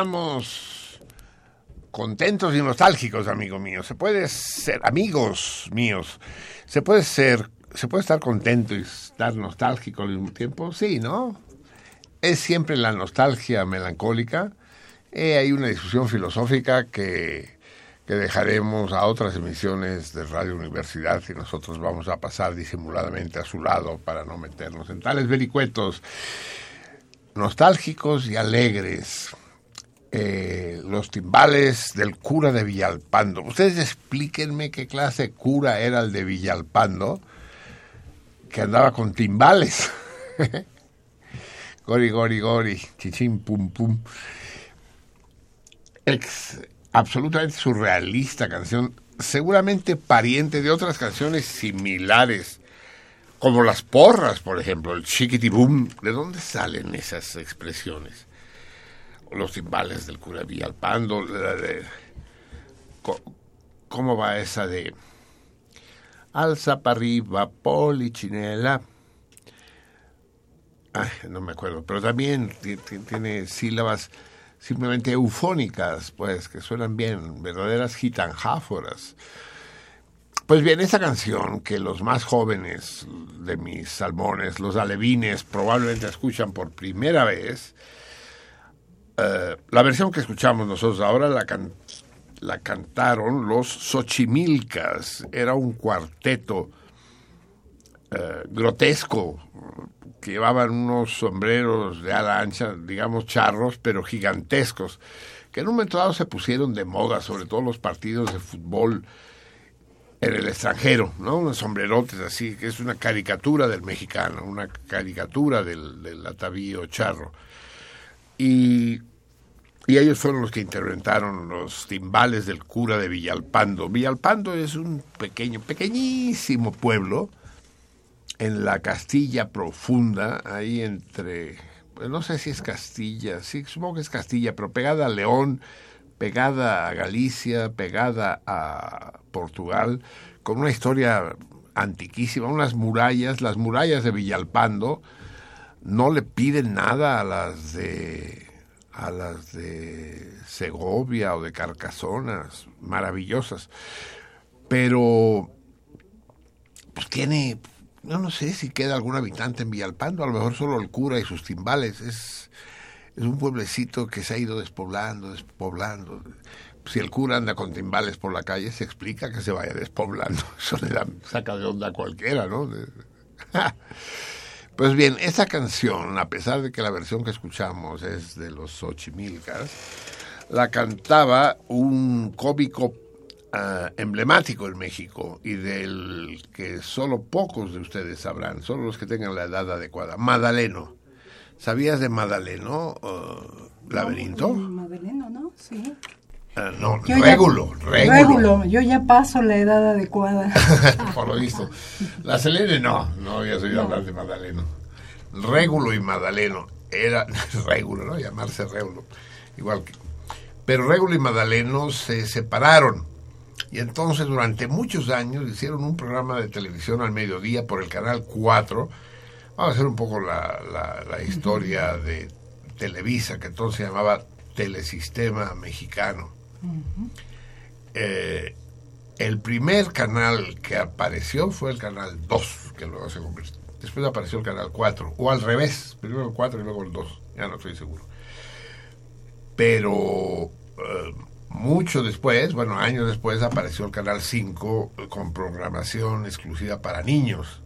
Iniciamos contentos y nostálgicos, amigo mío. Se puede ser, amigos míos, se puede ser, se puede estar contento y estar nostálgico al mismo tiempo. Sí, ¿no? Es siempre la nostalgia melancólica. Eh, hay una discusión filosófica que, que dejaremos a otras emisiones de Radio Universidad y nosotros vamos a pasar disimuladamente a su lado para no meternos en tales vericuetos nostálgicos y alegres. Eh, los timbales del cura de Villalpando. Ustedes explíquenme qué clase de cura era el de Villalpando que andaba con timbales. gori, gori, gori, chichín, pum, pum. Ex, absolutamente surrealista canción, seguramente pariente de otras canciones similares, como las porras, por ejemplo, el chiquitibum. ¿De dónde salen esas expresiones? Los timbales del cura Villalpando. De, ¿Cómo va esa de alza para arriba, polichinela? No me acuerdo, pero también tiene sílabas simplemente eufónicas, pues, que suenan bien, verdaderas gitanjáforas. Pues bien, esa canción que los más jóvenes de mis salmones, los alevines, probablemente escuchan por primera vez, eh, la versión que escuchamos nosotros ahora la, la cantaron los Xochimilcas, era un cuarteto eh, grotesco, que llevaban unos sombreros de ala ancha, digamos charros, pero gigantescos, que en un momento dado se pusieron de moda, sobre todo los partidos de fútbol en el extranjero, ¿no? Unos sombrerotes así, que es una caricatura del mexicano, una caricatura del, del atavío charro. Y, y ellos fueron los que interventaron los timbales del cura de Villalpando. Villalpando es un pequeño, pequeñísimo pueblo, en la Castilla profunda, ahí entre, no sé si es Castilla, sí, supongo que es Castilla, pero pegada a León, pegada a Galicia, pegada a Portugal, con una historia antiquísima, unas murallas, las murallas de Villalpando no le piden nada a las de a las de Segovia o de Carcasonas, maravillosas. Pero pues tiene no, no sé si queda algún habitante en Villalpando, a lo mejor solo el cura y sus timbales. Es, es un pueblecito que se ha ido despoblando, despoblando. Si el cura anda con timbales por la calle, se explica que se vaya despoblando. Eso le da, saca de onda a cualquiera, ¿no? Pues bien, esa canción, a pesar de que la versión que escuchamos es de los Ochimilcas, la cantaba un cómico Ah, emblemático en México y del que solo pocos de ustedes sabrán, solo los que tengan la edad adecuada. Madaleno. ¿Sabías de Madaleno, uh, laberinto? No, Madaleno, ¿no? Sí. Uh, no, régulo, régulo. Yo ya paso la edad adecuada. Por lo visto. La Selene no, no había oído hablar de Madaleno. Régulo y Madaleno. Era régulo, ¿no? Llamarse régulo. Igual que. Pero Régulo y Madaleno se separaron y entonces durante muchos años hicieron un programa de televisión al mediodía por el canal 4. Vamos a hacer un poco la, la, historia de Televisa, que entonces se llamaba Telesistema Mexicano. Eh, el primer canal que apareció fue el canal 2, que luego se convirtió. Después apareció el canal 4, o al revés, primero el 4 y luego el 2, ya no estoy seguro. Pero eh, mucho después, bueno, años después, apareció el Canal 5 con programación exclusiva para niños,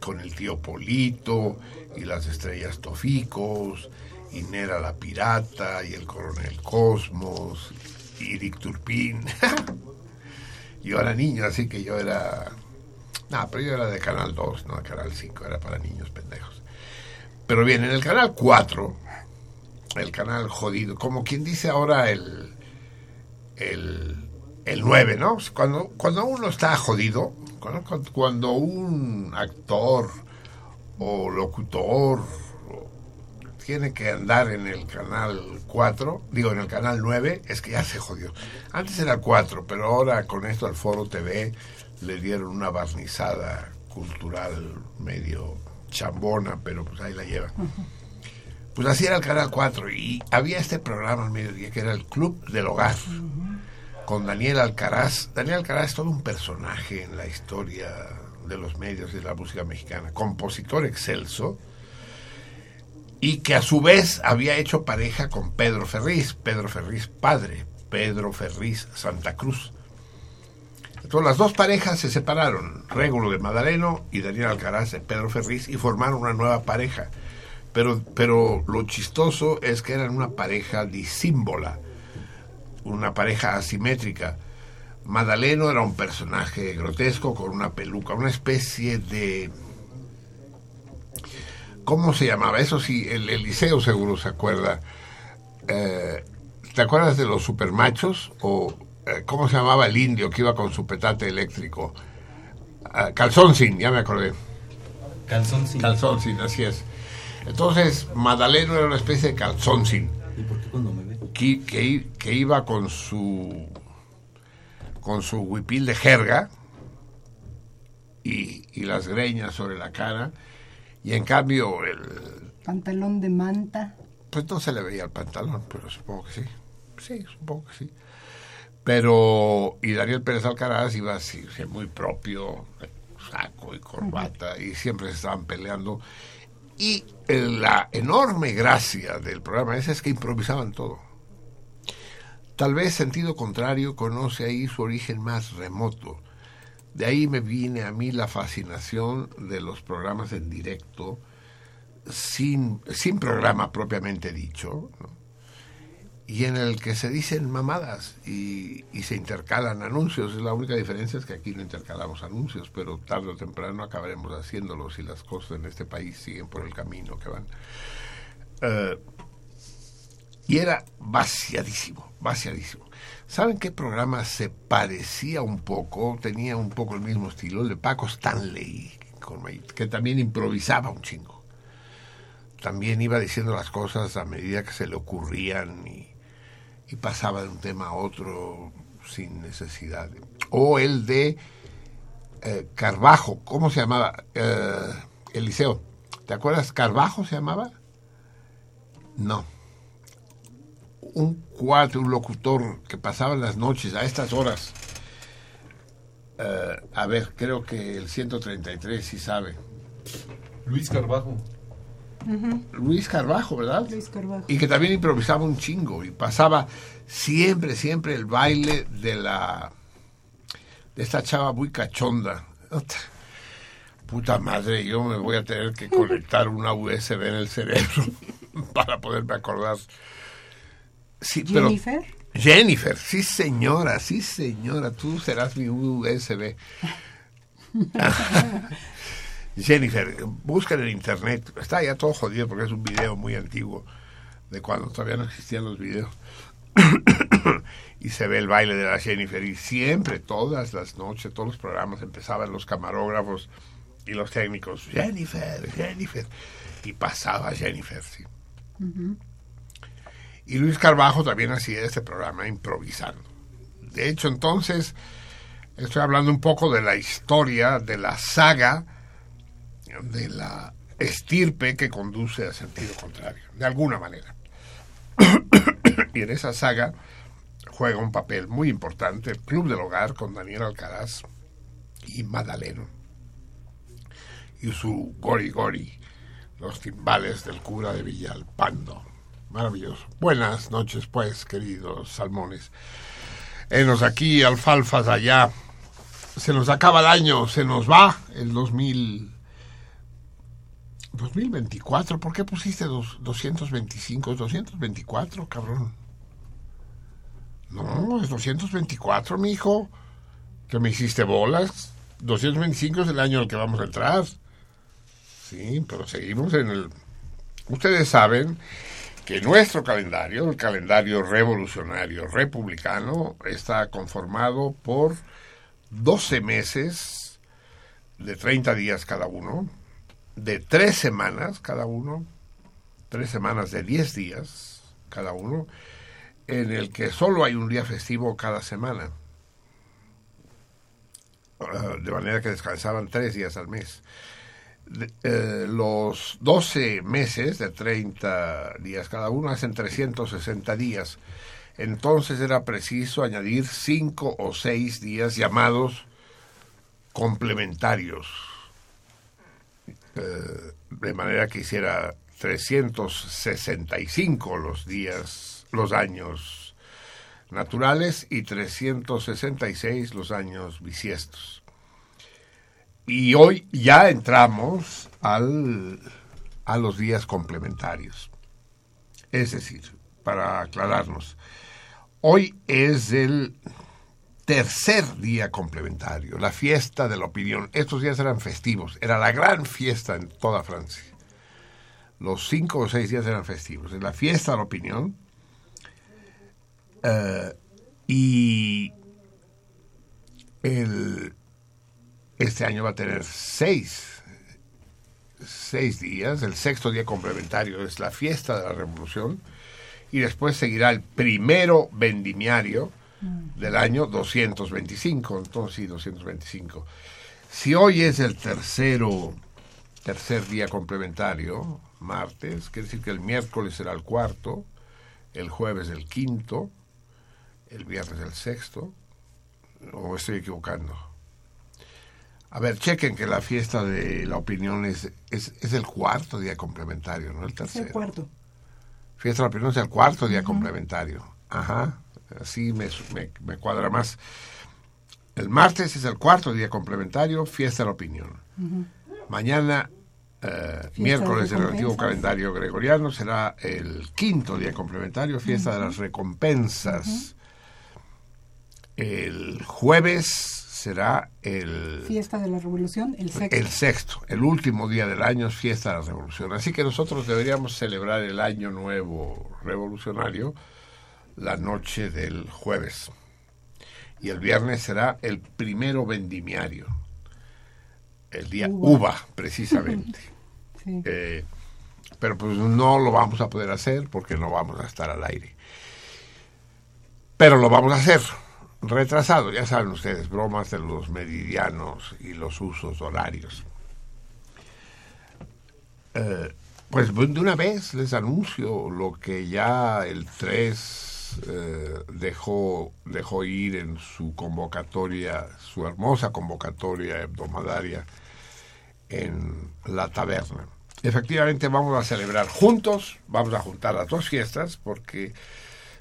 con el tío Polito y las estrellas Toficos, y Nera la Pirata, y el Coronel Cosmos, y Rick Turpin. yo era niño, así que yo era... No, pero yo era de Canal 2, no de Canal 5, era para niños pendejos. Pero bien, en el Canal 4, el canal jodido, como quien dice ahora el el, el 9, ¿no? Cuando, cuando uno está jodido, cuando, cuando un actor o locutor tiene que andar en el canal 4, digo en el canal 9, es que ya se jodió. Antes era 4, pero ahora con esto al Foro TV le dieron una barnizada cultural medio chambona, pero pues ahí la lleva. Pues así era el Canal 4 y había este programa al mediodía que era el Club del Hogar con Daniel Alcaraz. Daniel Alcaraz es todo un personaje en la historia de los medios y de la música mexicana, compositor excelso y que a su vez había hecho pareja con Pedro Ferriz, Pedro Ferriz padre, Pedro Ferriz Santa Cruz. Entonces las dos parejas se separaron, Régulo de Madaleno y Daniel Alcaraz de Pedro Ferriz, y formaron una nueva pareja. Pero, pero lo chistoso es que eran una pareja disímbola, una pareja asimétrica. Madaleno era un personaje grotesco con una peluca, una especie de... ¿Cómo se llamaba? Eso sí, el Eliseo seguro se acuerda. Eh, ¿Te acuerdas de los supermachos? ¿O eh, cómo se llamaba el indio que iba con su petate eléctrico? Uh, ya me acordé. Calzoncin. Calzoncin, así es. Entonces, Madaleno era una especie de calzoncin. ¿Y por qué cuando me ve? Que, que, que, iba con su con su huipil de jerga y, y, las greñas sobre la cara y en cambio el pantalón de manta pues no se le veía el pantalón pero supongo que sí sí supongo que sí pero y Daniel Pérez Alcaraz iba así muy propio saco y corbata uh -huh. y siempre se estaban peleando y la enorme gracia del programa ese es que improvisaban todo. Tal vez sentido contrario conoce ahí su origen más remoto. De ahí me viene a mí la fascinación de los programas en directo, sin, sin programa propiamente dicho, y en el que se dicen mamadas y, se intercalan anuncios. La única diferencia es que aquí no intercalamos anuncios, pero tarde o temprano acabaremos haciéndolo si las cosas en este país siguen por el camino que van. Uh, y era vaciadísimo, vaciadísimo. ¿Saben qué programa se parecía un poco? Tenía un poco el mismo estilo, el de Paco Stanley, que también improvisaba un chingo. También iba diciendo las cosas a medida que se le ocurrían y, pasaba de un tema a otro sin necesidad. O el de eh, Carbajo, ¿cómo se llamaba? Eh, Eliseo, ¿te acuerdas? ¿Carbajo se llamaba? No. Un cuate, un locutor que pasaba las noches a estas horas. Eh, a ver, creo que el 133 sí sabe. Luis Carbajo. Uh -huh. Luis Carbajo, ¿verdad? Luis Carbajo. Y que también improvisaba un chingo y pasaba siempre, siempre el baile de la de esta chava muy cachonda. Puta madre, yo me voy a tener que conectar una USB en el cerebro para poderme acordar. Sí, Jennifer. Pero, Jennifer, sí señora, sí señora, tú serás mi USB. Jennifer, buscan en internet, está ya todo jodido porque es un video muy antiguo de cuando todavía no existían los videos. y se ve el baile de la Jennifer y siempre, todas las noches, todos los programas empezaban los camarógrafos y los técnicos, Jennifer, Jennifer, y pasaba Jennifer, sí. Uh -huh. Y Luis Carbajo también hacía este programa improvisando. De hecho, entonces, estoy hablando un poco de la historia, de la saga, de la estirpe que conduce a sentido contrario, de alguna manera. y en esa saga juega un papel muy importante el Club del Hogar con Daniel Alcaraz y Madaleno. Y su Gori Gori, los timbales del cura de Villalpando. Maravilloso. Buenas noches, pues, queridos salmones. Enos aquí, alfalfas allá. Se nos acaba el año, se nos va el 2000. 2024, ¿por qué pusiste dos, 225? Es 224, cabrón. No, es 224, mi hijo. Que me hiciste bolas. 225 es el año al que vamos a entrar. Sí, pero seguimos en el... Ustedes saben que nuestro calendario, el calendario revolucionario republicano, está conformado por 12 meses de 30 días cada uno, de tres semanas cada uno, tres semanas de 10 días cada uno, en el que solo hay un día festivo cada semana. Uh, de manera que descansaban tres días al mes. Eh, los 12 meses de 30 días cada uno hacen 360 días. Entonces era preciso añadir cinco o seis días llamados complementarios eh, de manera que hiciera 365 los días, los años naturales y 366 los años bisiestos. Y hoy ya entramos al, a los días complementarios. Es decir, para aclararnos, hoy es el tercer día complementario, la fiesta de la opinión. Estos días eran festivos, era la gran fiesta en toda Francia. Los cinco o seis días eran festivos. Es la fiesta de la opinión. Eh, y el, este año va a tener seis, seis días. El sexto día complementario es la fiesta de la revolución. Y después seguirá el primero vendimiario del año 225. Entonces sí, 225. Si hoy es el tercero, tercer día complementario, martes, quiere decir que el miércoles será el cuarto, el jueves el quinto, el viernes el sexto, o me estoy equivocando. A ver, chequen que la fiesta de la opinión es, es, es el cuarto día complementario, no el Es tercero. el cuarto. Fiesta de la opinión es el cuarto día complementario. Ajá, así me, me, me cuadra más. El martes es el cuarto día complementario, fiesta de la opinión. Mañana, eh, miércoles de en el antiguo recompensas. calendario gregoriano, será el quinto día complementario, fiesta de las recompensas. El jueves será el, Fiesta de la Revolución, el sexto. el sexto, el último día del año es fiesta de la revolución. Así que nosotros deberíamos celebrar el año nuevo revolucionario la noche del jueves. Y el viernes será el primero vendimiario, el día Uva. uva, precisamente. Sí. Eh, pero pues no lo vamos a poder hacer porque no vamos a estar al aire. Pero lo vamos a hacer retrasado, ya saben ustedes, bromas de los meridianos y los usos horarios. Eh, pues de una vez les anuncio lo que ya el 3 eh, dejó, dejó ir en su convocatoria, su hermosa convocatoria hebdomadaria en la taberna. Efectivamente vamos a celebrar juntos, vamos a juntar las dos fiestas porque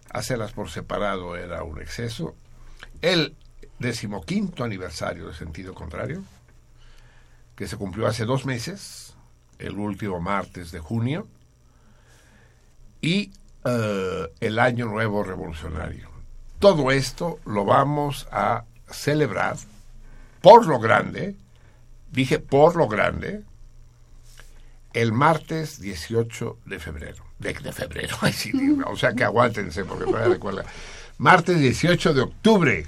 hacerlas por separado era un exceso. El decimoquinto aniversario de sentido contrario, que se cumplió hace dos meses, el último martes de junio, y eh, el Año Nuevo Revolucionario. Todo esto lo vamos a celebrar por lo grande, dije por lo grande, el martes 18 de febrero. De, febrero, o sea que aguántense porque todavía recuerda. Martes 18 de octubre.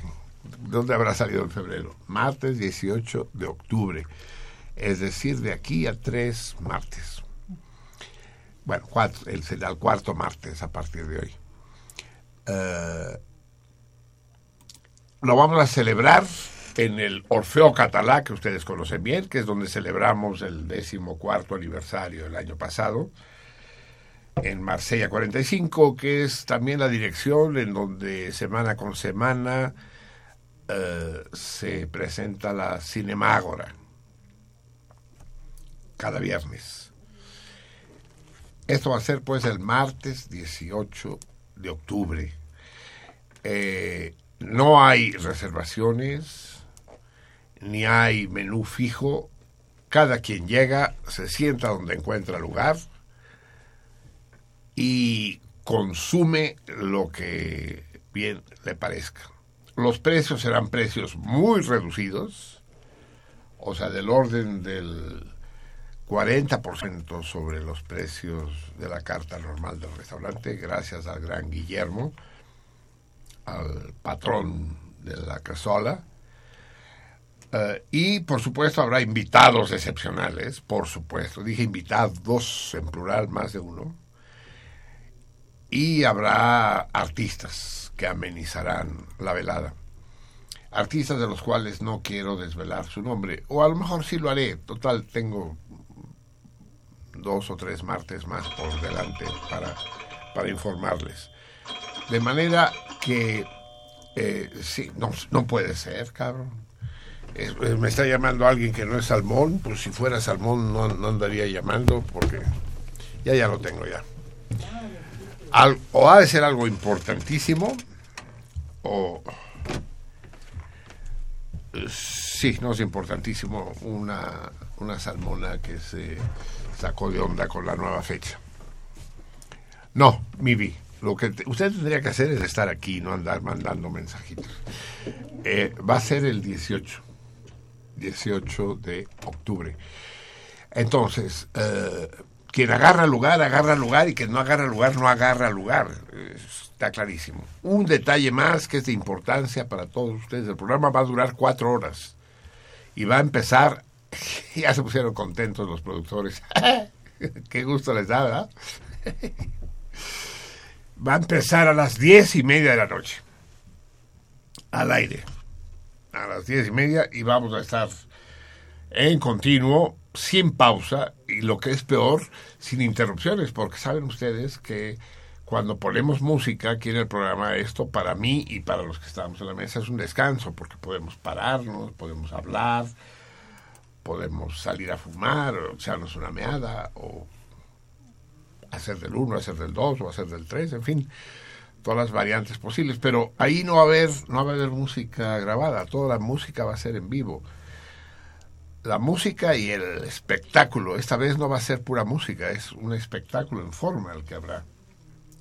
¿Dónde habrá salido en febrero? Martes 18 de octubre. Es decir, de aquí a tres martes. Bueno, cuatro, el, el cuarto martes a partir de hoy. Eh, lo vamos a celebrar en el Orfeo Catalá, que ustedes conocen bien, que es donde celebramos el decimocuarto aniversario del año pasado, en Marsella 45, que es también la dirección en donde semana con semana eh, se presenta la Cinemágora, cada viernes. Esto va a ser pues el martes 18 de octubre. Eh, no hay reservaciones, ni hay menú fijo. Cada quien llega, se sienta donde encuentra lugar y consume lo que bien le parezca. Los precios serán precios muy reducidos, o sea, del orden del 40% sobre los precios de la carta normal del restaurante, gracias al gran Guillermo, al patrón de la casola. Eh, y por supuesto habrá invitados excepcionales, por supuesto. Dije invitados en plural, más de uno. Y habrá artistas que amenizarán la velada. Artistas de los cuales no quiero desvelar su nombre. O a lo mejor sí lo haré. Total, tengo dos o tres martes más por delante para, para informarles. De manera que, eh, sí, no, no puede ser, cabrón. Es- me está llamando alguien que no es Salmón, pues si fuera Salmón no, no andaría llamando porque ya ya lo tengo ya. O ha de ser algo importantísimo o... Sí, no es importantísimo una, una salmona que se sacó de onda con la nueva fecha. No, Mivi, lo que te- usted tendría que hacer es estar aquí, no andar mandando mensajitos. Eh, va a ser el 18, 18 de octubre. Entonces, eh, quien agarra lugar, agarra lugar y quien no agarra lugar, no agarra lugar. Está clarísimo. Un detalle más que es de importancia para todos ustedes. El programa va a durar cuatro horas y va a empezar. Ya se pusieron contentos los productores. Qué gusto les da, ¿verdad? Va a empezar a las diez y media de la noche. Al aire. A las diez y media y vamos a estar en continuo, sin pausa y lo que es peor, sin interrupciones, porque saben ustedes que cuando ponemos música aquí en el programa, esto para mí y para los que estamos en la mesa es un descanso, porque podemos pararnos, podemos hablar, podemos salir a fumar, o echarnos una meada, o hacer del 1, hacer del 2 o hacer del 3, en fin, todas las variantes posibles, pero ahí no va a haber, no va a haber música grabada, toda la música va a ser en vivo la música y el espectáculo. Esta vez no va a ser pura música, es un espectáculo en forma el que habrá.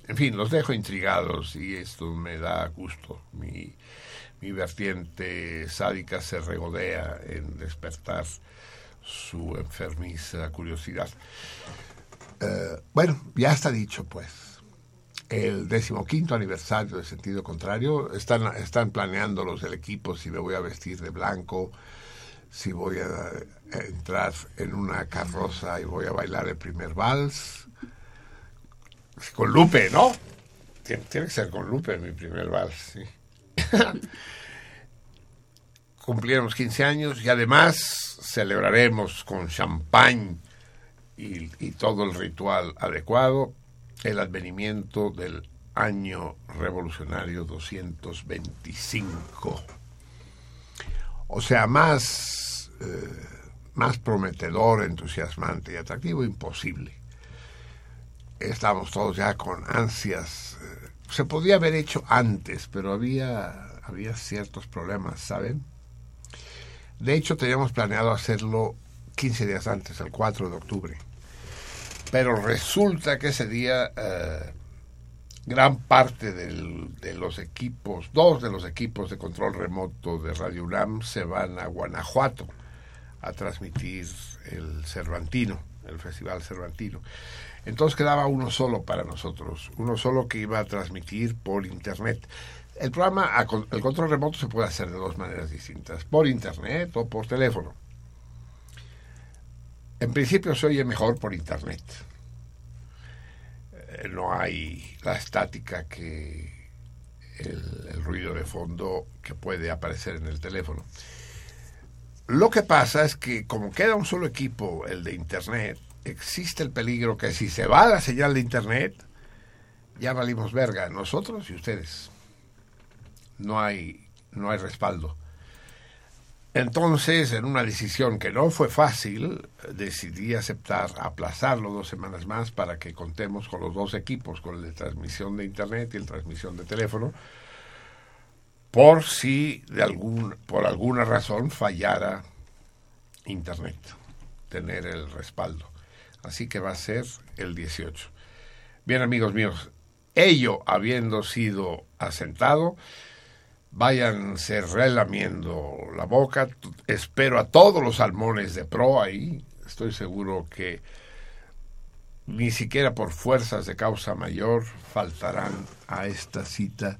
En fin, los dejo intrigados y esto me da gusto. Mi, mi vertiente sádica se regodea en despertar su enfermiza curiosidad. Eh, bueno, ya está dicho, pues. El decimoquinto aniversario de Sentido Contrario. Están, están planeando los equipo si me voy a vestir de blanco, si voy a, a entrar en una carroza y voy a bailar el primer vals. Con Lupe, ¿no? Tiene, que ser con Lupe mi primer vals, sí. Cumpliremos 15 años y además celebraremos con champán y, y todo el ritual adecuado el advenimiento del año revolucionario 225. O sea, más, eh, más prometedor, entusiasmante y atractivo, imposible. Estamos todos ya con ansias. eh, se podía haber hecho antes, pero había, había ciertos problemas, ¿saben? De hecho, teníamos planeado hacerlo 15 días antes, el 4 de octubre. Pero resulta que ese día eh, gran parte de los equipos, dos de los equipos de control remoto de Radio UNAM se van a Guanajuato a transmitir el Cervantino, el Festival Cervantino. Entonces quedaba uno solo para nosotros, uno solo que iba a transmitir por Internet. El programa, el control remoto se puede hacer de dos maneras distintas, por Internet o por teléfono. En principio se oye mejor por Internet. No hay la estática que el, el ruido de fondo que puede aparecer en el teléfono. Lo que pasa es que como queda un solo equipo, el de Internet, existe el peligro que si se va la señal de Internet, ya valimos verga, nosotros y ustedes. No hay, no hay respaldo. Entonces, en una decisión que no fue fácil, decidí aceptar aplazarlo dos semanas más para que contemos con los dos equipos, con el de transmisión de Internet y el de transmisión de teléfono, por si de algún, por alguna razón fallara Internet, tener el respaldo. Así que va a ser el 18. Bien, amigos míos, ello habiendo sido asentado, váyanse relamiendo la boca. Espero a todos los salmones de pro ahí. Estoy seguro que ni siquiera por fuerzas de causa mayor faltarán a esta cita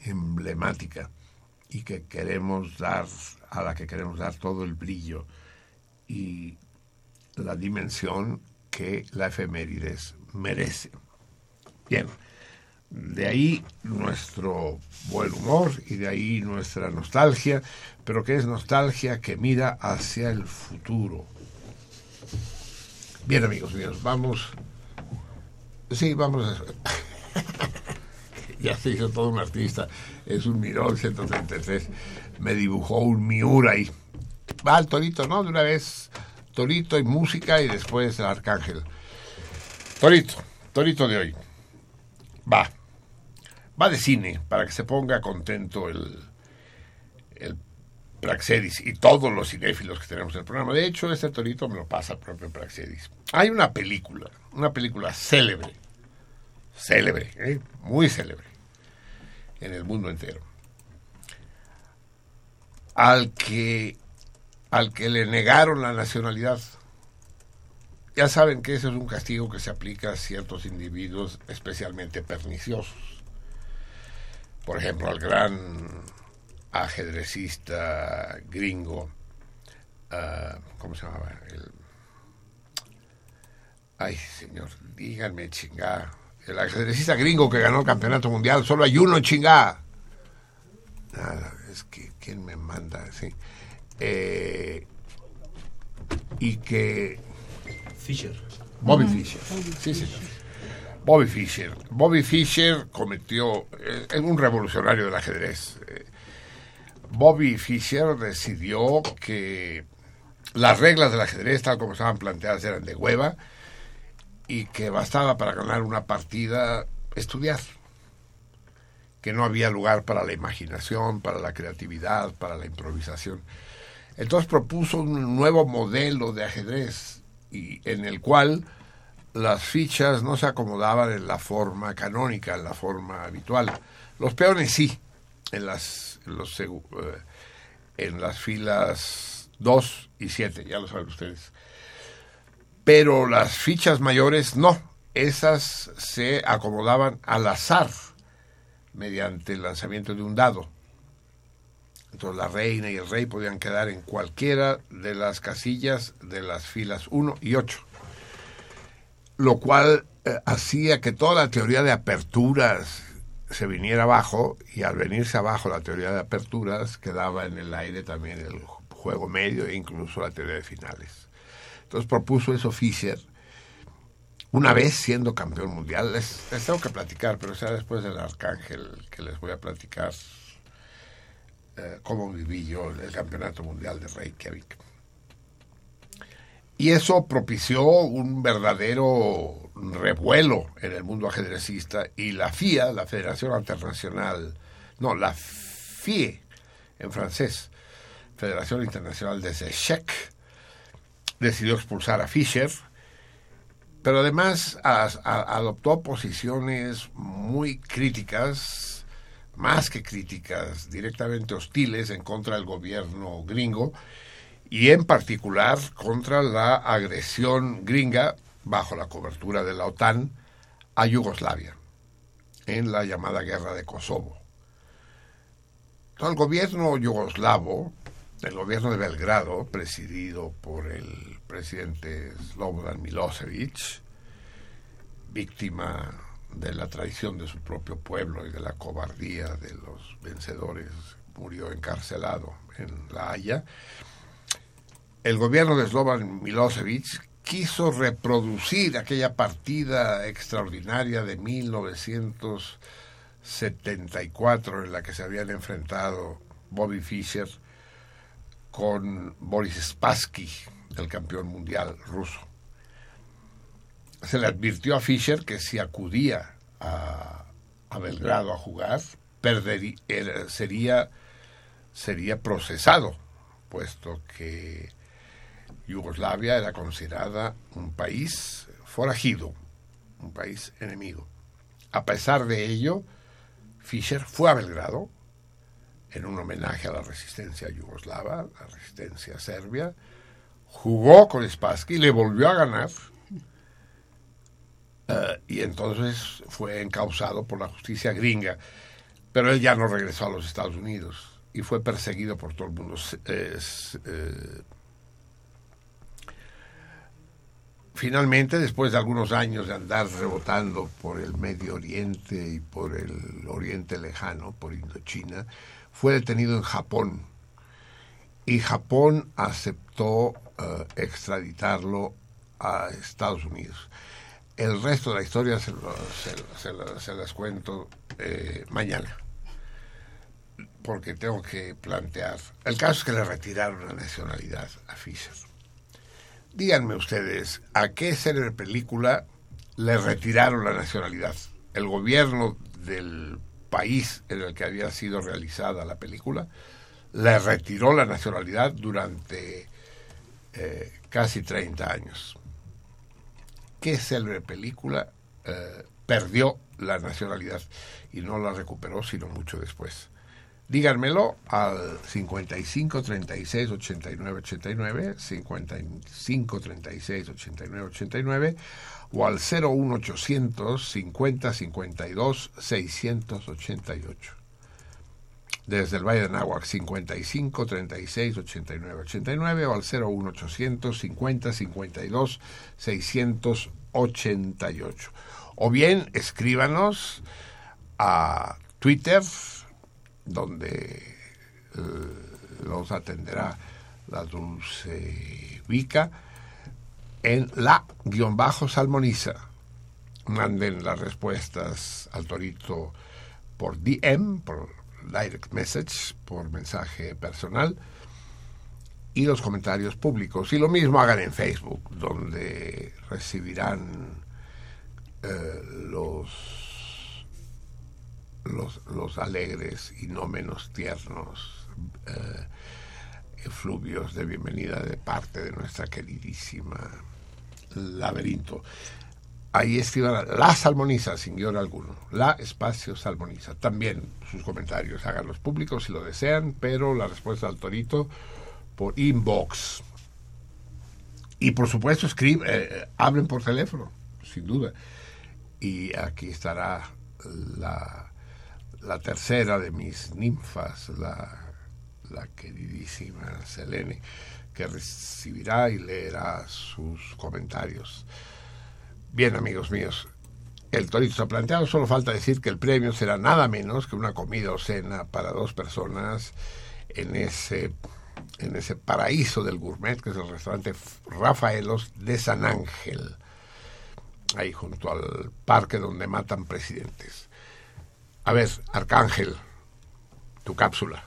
emblemática y que queremos dar, a la que queremos dar todo el brillo y la dimensión que la efemérides merece. Bien, de ahí nuestro buen humor y de ahí nuestra nostalgia, pero que es nostalgia que mira hacia el futuro. Bien, amigos míos, vamos. Sí, vamos a. ya se hizo todo un artista. Es un Mirón 133. Me dibujó un Miura ahí. Va el Torito, ¿no? De una vez. Torito y música y después el Arcángel. Torito, Torito de hoy. Va. Va de cine para que se ponga contento el, Praxedis y todos los cinéfilos que tenemos en el programa. De hecho, este torito me lo pasa el propio Praxedis. Hay una película, una película célebre, célebre, ¿eh? muy célebre, en el mundo entero, al que, al que le negaron la nacionalidad. Ya saben que ese es un castigo que se aplica a ciertos individuos especialmente perniciosos. Por ejemplo, al gran ajedrecista gringo, ah, ¿cómo se llamaba? El- ay, señor, díganme chingá. El ajedrecista gringo que ganó el campeonato mundial, solo hay uno chingá. Nada, es que, ¿quién me manda? Sí. Eh, y que Fisher. Bobby Fischer. Sí, señor. Bobby Fischer. Bobby Fischer cometió. eh, Es un revolucionario del ajedrez. Eh, Bobby Fischer decidió que las reglas del ajedrez, tal como estaban planteadas, eran de hueva y que bastaba para ganar una partida estudiar. Que no había lugar para la imaginación, para la creatividad, para la improvisación. Entonces propuso un nuevo modelo de ajedrez en el cual las fichas no se acomodaban en la forma canónica, en la forma habitual. Los peones sí, en las, en eh, las filas 2 y 7, ya lo saben ustedes. Pero las fichas mayores no, esas se acomodaban al azar mediante el lanzamiento de un dado. Entonces la reina y el rey podían quedar en cualquiera de las casillas de las filas 1 y 8. Lo cual eh, hacía que toda la teoría de aperturas se viniera abajo y al venirse abajo la teoría de aperturas quedaba en el aire también el juego medio e incluso la teoría de finales. Entonces propuso eso Fischer una vez siendo campeón mundial. Les, les tengo que platicar, pero será después del Arcángel que les voy a platicar eh, cómo viví yo el campeonato mundial de Reykjavik. Y eso propició un verdadero revuelo en el mundo ajedrecista y la FIA, la Federación Internacional, no, la FIE en francés, Federación Internacional de Échecs, decidió expulsar a Fischer, pero además adoptó posiciones muy críticas, más que críticas, directamente hostiles en contra del gobierno gringo y en particular contra la agresión gringa bajo la cobertura de la OTAN a Yugoslavia en la llamada guerra de Kosovo. El gobierno yugoslavo, el gobierno de Belgrado, presidido por el presidente Slobodan Milosevic, víctima de la traición de su propio pueblo y de la cobardía de los vencedores, murió encarcelado en La Haya. El gobierno de Slobodan Milosevic quiso reproducir aquella partida extraordinaria de 1974 en la que se habían enfrentado Bobby Fischer con Boris Spassky, el campeón mundial ruso. Se le advirtió a Fischer que si acudía a, Belgrado a jugar, era- sería, sería procesado, puesto que Yugoslavia era considerada un país forajido, un país enemigo. A pesar de ello, Fischer fue a Belgrado en un homenaje a la resistencia yugoslava, la resistencia serbia, jugó con Spassky, le volvió a ganar eh, y entonces fue encausado por la justicia gringa. Pero él ya no regresó a los Estados Unidos y fue perseguido por todo el mundo. Es, eh, finalmente, después de algunos años de andar rebotando por el Medio Oriente y por el Oriente Lejano, por Indochina, fue detenido en Japón. Y Japón aceptó eh, extraditarlo a Estados Unidos. El resto de la historia se, lo- se, se las cuento eh, mañana. Porque tengo que plantear. El caso es que le retiraron la nacionalidad a Fisher. Díganme ustedes, ¿a qué célebre película le retiraron la nacionalidad? El gobierno del país en el que había sido realizada la película, le retiró la nacionalidad durante eh, casi 30 años. Qué célebre película eh, perdió la nacionalidad y no la recuperó sino mucho después. Díganmelo al 55 36 89 89, 55 36 89 89 o al 01 800 50 52 688. Desde el Valle de Nahuac, 55 36 89 89 o al 01 800 50 52 688. O bien escríbanos a Twitter donde eh, los atenderá la dulce Vica en la guion bajo salmoniza. Manden las respuestas al torito por DM, por direct message, por mensaje personal y los comentarios públicos. Y lo mismo hagan en Facebook, donde recibirán eh, los los, los alegres y no menos tiernos eh, efluvios de bienvenida de parte de nuestra queridísima laberinto. Ahí escriban la salmoniza sin guion alguno, la espacio salmoniza. También sus comentarios háganlos públicos si lo desean, pero la respuesta al torito por inbox. Y por supuesto, escriben, eh, hablen por teléfono, sin duda. Y aquí estará la la tercera de mis ninfas, la, la queridísima Selene, que recibirá y leerá sus comentarios. Bien, amigos míos, el torito está planteado, solo falta decir que el premio será nada menos que una comida o cena para dos personas en ese, en ese paraíso del gourmet, que es el restaurante Rafaelos de San Ángel, ahí junto al parque donde matan presidentes. A ver, Arcángel, tu cápsula.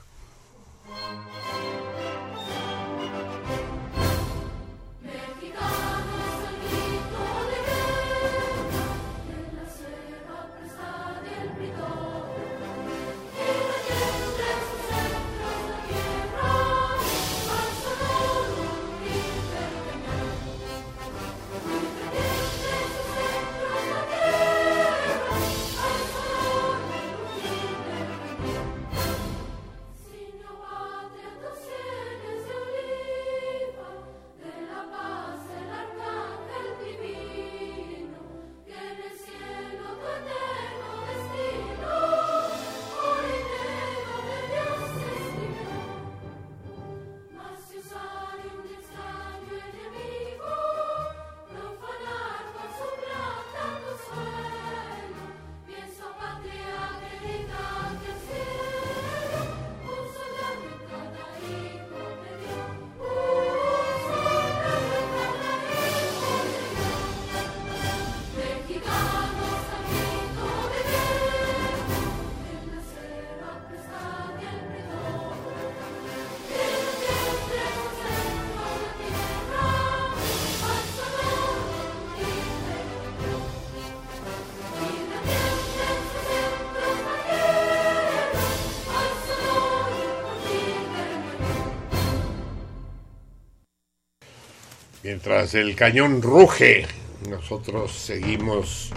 Mientras el cañón ruge, nosotros seguimos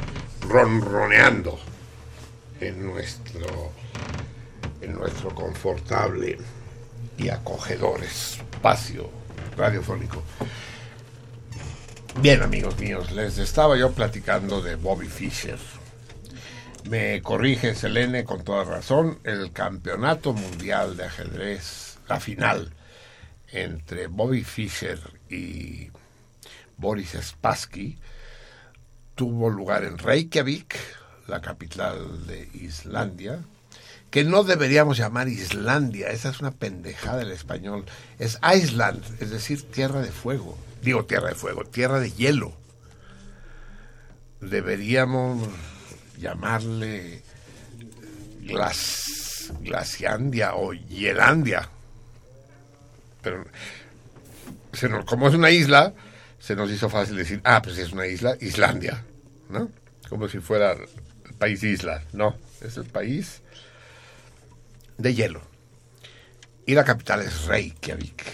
ronroneando en nuestro, en nuestro confortable y acogedor espacio radiofónico. Bien, amigos míos, les estaba yo platicando de Bobby Fischer. Me corrige Selene con toda razón, el campeonato mundial de ajedrez, la final entre Bobby Fischer y Boris Spassky, tuvo lugar en Reykjavik, la capital de Islandia, que no deberíamos llamar Islandia, esa es una pendejada del español, es Iceland, es decir, tierra de fuego, digo tierra de fuego, tierra de hielo. Deberíamos llamarle Glas, Glaciandia o Hielandia. Pero como es una isla, se nos hizo fácil decir, ah, pues es una isla, Islandia, ¿no? Como si fuera el país isla, no, es el país de hielo. Y la capital es Reykjavik.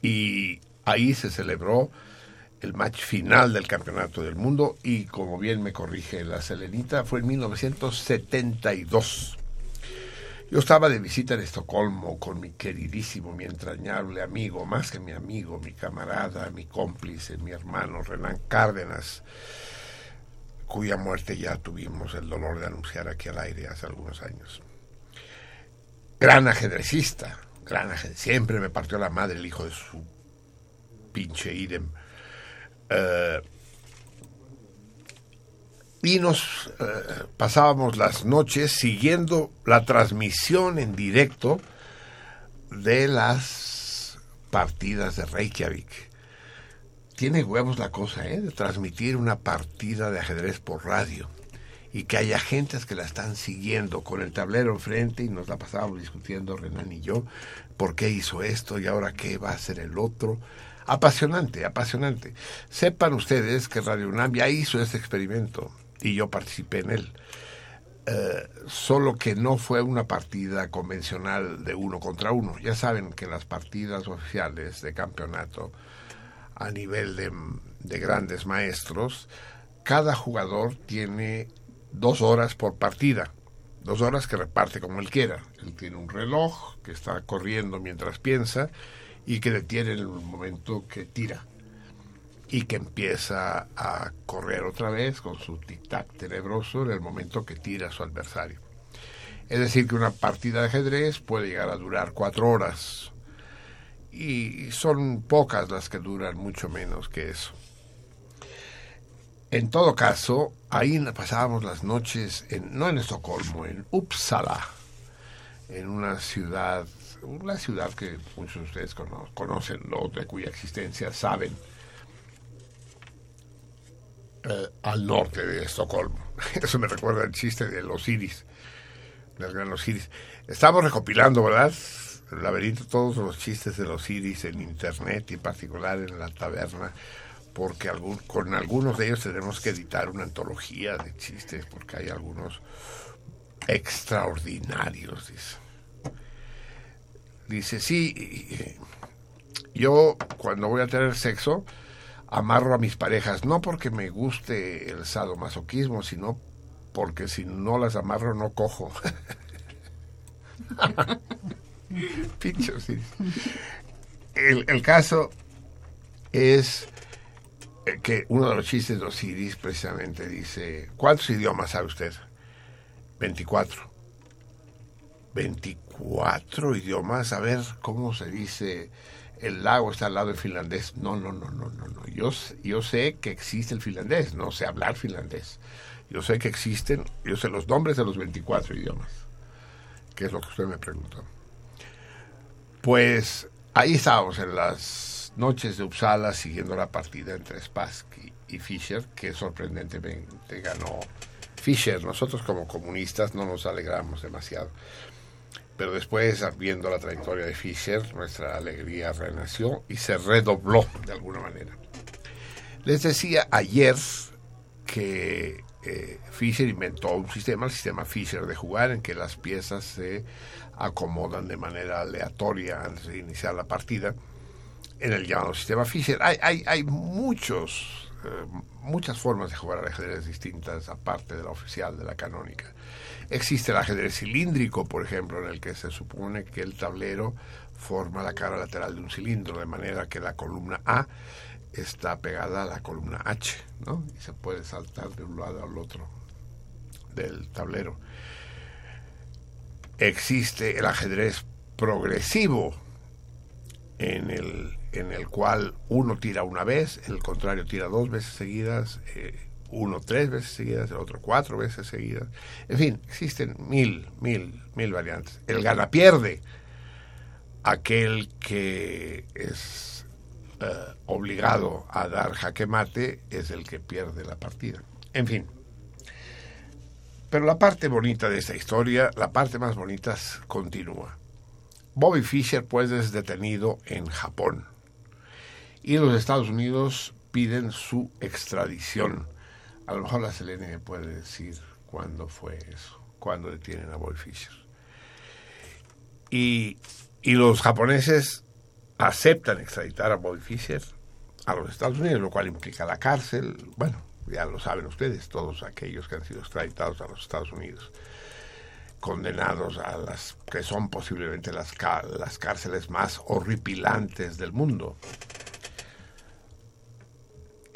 Y ahí se celebró el match final del Campeonato del Mundo y como bien me corrige la Selenita, fue en 1972. Yo estaba de visita en Estocolmo con mi queridísimo, mi entrañable amigo, más que mi amigo, mi camarada, mi cómplice, mi hermano Renan Cárdenas, cuya muerte ya tuvimos el dolor de anunciar aquí al aire hace algunos años. Gran ajedrecista, gran ajedrecista. Siempre me partió la madre el hijo de su pinche idem. Eh, y nos eh, pasábamos las noches siguiendo la transmisión en directo de las partidas de Reykjavik. Tiene huevos la cosa, ¿eh? De transmitir una partida de ajedrez por radio y que haya gentes que la están siguiendo con el tablero enfrente y nos la pasábamos discutiendo Renan y yo por qué hizo esto y ahora qué va a hacer el otro. Apasionante, apasionante. Sepan ustedes que Radio UNAM ya hizo este experimento y yo participé en él. Eh, solo que no fue una partida convencional de uno contra uno. Ya saben que las partidas oficiales de campeonato a nivel de, de grandes maestros, cada jugador tiene dos horas por partida, dos horas que reparte como él quiera. Él tiene un reloj que está corriendo mientras piensa y que detiene en el momento que tira y que empieza a correr otra vez con su tic-tac tenebroso en el momento que tira a su adversario. Es decir, que una partida de ajedrez puede llegar a durar cuatro horas y son pocas las que duran mucho menos que eso. En todo caso, ahí pasábamos las noches, en, no en Estocolmo, en Uppsala, en una ciudad, una ciudad que muchos de ustedes cono- conocen, ¿no? de cuya existencia saben, eh, al norte de Estocolmo. Eso me recuerda el chiste de los Iris, del gran Osiris. Estamos recopilando, ¿verdad? El laberinto, todos los chistes de los Iris en internet y en particular en la taberna, porque con algunos de ellos tenemos que editar una antología de chistes, porque hay algunos extraordinarios. Dice, sí, yo cuando voy a tener sexo, amarro a mis parejas, no porque me guste el sadomasoquismo, sino porque si no las amarro no cojo. Pincho, sí. El, caso es eh, que uno de los chistes de Osiris precisamente dice, ¿cuántos idiomas sabe usted? 24. 24 idiomas, a ver cómo se dice el lago está al lado del finlandés. No, no, no, no, no, no. Yo, yo sé que existe el finlandés, no sé hablar finlandés. Yo sé que existen, yo sé los nombres de los 24 idiomas, que es lo que usted me preguntó. Pues ahí estábamos en las noches de Uppsala siguiendo la partida entre Spassky y Fischer, que sorprendentemente ganó Fischer. Nosotros como comunistas no nos alegramos demasiado. Pero después, viendo la trayectoria de Fischer, nuestra alegría renació y se redobló de alguna manera. Les decía ayer que eh, Fischer inventó un sistema, el sistema Fischer de jugar, en que las piezas se acomodan de manera aleatoria antes de iniciar la partida, en el llamado sistema Fischer. Hay, hay, hay muchos, eh, muchas formas de jugar al ajedrez distintas, aparte de la oficial, de la canónica. Existe el ajedrez cilíndrico, por ejemplo, en el que se supone que el tablero forma la cara lateral de un cilindro, de manera que la columna A está pegada a la columna H, ¿no? Y se puede saltar de un lado al otro del tablero. Existe el ajedrez progresivo, en el, en el cual uno tira una vez, el contrario tira dos veces seguidas, eh, uno tres veces seguidas, el otro cuatro veces seguidas. En fin, existen mil, mil, mil variantes. El gana pierde, aquel que es eh, obligado a dar jaque mate es el que pierde la partida. En fin. Pero la parte bonita de esta historia, la parte más bonita continúa. Bobby Fischer pues es detenido en Japón y los Estados Unidos piden su extradición. A lo mejor la Selene puede decir cuándo fue eso. cuando detienen a Boy Fischer. Y, y los japoneses aceptan extraditar a Boy Fischer a los Estados Unidos, lo cual implica la cárcel. Bueno, ya lo saben ustedes, todos aquellos que han sido extraditados a los Estados Unidos, condenados a las que son posiblemente las, las cárceles más horripilantes del mundo.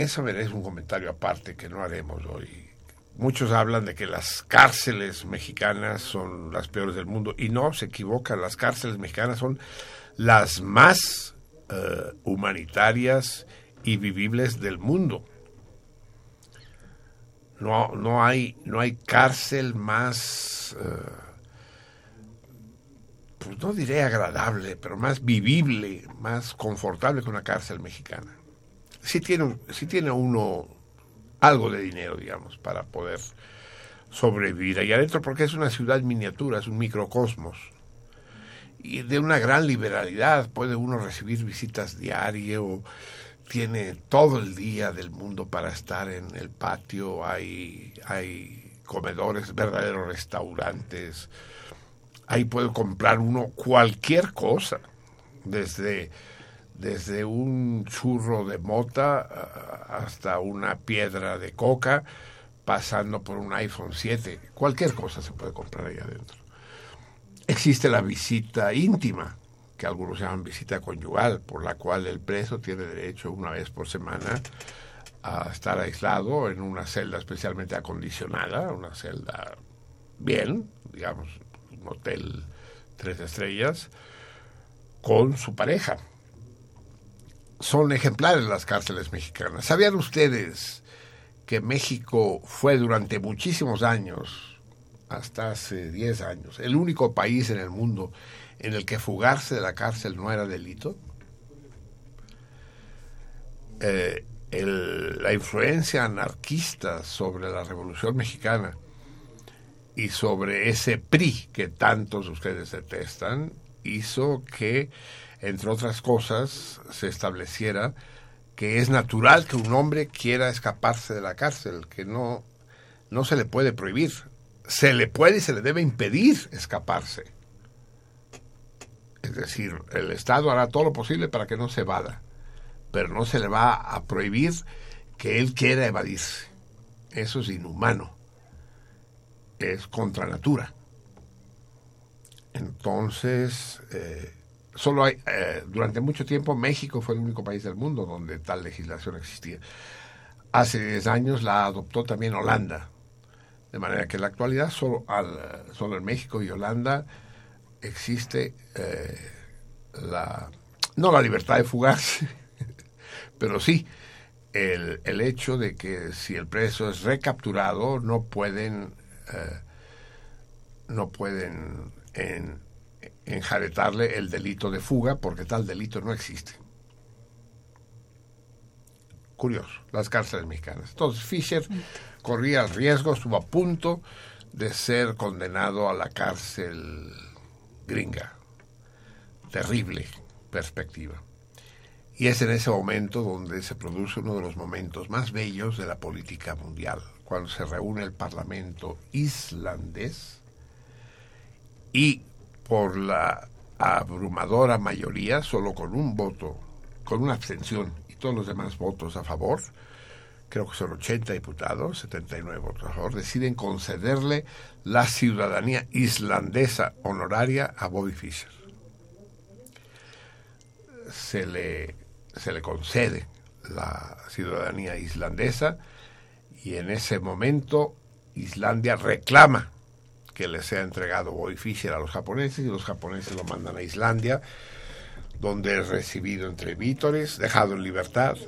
Eso merece un comentario aparte que no haremos hoy. Muchos hablan de que las cárceles mexicanas son las peores del mundo y no, se equivocan, las cárceles mexicanas son las más eh, humanitarias y vivibles del mundo. No, no, hay, no hay cárcel más, eh, pues no diré agradable, pero más vivible, más confortable que una cárcel mexicana. Sí tiene, sí tiene uno algo de dinero, digamos, para poder sobrevivir ahí adentro, porque es una ciudad miniatura, es un microcosmos. Y de una gran liberalidad, puede uno recibir visitas diario, tiene todo el día del mundo para estar en el patio, hay, hay comedores, verdaderos restaurantes, ahí puede comprar uno cualquier cosa, desde, desde un churro de mota hasta una piedra de coca, pasando por un iPhone 7, cualquier cosa se puede comprar ahí adentro. Existe la visita íntima, que algunos llaman visita conyugal, por la cual el preso tiene derecho una vez por semana a estar aislado en una celda especialmente acondicionada, una celda bien, digamos, un hotel tres estrellas, con su pareja. Son ejemplares las cárceles mexicanas. ¿Sabían ustedes que México fue durante muchísimos años, hasta hace 10 años, el único país en el mundo en el que fugarse de la cárcel no era delito? Eh, la influencia anarquista sobre la Revolución Mexicana y sobre ese PRI que tantos ustedes detestan hizo que, entre otras cosas, se estableciera que es natural que un hombre quiera escaparse de la cárcel, que no, no se le puede prohibir, se le puede y se le debe impedir escaparse. Es decir, el Estado hará todo lo posible para que no se evada, pero no se le va a prohibir que él quiera evadirse. Eso es inhumano, es contra natura. Entonces, eh, solo hay, eh, durante mucho tiempo México fue el único país del mundo donde tal legislación existía. Hace 10 años la adoptó también Holanda, de manera que en la actualidad solo, al, solo en México y Holanda existe eh, la, no la libertad de fugarse, pero sí el, el hecho de que si el preso es recapturado no pueden eh, no pueden en, enjaretarle el delito de fuga porque tal delito no existe. Curioso, las cárceles mexicanas. Entonces Fisher corría riesgo, estuvo a punto de ser condenado a la cárcel gringa. Terrible perspectiva. Y es en ese momento donde se produce uno de los momentos más bellos de la política mundial, cuando se reúne el Parlamento islandés y por la abrumadora mayoría, solo con un voto, con una abstención y todos los demás votos a favor, creo que son 80 diputados, 79 votos a favor, deciden concederle la ciudadanía islandesa honoraria a Bobby Fischer. Se le, se le concede la ciudadanía islandesa y en ese momento Islandia reclama que le sea entregado Bobby Fischer a los japoneses y los japoneses lo mandan a Islandia, donde es recibido entre vítores, dejado en libertad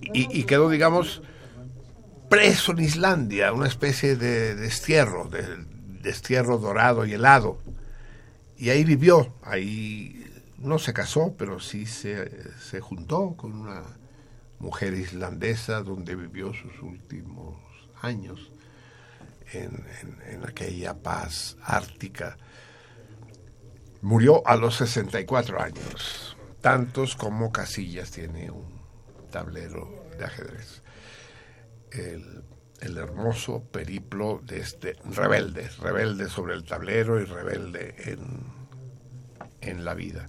y, y quedó, digamos, preso en Islandia, una especie de destierro, de destierro dorado y helado. Y ahí vivió, ahí no se casó, pero sí se, se juntó con una mujer islandesa donde vivió sus últimos años en, aquella paz ártica. Murió a los 64 años, tantos como Casillas tiene un tablero de ajedrez. El, el hermoso periplo de este rebelde, rebelde sobre el tablero y rebelde en, en la vida.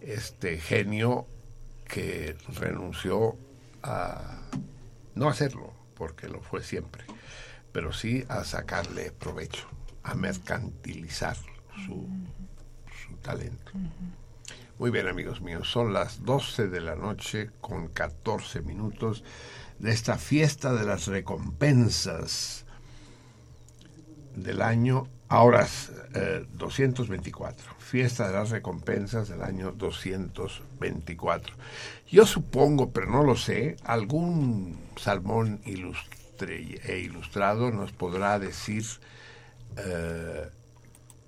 Este genio que renunció a no hacerlo, porque lo fue siempre, pero sí a sacarle provecho, a mercantilizar su, su talento. Muy bien, amigos míos, son las 12 de la noche con 14 minutos de esta fiesta de las recompensas del año, ahora eh, 224, fiesta de las recompensas del año 224. Yo supongo, pero no lo sé, algún salmón ilustre e ilustrado nos podrá decir eh,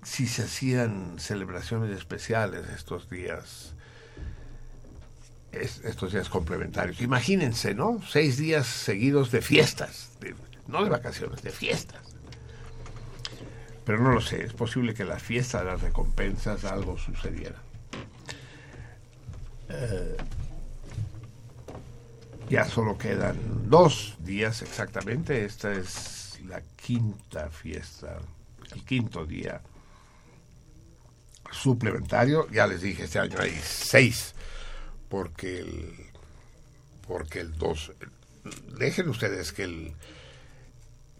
si se hacían celebraciones especiales estos días, es- estos días complementarios. Imagínense, ¿no? Seis días seguidos de fiestas, no de vacaciones, de fiestas. Pero no lo sé, es posible que la fiesta de las recompensas algo sucediera. Eh, ya solo quedan dos días exactamente. Esta es la quinta fiesta, el quinto día suplementario. Ya les dije, este año hay seis, porque el, porque el dos, dejen ustedes que el,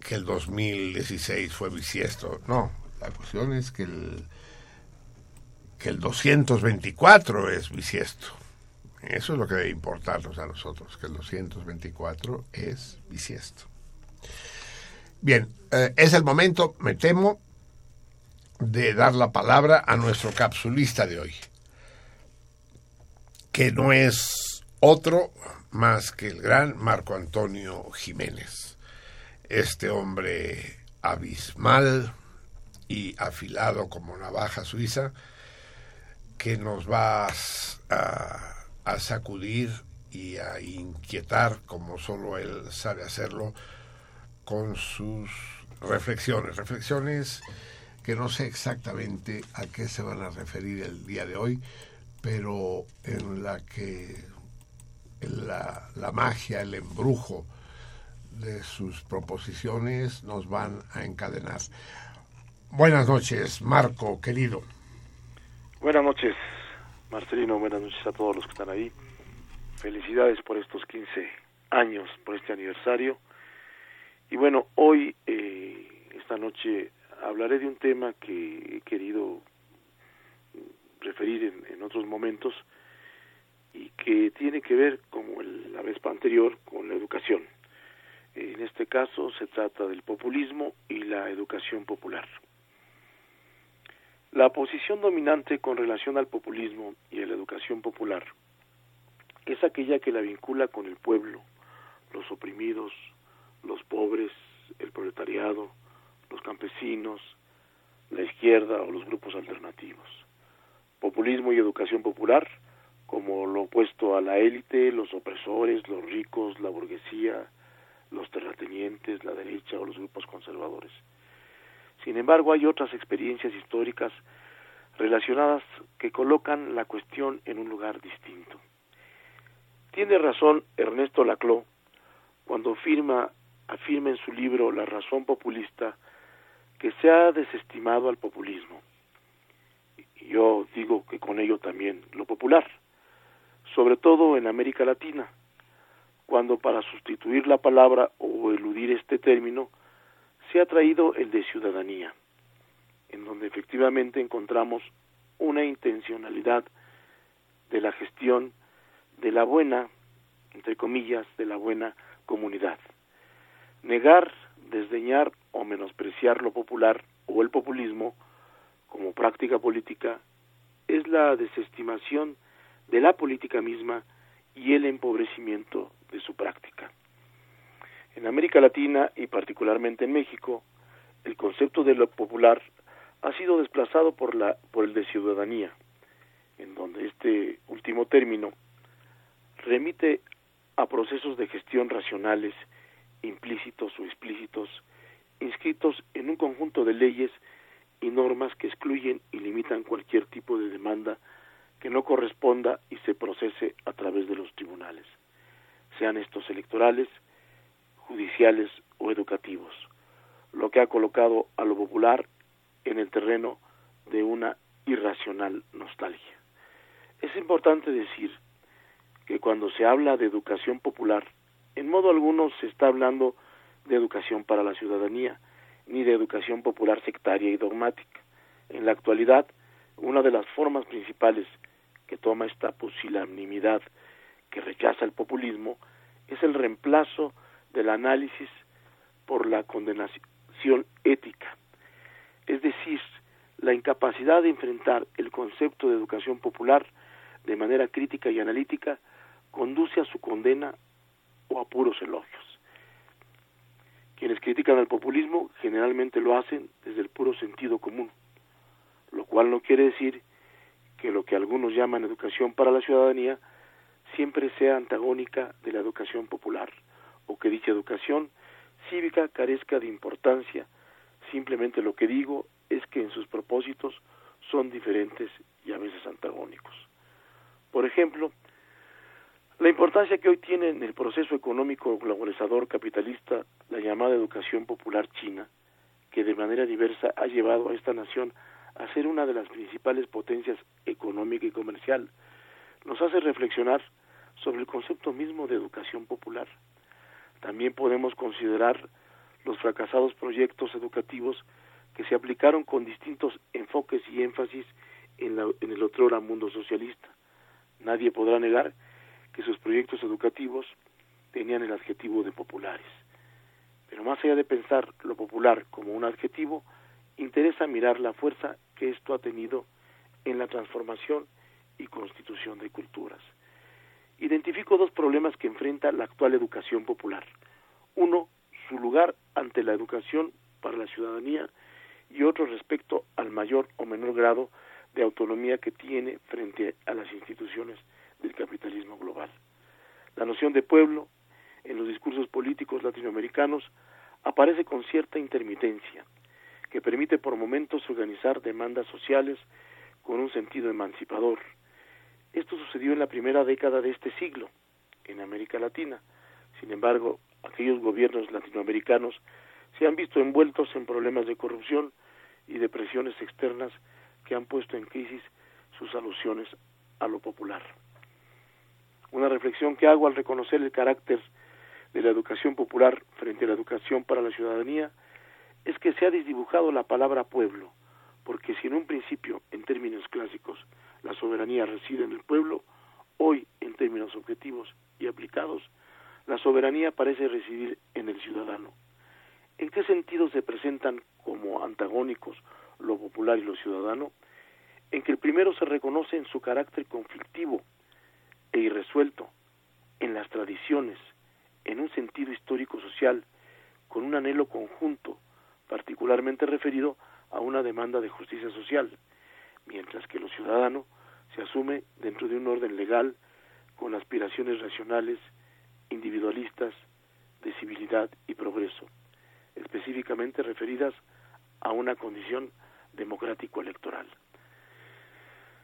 que el 2016 fue bisiesto. No, la cuestión es que el, que el 224 es bisiesto. Eso es lo que debe importarnos a nosotros, que el 224 es bisiesto. Bien, eh, es el momento, me temo, de dar la palabra a nuestro capsulista de hoy, que no es otro más que el gran Marco Antonio Jiménez, este hombre abismal y afilado como navaja suiza, que nos va a, a sacudir y a inquietar como solo él sabe hacerlo con sus reflexiones, reflexiones que no sé exactamente a qué se van a referir el día de hoy, pero en la que la, la magia, el embrujo de sus proposiciones nos van a encadenar. Buenas noches, Marco, querido. Buenas noches, Marcelino. Buenas noches a todos los que están ahí. Felicidades por estos 15 años, por este aniversario. Y bueno, hoy, eh, esta noche, hablaré de un tema que he querido referir en, otros momentos y que tiene que ver, como la vez anterior, con la educación. En este caso se trata del populismo y la educación popular. La posición dominante con relación al populismo y a la educación popular es aquella que la vincula con el pueblo, los oprimidos, los pobres, el proletariado, los campesinos, la izquierda o los grupos alternativos. Populismo y educación popular como lo opuesto a la élite, los opresores, los ricos, la burguesía, los terratenientes, la derecha o los grupos conservadores. Sin embargo, hay otras experiencias históricas relacionadas que colocan la cuestión en un lugar distinto. Tiene razón Ernesto Laclau cuando afirma, afirma en su libro La razón populista que se ha desestimado al populismo. Yo digo que con ello también lo popular, sobre todo en América Latina, cuando para sustituir la palabra o eludir este término se ha traído el de ciudadanía, en donde efectivamente encontramos una intencionalidad de la gestión de la buena, entre comillas, de la buena comunidad. Negar, desdeñar o menospreciar lo popular o el populismo como práctica política es la desestimación de la política misma y el empobrecimiento de su práctica. En América Latina y particularmente en México, el concepto de lo popular ha sido desplazado por, la, por el de ciudadanía, en donde este último término remite a procesos de gestión racionales, implícitos o explícitos, inscritos en un conjunto de leyes y normas que excluyen y limitan cualquier tipo de demanda que no corresponda y se procese a través de los tribunales, sean estos electorales, judiciales o educativos, lo que ha colocado a lo popular en el terreno de una irracional nostalgia. Es importante decir que cuando se habla de educación popular, en modo alguno se está hablando de educación para la ciudadanía, ni de educación popular sectaria y dogmática. En la actualidad, una de las formas principales que toma esta pusilanimidad que rechaza el populismo es el reemplazo del análisis por la condenación ética, es decir, la incapacidad de enfrentar el concepto de educación popular de manera crítica y analítica conduce a su condena o a puros elogios. Quienes critican al populismo generalmente lo hacen desde el puro sentido común, lo cual no quiere decir que lo que algunos llaman educación para la ciudadanía siempre sea antagónica de la educación popular, o que dicha educación cívica carezca de importancia. Simplemente lo que digo es que en sus propósitos son diferentes y a veces antagónicos. Por ejemplo, la importancia que hoy tiene en el proceso económico globalizador capitalista la llamada educación popular china, que de manera diversa ha llevado a esta nación a ser una de las principales potencias económica y comercial, nos hace reflexionar sobre el concepto mismo de educación popular. También podemos considerar los fracasados proyectos educativos que se aplicaron con distintos enfoques y énfasis en, la, en el otrora mundo socialista. Nadie podrá negar que sus proyectos educativos tenían el adjetivo de populares. Pero más allá de pensar lo popular como un adjetivo, interesa mirar la fuerza que esto ha tenido en la transformación y constitución de culturas. Identifico dos problemas que enfrenta la actual educación popular. Uno, su lugar ante la educación para la ciudadanía y otro respecto al mayor o menor grado de autonomía que tiene frente a las instituciones del capitalismo global. La noción de pueblo en los discursos políticos latinoamericanos aparece con cierta intermitencia, que permite por momentos organizar demandas sociales con un sentido emancipador. Esto sucedió en la primera década de este siglo, en América Latina. Sin embargo, aquellos gobiernos latinoamericanos se han visto envueltos en problemas de corrupción y de presiones externas que han puesto en crisis sus alusiones a lo popular. Una reflexión que hago al reconocer el carácter de la educación popular frente a la educación para la ciudadanía es que se ha desdibujado la palabra pueblo, porque si en un principio, en términos clásicos, la soberanía reside en el pueblo, hoy, en términos objetivos y aplicados, la soberanía parece residir en el ciudadano. ¿En qué sentido se presentan como antagónicos lo popular y lo ciudadano? En que el primero se reconoce en su carácter conflictivo e irresuelto, en las tradiciones, en un sentido histórico-social, con un anhelo conjunto, particularmente referido a una demanda de justicia social, mientras que lo ciudadano se asume dentro de un orden legal con aspiraciones racionales, individualistas, de civilidad y progreso, específicamente referidas a una condición democrático-electoral.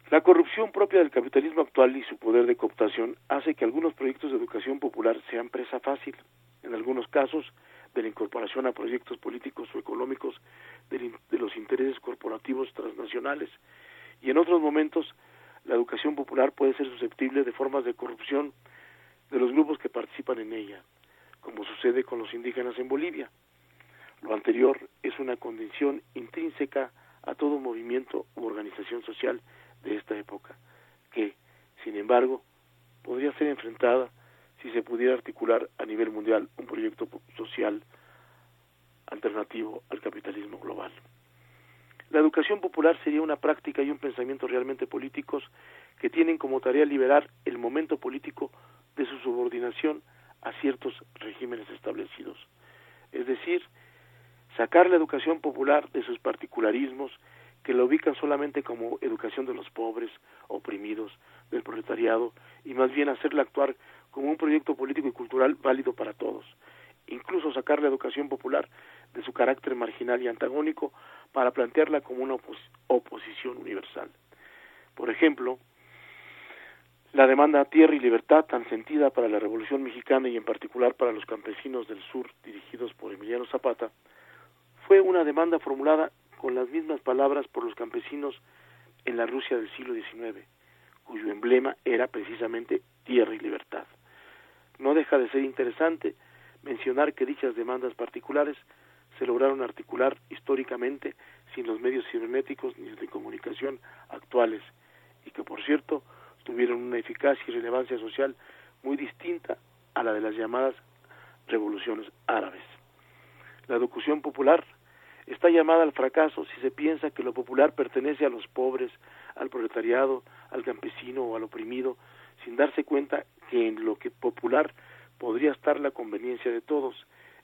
La corrupción propia del capitalismo actual y su poder de cooptación hace que algunos proyectos de educación popular sean presa fácil, en algunos casos de la incorporación a proyectos políticos o económicos de, los intereses corporativos transnacionales, y en otros momentos la educación popular puede ser susceptible de formas de corrupción de los grupos que participan en ella, como sucede con los indígenas en Bolivia. Lo anterior es una condición intrínseca a todo movimiento u organización social de esta época, que, sin embargo, podría ser enfrentada si se pudiera articular a nivel mundial un proyecto social alternativo al capitalismo global. La educación popular sería una práctica y un pensamiento realmente políticos que tienen como tarea liberar el momento político de su subordinación a ciertos regímenes establecidos. Es decir, sacar la educación popular de sus particularismos que la ubican solamente como educación de los pobres, oprimidos, del proletariado, y más bien hacerla actuar como un proyecto político y cultural válido para todos. Incluso sacar la educación popular de su carácter marginal y antagónico para plantearla como una oposición universal. Por ejemplo, La demanda Tierra y Libertad, tan sentida para la Revolución Mexicana y en particular para los campesinos del sur dirigidos por Emiliano Zapata, fue una demanda formulada con las mismas palabras por los campesinos en la Rusia del siglo XIX, cuyo emblema era precisamente Tierra y Libertad. No deja de ser interesante mencionar que dichas demandas particulares se lograron articular históricamente sin los medios cibernéticos ni de comunicación actuales y que, por cierto, tuvieron una eficacia y relevancia social muy distinta a la de las llamadas revoluciones árabes. La educación popular está llamada al fracaso si se piensa que lo popular pertenece a los pobres, al proletariado, al campesino o al oprimido, sin darse cuenta que en lo que popular podría estar la conveniencia de todos,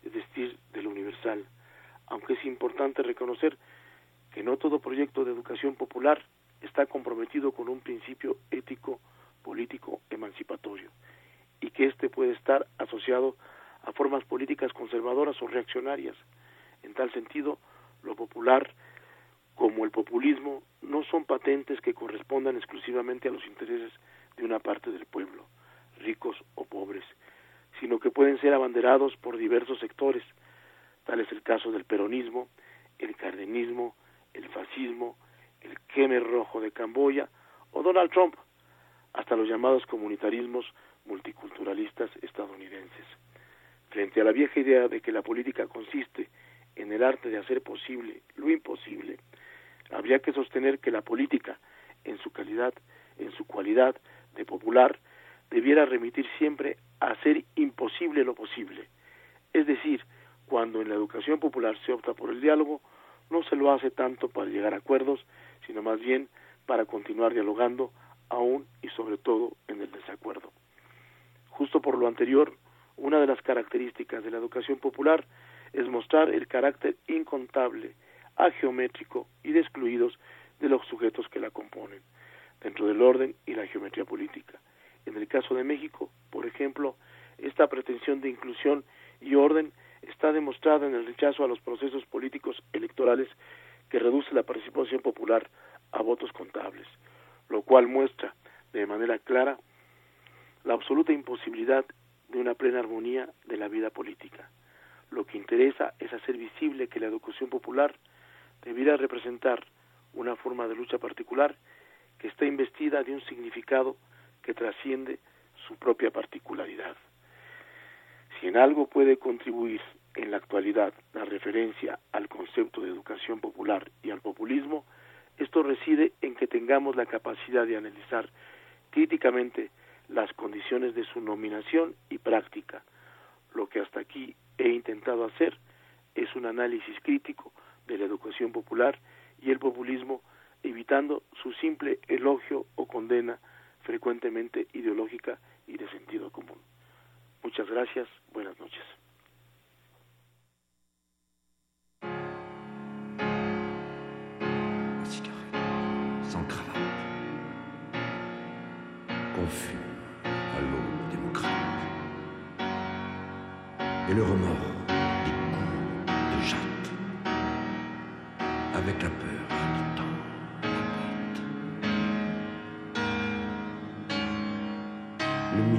es decir, de lo universal, aunque es importante reconocer que no todo proyecto de educación popular está comprometido con un principio ético, político, emancipatorio, y que éste puede estar asociado a formas políticas conservadoras o reaccionarias. En tal sentido, lo popular como el populismo no son patentes que correspondan exclusivamente a los intereses de una parte del pueblo, ricos o pobres, sino que pueden ser abanderados por diversos sectores. Tal es el caso del peronismo, el cardenismo, el fascismo, el Khmer rojo de Camboya o Donald Trump, hasta los llamados comunitarismos multiculturalistas estadounidenses. Frente a la vieja idea de que la política consiste en el arte de hacer posible lo imposible, habría que sostener que la política, en su calidad, en su cualidad de popular, debiera remitir siempre a hacer imposible lo posible. Es decir, cuando en la educación popular se opta por el diálogo, no se lo hace tanto para llegar a acuerdos, sino más bien para continuar dialogando aún y sobre todo en el desacuerdo. Justo por lo anterior, una de las características de la educación popular es mostrar el carácter incontable, ageométrico y de excluidos de los sujetos que la componen, dentro del orden y la geometría política. En el caso de México, por ejemplo, esta pretensión de inclusión y orden está demostrada en el rechazo a los procesos políticos electorales que reduce la participación popular a votos contables, lo cual muestra de manera clara la absoluta imposibilidad de una plena armonía de la vida política. Lo que interesa es hacer visible que la educación popular debiera representar una forma de lucha particular que está investida de un significado que trasciende su propia particularidad. Si en algo puede contribuir en la actualidad la referencia al concepto de educación popular y al populismo, esto reside en que tengamos la capacidad de analizar críticamente las condiciones de su nominación y práctica. Lo que hasta aquí he intentado hacer es un análisis crítico de la educación popular y el populismo, evitando su simple elogio o condena frecuentemente ideológica y de sentido común. Muchas gracias, buenas noches. sans cravate, confus à l'aube démocrate, et le remords des coups de jatte, avec la peur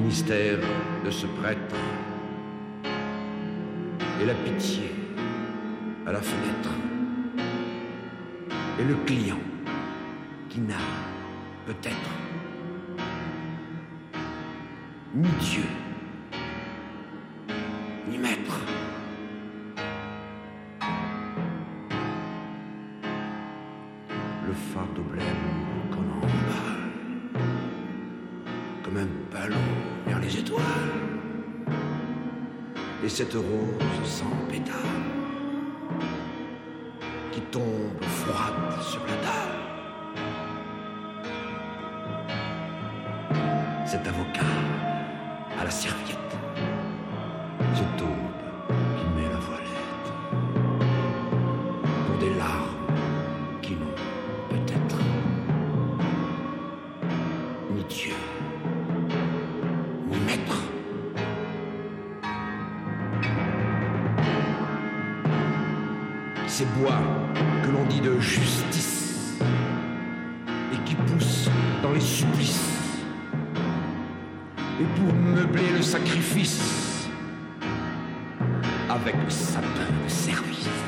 Le ministère de ce prêtre. Et la pitié à la fenêtre. Et le client qui n'a peut-être ni Dieu, cette rose sans pétales de justice et qui poussent dans les supplices et pour meubler le sacrifice avec sapin de service.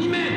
Ni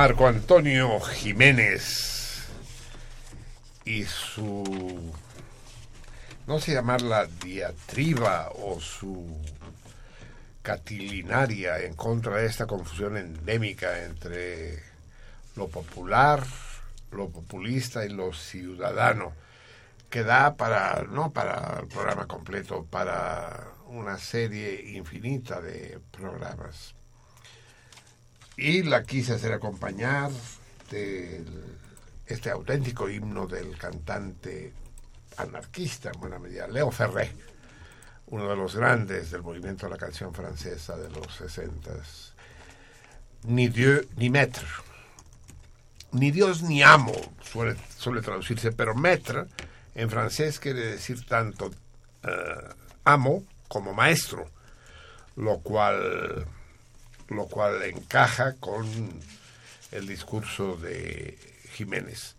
Marco Antonio Jiménez y su, no sé llamarla diatriba o su catilinaria en contra de esta confusión endémica entre lo popular, lo populista y lo ciudadano, que da para, no para el programa completo, para una serie infinita de programas y la quise hacer acompañar de este auténtico himno del cantante anarquista en buena medida, Leo Ferré, uno de los grandes del movimiento de la canción francesa de los 60. Ni Dieu ni maître. Ni Dios ni amo suele, suele traducirse, pero maître en francés quiere decir tanto eh, amo como maestro, lo cual lo cual encaja con el discurso de Jiménez.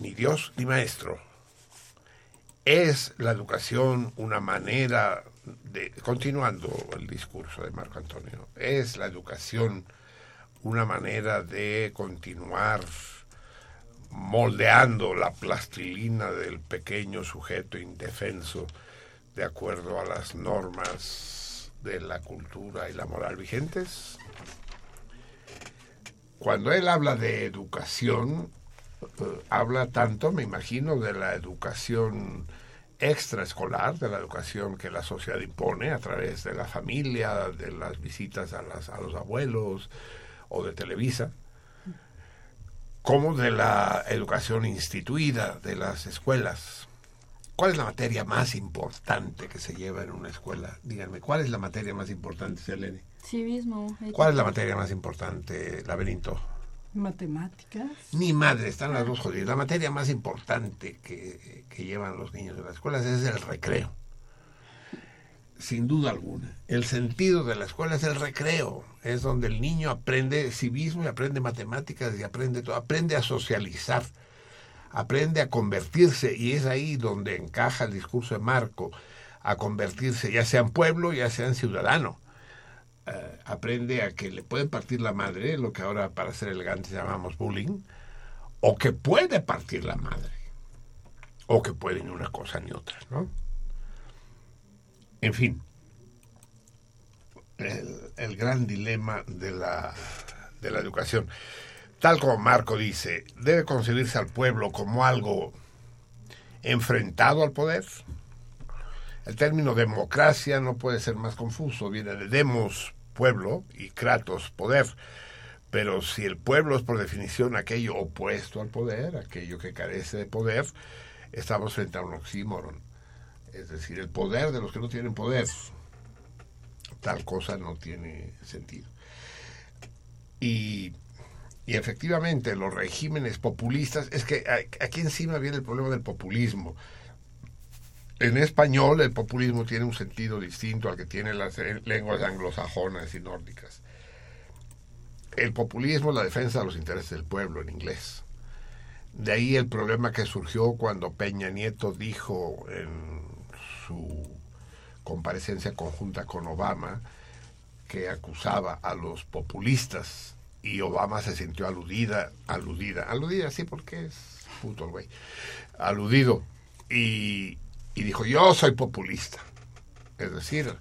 Ni Dios ni maestro. ¿Es la educación una manera de, continuando el discurso de Marco Antonio, es la educación una manera de continuar moldeando la plastilina del pequeño sujeto indefenso de acuerdo a las normas de la cultura y la moral vigentes. Cuando él habla de educación, eh, habla tanto, me imagino, de la educación extraescolar, de la educación que la sociedad impone a través de la familia, de las visitas a, las, a los abuelos o de Televisa, como de la educación instituida de las escuelas. ¿Cuál es la materia más importante que se lleva en una escuela? Díganme, ¿cuál es la materia más importante, Selene? Civismo. ¿Cuál es la materia más importante, Laberinto? Matemáticas. Ni madre, están las dos jodidas. La materia más importante que, que llevan los niños de las escuelas es el recreo. Sin duda alguna. El sentido de la escuela es el recreo. Es donde el niño aprende civismo y aprende matemáticas y aprende todo. Aprende a socializar aprende a convertirse, y es ahí donde encaja el discurso de Marco, a convertirse ya sea en pueblo, ya sea en ciudadano. Eh, aprende a que le puede partir la madre, lo que ahora para ser elegante llamamos bullying, o que puede partir la madre, o que puede ni una cosa ni otra, ¿no? En fin, el, el gran dilema de la, de la educación tal como Marco dice, debe concebirse al pueblo como algo enfrentado al poder. El término democracia no puede ser más confuso, viene de demos, pueblo, y kratos, poder. Pero si el pueblo es por definición aquello opuesto al poder, aquello que carece de poder, estamos frente a un oxímoron. Es decir, el poder de los que no tienen poder. Tal cosa no tiene sentido. Y, y efectivamente, los regímenes populistas, es que aquí encima viene el problema del populismo. En español, el populismo tiene un sentido distinto al que tienen las eh, lenguas anglosajonas y nórdicas. El populismo es la defensa de los intereses del pueblo en inglés. De ahí el problema que surgió cuando Peña Nieto dijo en su comparecencia conjunta con Obama que acusaba a los populistas y Obama se sintió aludida, aludida, aludida, sí, porque es puto el güey, aludido y, y dijo yo soy populista, es decir,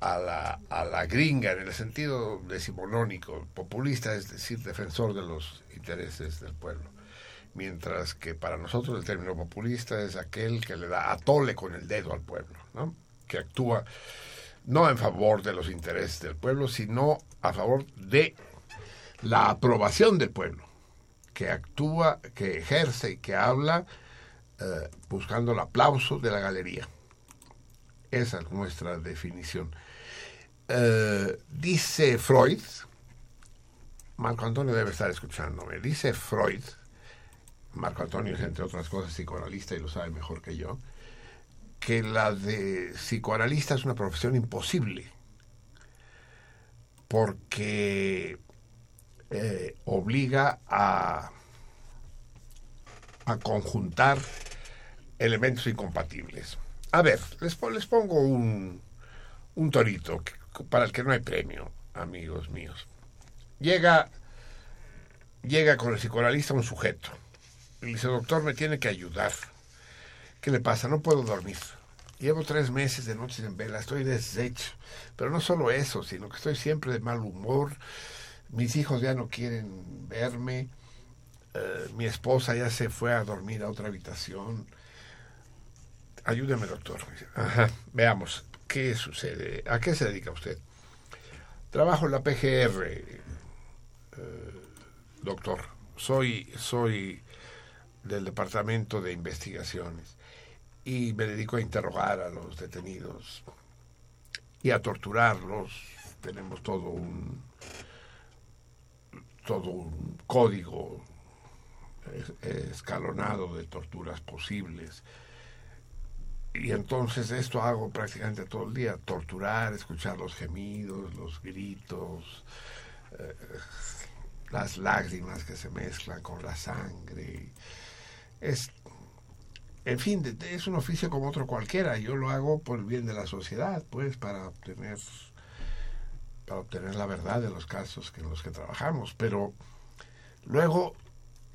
a la, a la gringa en el sentido decimonónico, populista es decir, defensor de los intereses del pueblo mientras que para nosotros el término populista es aquel que le da atole con el dedo al pueblo, ¿no? que actúa no en favor de los intereses del pueblo, sino a favor de la aprobación del pueblo, que actúa, que ejerce y que habla eh, buscando el aplauso de la galería. Esa es nuestra definición. Eh, dice Freud, Marco Antonio debe estar escuchándome, dice Freud, Marco Antonio es, entre otras cosas, psicoanalista y lo sabe mejor que yo, que la de psicoanalista es una profesión imposible, porque eh, obliga a, a conjuntar elementos incompatibles. A ver, les, les pongo un, un torito para el que no hay premio, amigos míos. Llega, llega con el psicoanalista un sujeto. Y dice, doctor, me tiene que ayudar. ¿Qué le pasa? No puedo dormir. Llevo tres meses de noches en vela, estoy deshecho. Pero no solo eso, sino que estoy siempre de mal humor. Mis hijos ya no quieren verme. eh, mi esposa ya se fue a dormir a otra habitación. Ayúdeme, doctor. Ajá, veamos, ¿qué sucede? ¿A qué se dedica usted? Trabajo en la PGR, eh, doctor. Soy, soy del Departamento de Investigaciones y me dedico a interrogar a los detenidos y a torturarlos. Tenemos todo un todo un código es- escalonado de torturas posibles. Y entonces esto hago prácticamente todo el día, torturar, escuchar los gemidos, los gritos, eh, las lágrimas que se mezclan con la sangre. Es, en fin, es un oficio como otro cualquiera. Yo lo hago por el bien de la sociedad, pues, para obtener, para obtener la verdad de los casos que, en los que trabajamos. Pero luego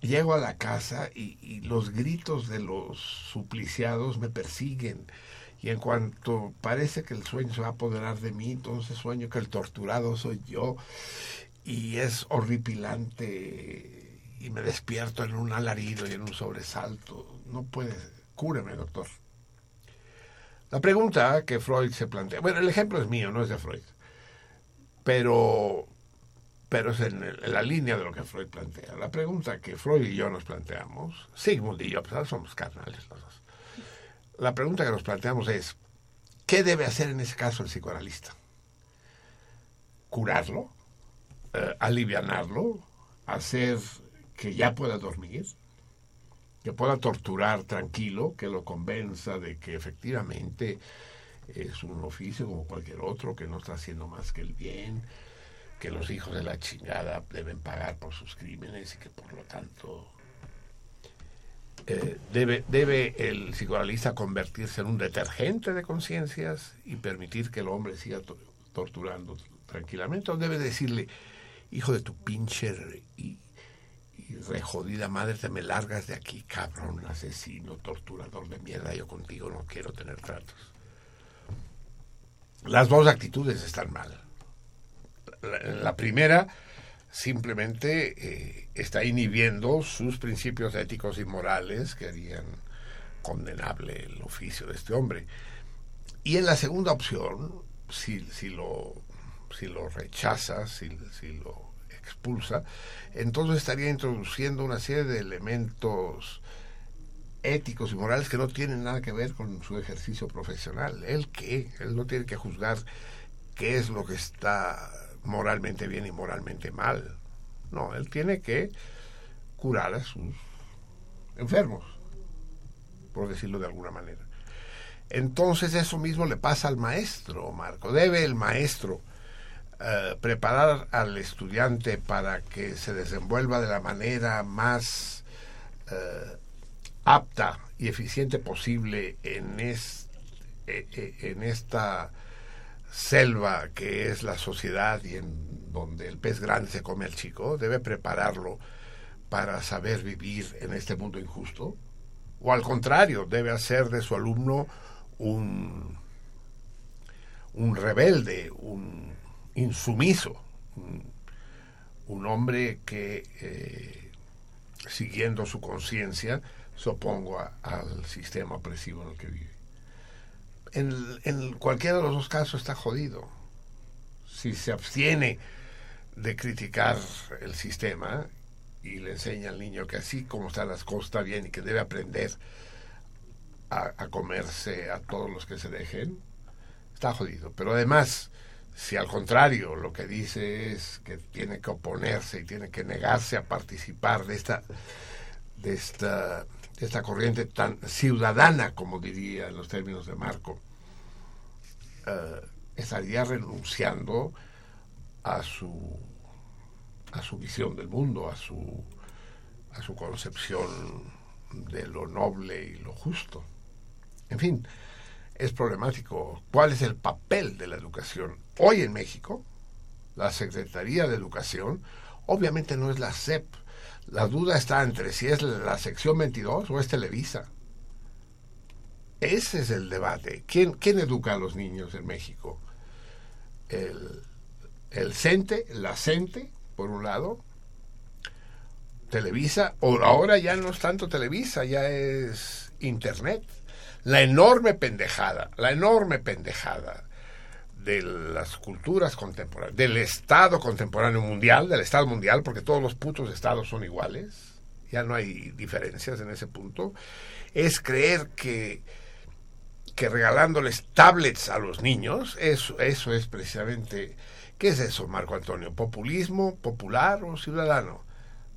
llego a la casa y, los gritos de los supliciados me persiguen. Y en cuanto parece que el sueño se va a apoderar de mí, entonces sueño que el torturado soy yo. Y es horripilante. Y me despierto en un alarido y en un sobresalto. No puede. Cúreme, doctor. La pregunta que Freud se plantea. Bueno, el ejemplo es mío, no es de Freud. Pero pero es en, la línea de lo que Freud plantea. La pregunta que Freud y yo nos planteamos, Sigmund y yo, pues somos carnales los dos. La pregunta que nos planteamos es, ¿qué debe hacer en ese caso el psicoanalista? ¿Curarlo? Eh, ¿Alivianarlo? ¿Hacer que ya pueda dormir? ¿Que pueda torturar tranquilo? ¿Que lo convenza de que efectivamente es un oficio como cualquier otro, que no está haciendo más que el bien? que los hijos de la chingada deben pagar por sus crímenes y que por lo tanto eh, debe, debe el psicoanalista convertirse en un detergente de conciencias y permitir que el hombre siga to- torturando tranquilamente o debe decirle hijo de tu pinche y, y re jodida madre te me largas de aquí cabrón asesino torturador de mierda yo contigo no quiero tener tratos las dos actitudes están mal la, primera simplemente eh, está inhibiendo sus principios éticos y morales que harían condenable el oficio de este hombre. Y en la segunda opción, si, si, lo, si lo rechaza, si, si lo expulsa, entonces estaría introduciendo una serie de elementos éticos y morales que no tienen nada que ver con su ejercicio profesional. ¿Él qué? Él no tiene que juzgar qué es lo que está moralmente bien y moralmente mal. No, él tiene que curar a sus enfermos, por decirlo de alguna manera. Entonces eso mismo le pasa al maestro, Marco. Debe el maestro eh, preparar al estudiante para que se desenvuelva de la manera más eh, apta y eficiente posible en, es- eh, eh, en esta selva que es la sociedad y en donde el pez grande se come al chico, debe prepararlo para saber vivir en este mundo injusto, o al contrario, debe hacer de su alumno un, un rebelde, un insumiso, un, hombre que, eh, siguiendo su conciencia, se al sistema opresivo en el que vive. En, en cualquiera de los dos casos está jodido. Si se abstiene de criticar el sistema y le enseña al niño que así como están las cosas está bien y que debe aprender a, a comerse a todos los que se dejen, está jodido. Pero además, si al contrario lo que dice es que tiene que oponerse y tiene que negarse a participar de esta, de esta, esta corriente tan ciudadana, como diría en los términos de Marco, eh, estaría renunciando a su a su visión del mundo, a su a su concepción de lo noble y lo justo. En fin, es problemático. ¿Cuál es el papel de la educación? Hoy en México, la Secretaría de Educación obviamente no es la SEP. La duda está entre si es la sección 22 o es Televisa. Ese es el debate. ¿Quién, quién educa a los niños en México? El, el CENTE, la CENTE, por un lado, Televisa, o ahora ya no es tanto Televisa, ya es Internet. La enorme pendejada, la enorme pendejada de las culturas contemporáneas, del Estado contemporáneo mundial, del Estado mundial, porque todos los putos estados son iguales, ya no hay diferencias en ese punto, es creer que, que regalándoles tablets a los niños, eso, eso es precisamente, ¿qué es eso, Marco Antonio? ¿Populismo, popular o ciudadano?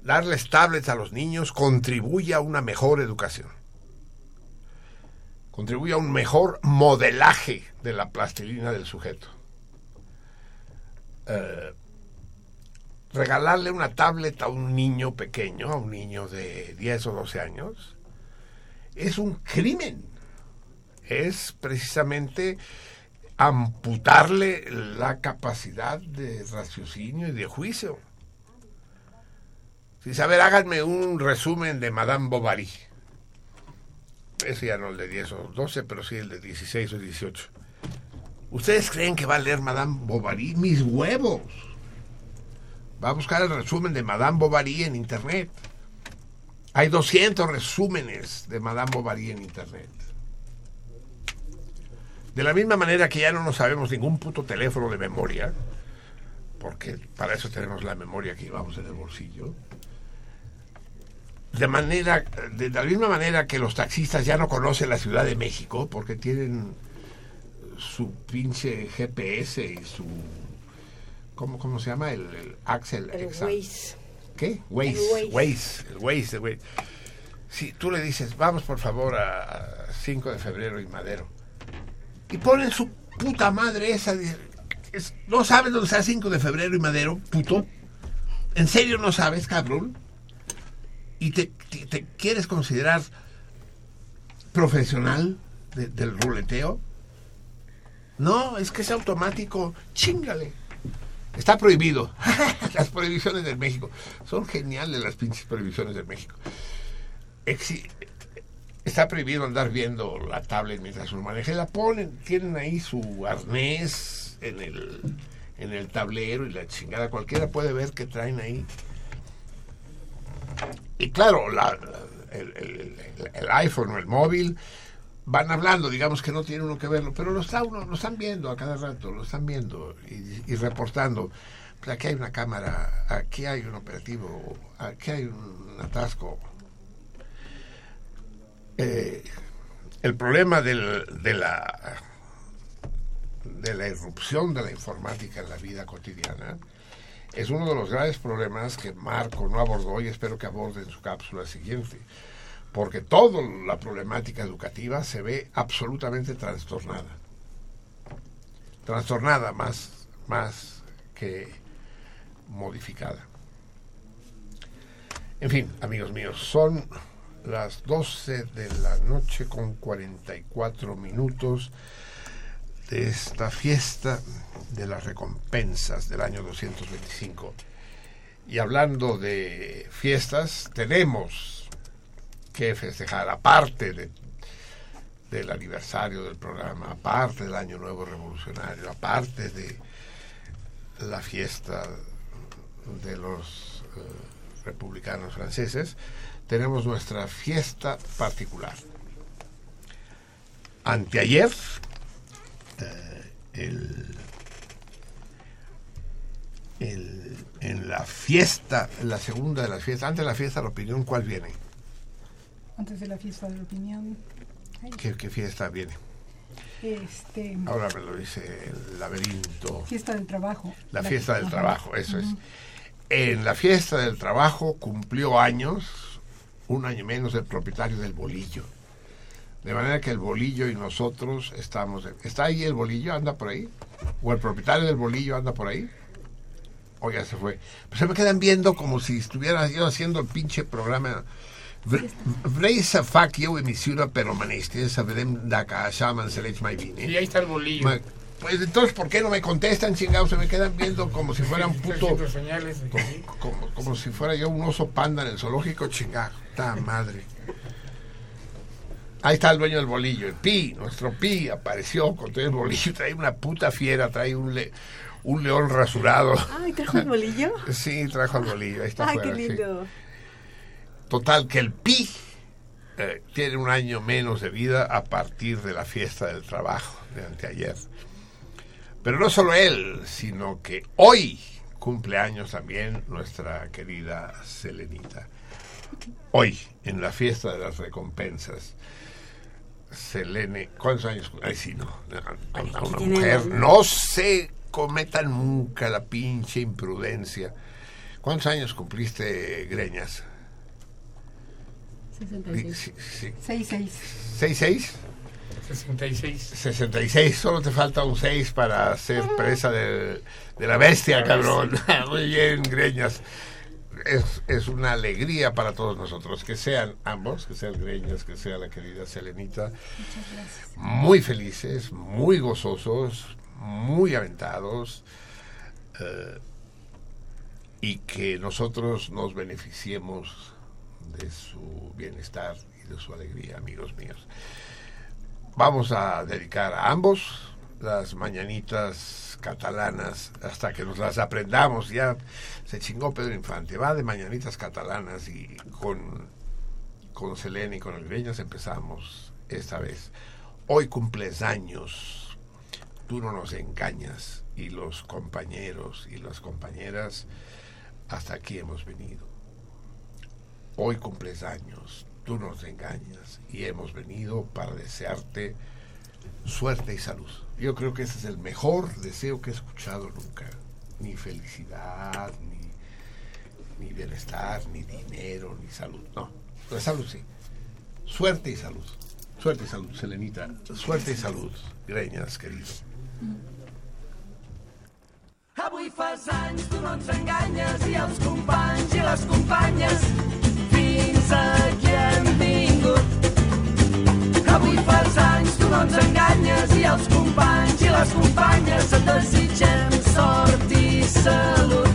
Darles tablets a los niños contribuye a una mejor educación contribuye a un mejor modelaje de la plastilina del sujeto. Eh, regalarle una tablet a un niño pequeño, a un niño de 10 o 12 años, es un crimen. Es precisamente amputarle la capacidad de raciocinio y de juicio. Sí, a ver, háganme un resumen de Madame Bovary ese ya no el de 10 o 12, pero sí el de 16 o 18. ¿Ustedes creen que va a leer Madame Bovary? Mis huevos. Va a buscar el resumen de Madame Bovary en Internet. Hay 200 resúmenes de Madame Bovary en Internet. De la misma manera que ya no nos sabemos ningún puto teléfono de memoria, porque para eso tenemos la memoria que llevamos en el bolsillo de manera de la misma manera que los taxistas ya no conocen la Ciudad de México porque tienen su pinche GPS y su ¿cómo, cómo se llama? el, el Axel El Waze. ¿qué? Waze, El Waze. El Waze, el Waze. Si tú le dices, vamos por favor a 5 de febrero y Madero, y ponen su puta madre esa, de- es- ¿no sabes dónde está 5 de febrero y Madero, puto? ¿En serio no sabes, cabrón? Y te, quieres considerar profesional de- del ruleteo. No, es que es automático. Chingale. Está prohibido. las prohibiciones del México. Son geniales las pinches prohibiciones del México. Está prohibido andar viendo la tablet mientras uno maneja. La ponen, tienen ahí su arnés en el, en el tablero y la chingada. Cualquiera puede ver que traen ahí. Y claro, la- el, iPhone o el móvil van hablando, digamos que no tiene uno que verlo, pero lo, está uno, lo están viendo a cada rato, lo están viendo y, y reportando. Pues aquí hay una cámara, aquí hay un operativo, aquí hay un atasco. eh, el problema del- de la de la irrupción de la informática en la vida cotidiana es uno de los graves problemas que Marco no abordó y espero que aborde en su cápsula siguiente, porque toda la problemática educativa se ve absolutamente trastornada. Trastornada más, más que modificada. En fin, amigos míos, son las 12 de la noche con 44 minutos de esta fiesta de las recompensas del año 225. Y hablando de fiestas, tenemos que festejar, aparte de, del aniversario del programa, aparte del Año Nuevo Revolucionario, aparte de la fiesta de los eh, republicanos franceses, tenemos nuestra fiesta particular. Anteayer, eh, el, el- en la fiesta, en la segunda de las fiestas, antes de la fiesta de la opinión, ¿cuál viene? Antes de la fiesta de la opinión. ¿Qué, qué fiesta viene? Este, Ahora me lo dice el laberinto. fiesta del trabajo. La fiesta del trabajo, eso es. En la fiesta del trabajo cumplió años, un año menos, el propietario del bolillo. De manera que el bolillo y nosotros estamos... ¿Está ahí el bolillo? ¿Anda por ahí? ¿O el propietario del bolillo anda por ahí? O ya se fue. Pues se me quedan viendo como si estuviera yo haciendo el pinche programa. Sabrem de que això m'enceleix mai bien. Y ahí está el bolillo. Pues entonces, ¿por qué no me contestan, chingados? Se me quedan viendo como si fuera un puto... como si fuera yo un oso panda en el zoológico, chingado. ¡Ta madre! Ahí está el dueño del bolillo, el Pi, nuestro Pi, apareció con todo el bolillo, trae una puta fiera, trae un, le- un león rasurado. Ay, trajo el bolillo. Sí, trajo el bolillo, ahí está Ay, qué afuera, sí. lindo. Total, que el Pi eh, tiene un año menos de vida a partir de la fiesta del trabajo de anteayer. Pero no solo él, sino que hoy cumple años también nuestra querida Selenita. Hoy, en la fiesta de las recompensas, Selene, ¿cuántos años? Ay, sí, no. A, una mujer, no se cometan nunca la pinche imprudencia. ¿Cuántos años cumpliste, Greñas? 66. Sí, sí. 66. ¿Seis, seis? 66. 66, solo te falta un 6 para ser presa de, de la bestia, La cabrón. Muy bien, Greñas. Es, es una alegría para todos nosotros que sean ambos, que sean Greñas, que sea la querida Selenita, Muchas gracias. muy felices, muy gozosos, muy aventados eh, y que nosotros nos beneficiemos de su bienestar y de su alegría, amigos míos. Vamos a dedicar a ambos las mañanitas catalanas hasta que nos las aprendamos. Ya se chingó Pedro Infante. Va de mañanitas catalanas y con, con Selene y con el Greñas empezamos esta vez. Hoy cumples años. Tú no nos engañas. Y los compañeros y las compañeras, hasta aquí hemos venido. Hoy cumples años. Tú nos engañas. Y hemos venido para desearte suerte y salud. Yo creo que ese es el mejor deseo que he escuchado nunca. Ni felicidad, ni, bienestar, ni dinero, ni salud. No, la salud sí. Suerte y salud. Suerte y salud, Selenita. Suerte y salud, Greñas, querido. Avui fas anys, tu no ens enganyes, i els companys i les companyes fins aquí hem vingut. Avui fas anys, tu no ens enganyes, i els companys i les companyes et desitgem sort i salut.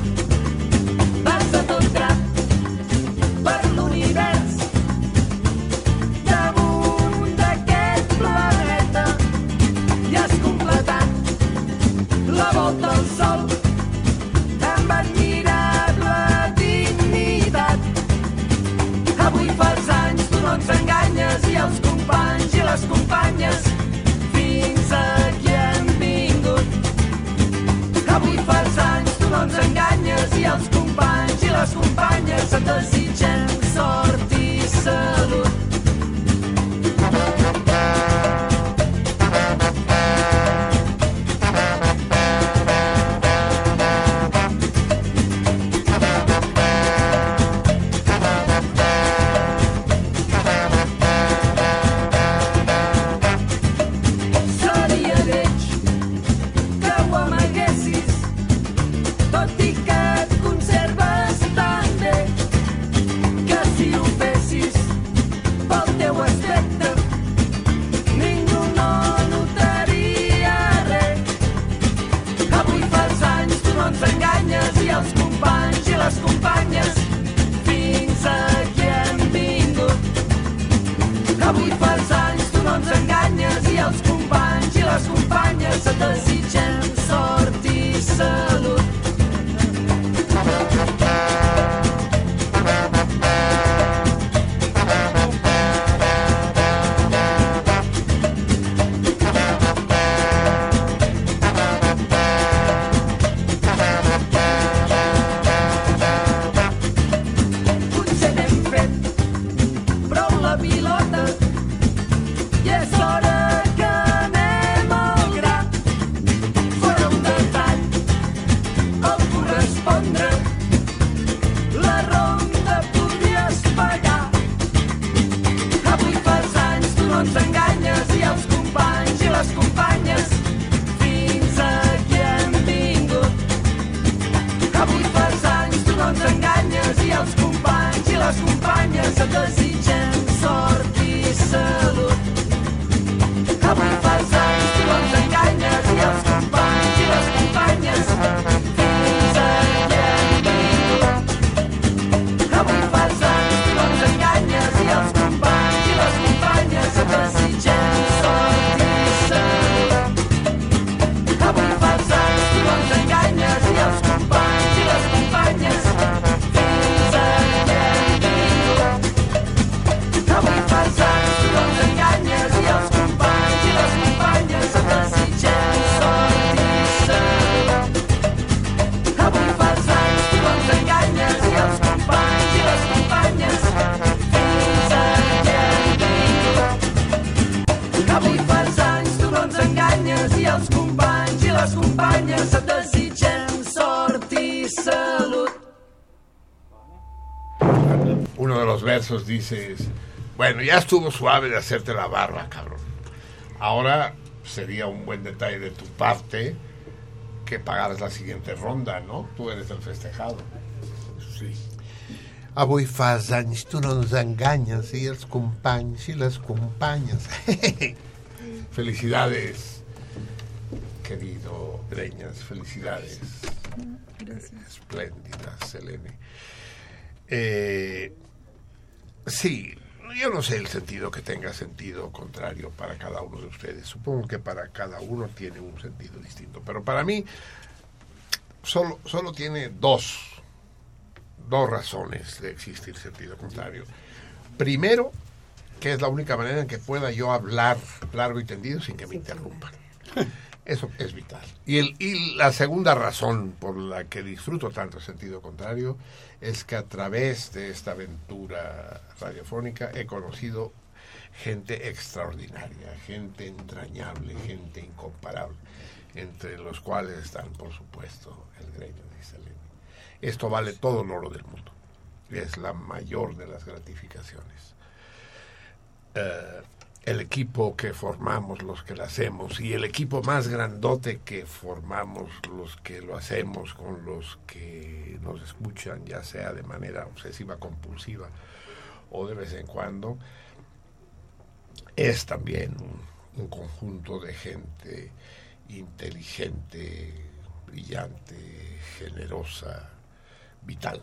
Uno de los versos dice, es, bueno, ya estuvo suave de hacerte la barba, cabrón. Ahora sería un buen detalle de tu parte que pagaras la siguiente ronda, ¿no? Tú eres el festejado. Sí. Avui fas anys, tu no ens enganyes, i els companys i les companyes. Felicidades, querido Breñas, felicidades. Espléndida, Selene. Eh, sí, yo no sé el sentido que tenga sentido contrario para cada uno de ustedes. Supongo que para cada uno tiene un sentido distinto. Pero para mí solo, solo tiene dos, dos razones de existir sentido contrario. Primero, que es la única manera en que pueda yo hablar largo y tendido sin que me interrumpan. Eso es vital. Y, el, y la segunda razón por la que disfruto tanto sentido contrario es que a través de esta aventura radiofónica he conocido gente extraordinaria, gente entrañable, gente incomparable, entre los cuales están, por supuesto, el gremio de Selene. Esto vale todo el oro del mundo. Es la mayor de las gratificaciones. Eh, el equipo que formamos, los que lo hacemos, y el equipo más grandote que formamos, los que lo hacemos con los que nos escuchan, ya sea de manera obsesiva, compulsiva o de vez en cuando, es también un, un conjunto de gente inteligente, brillante, generosa, vital.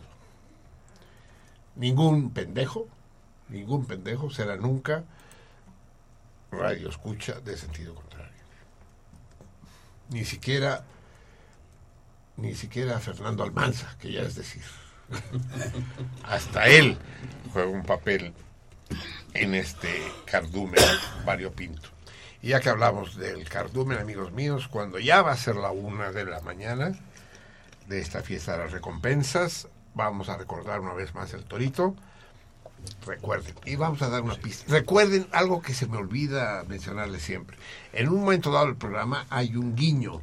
Ningún pendejo, ningún pendejo será nunca radio escucha de sentido contrario. Ni siquiera, ni siquiera Fernando Almanza, que ya es decir, hasta él juega un papel en este cardumen variopinto. Y ya que hablamos del cardumen, amigos míos, cuando ya va a ser la una de la mañana de esta fiesta de las recompensas, vamos a recordar una vez más el torito. Recuerden, y vamos a dar una pista. Recuerden algo que se me olvida mencionarles siempre. En un momento dado del programa hay un guiño,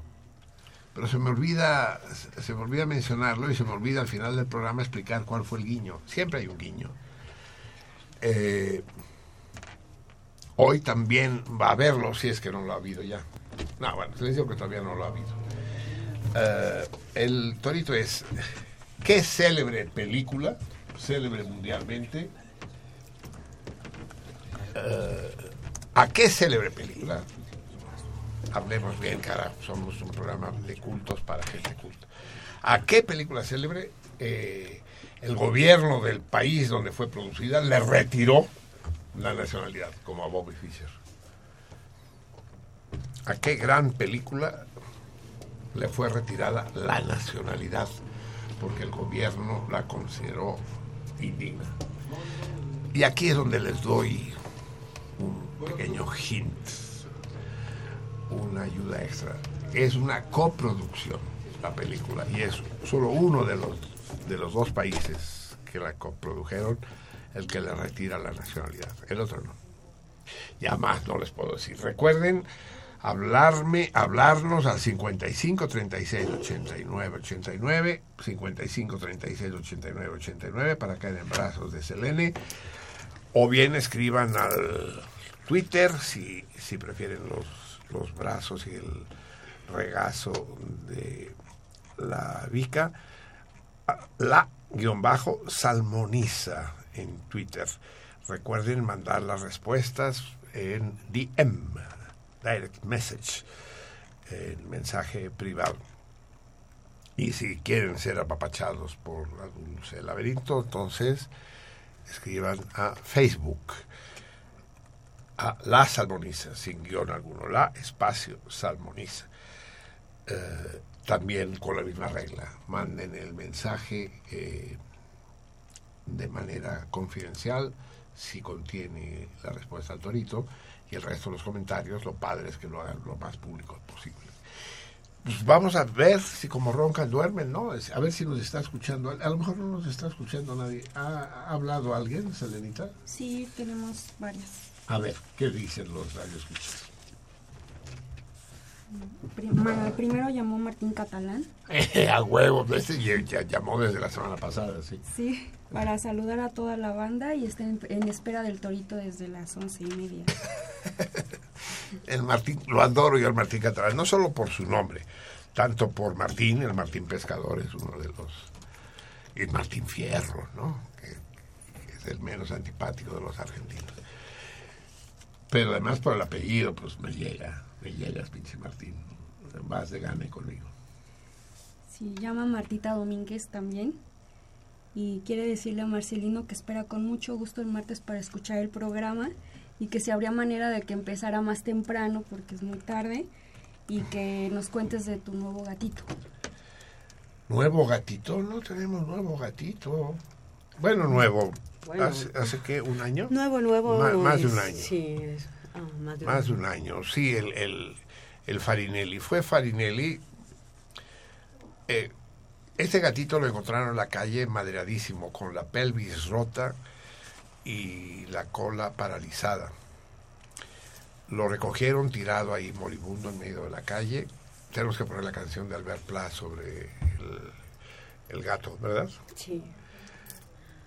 pero se me olvida, se me olvida mencionarlo y se me olvida al final del programa explicar cuál fue el guiño. Siempre hay un guiño. Eh, hoy también va a haberlo, si es que no lo ha habido ya. No, bueno, les digo que todavía no lo ha habido. Eh, el torito es, ¿qué célebre película, célebre mundialmente, ¿A qué célebre película? Hablemos bien, cara, somos un programa de cultos para gente culta. ¿A qué película célebre eh, el gobierno del país donde fue producida le retiró la nacionalidad, como a Bobby Fischer? ¿A qué gran película le fue retirada la nacionalidad? Porque el gobierno la consideró indigna. Y aquí es donde les doy pequeño hint, una ayuda extra. Es una coproducción la película y es solo uno de los, de los dos países que la coprodujeron el que le retira la nacionalidad, el otro no. Ya más no les puedo decir. Recuerden hablarme, hablarnos al 55 36 89 89, 55 36 89 89 para caer en brazos de Selene o bien escriban al Twitter si, si prefieren los, los brazos y el regazo de la Vica, la guion bajo salmoniza en Twitter. Recuerden mandar las respuestas en DM, Direct Message, en mensaje privado. Y si quieren ser apapachados por algún dulce laberinto, entonces escriban a Facebook, La Salmoniza, sin guion alguno, La Espacio Salmoniza. Eh, también con la misma regla, manden el mensaje eh, de manera confidencial si contiene la respuesta al torito y el resto de los comentarios, lo padre es que lo hagan lo más público posible. Pues vamos a ver si como roncan duermen, ¿no? A ver si nos está escuchando. A lo mejor no nos está escuchando nadie. ¿Ha, ha hablado alguien, Selenita? Sí, tenemos varias. A ver, ¿qué dicen los radioescuchas? Primero llamó Martín Catalán, a huevo, este llamó desde la semana pasada, sí. sí, para saludar a toda la banda y está en, en espera del torito desde las once y media. El Martín, lo adoro yo al Martín Catalán, no solo por su nombre, tanto por Martín, el Martín Pescador es uno de los... Y el Martín Fierro, ¿no? Que, que es el menos antipático de los argentinos. Pero además por el apellido, pues me llega, me llegas, pinche Martín. Vas de gane conmigo. Sí, llama Martita Domínguez también y quiere decirle a Marcelino que espera con mucho gusto el martes para escuchar el programa y que si habría manera de que empezara más temprano porque es muy tarde y que nos cuentes de tu nuevo gatito. Nuevo gatito, no tenemos nuevo gatito. Bueno, nuevo. Bueno. ¿Hace, hace qué? ¿Un año? Nuevo, nuevo. Ma- más de un año. Sí, es- ah, más de un Más de año. un año, sí, el, el, el Farinelli. Fue Farinelli. Eh, este gatito lo encontraron en la calle madreadísimo, con la pelvis rota y la cola paralizada. Lo recogieron tirado ahí moribundo en medio de la calle. Tenemos que poner la canción de Albert Pla sobre el, el gato, ¿verdad? Sí.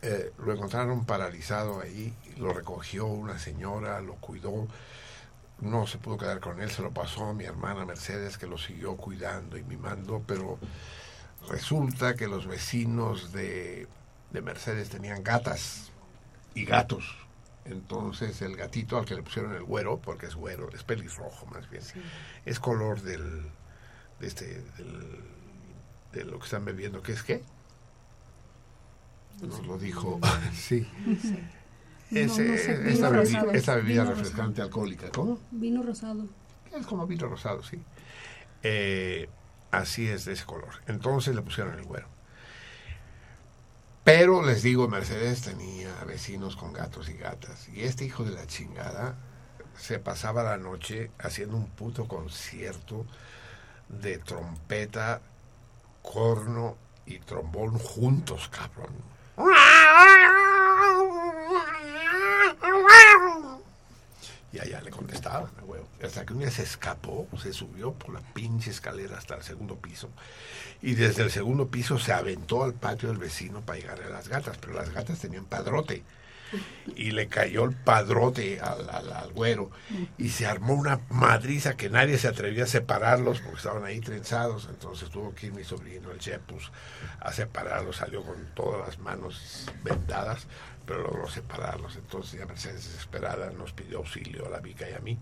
Eh, lo encontraron paralizado ahí, lo recogió una señora, lo cuidó, no se pudo quedar con él, se lo pasó a mi hermana Mercedes que lo siguió cuidando y mimando, pero resulta que los vecinos de, de Mercedes tenían gatas y gatos. Entonces el gatito al que le pusieron el güero, porque es güero, es pelirrojo más bien, es color del, de, este, del- de lo que están bebiendo, ¿qué es qué? Nos lo dijo, sí. No sé. Ese- No, no sé, esta, vino bebi- rosado. esta bebida Vino refrescante alcohólica, ¿cómo? Vino rosado. Es como vino rosado, sí. Eh, así es de ese color. Entonces le pusieron el güero. Pero les digo, Mercedes tenía vecinos con gatos y gatas. Y este hijo de la chingada se pasaba la noche haciendo un puto concierto de trompeta, corno y trombón juntos, cabrón. Y allá le contestaban. Hasta que un día se escapó, se subió por la pinche escalera hasta el segundo piso. Y desde el segundo piso se aventó al patio del vecino para llegar a las gatas. Pero las gatas tenían padrote. Y le cayó el padrote al, al, güero. Y se armó una madriza que nadie se atrevía a separarlos porque estaban ahí trenzados. Entonces tuvo que ir mi sobrino, el Chepus, a separarlos. Salió con todas las manos vendadas, pero logró separarlos. Entonces ya Mercedes desesperada nos pidió auxilio a la Mica y a mí.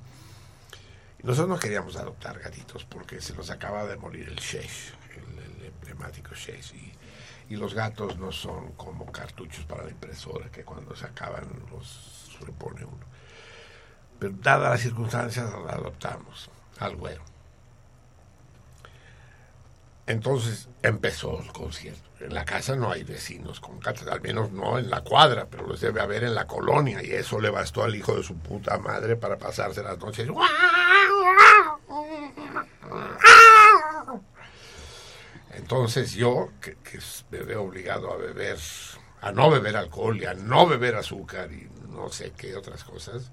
Nosotros no queríamos adoptar gatitos porque se nos acaba de morir el Shesh, el, el emblemático Shesh. Y, y los gatos no son como cartuchos para la impresora que cuando se acaban los repone uno. Pero dadas las circunstancias, lo adoptamos al güero. Entonces empezó el concierto. En la casa no hay vecinos con gatos, al menos no en la cuadra, pero los debe haber en la colonia. Y eso le bastó al hijo de su puta madre para pasarse las noches. Entonces yo, que, me veo obligado a beber, a no beber alcohol y a no beber azúcar y no sé qué otras cosas,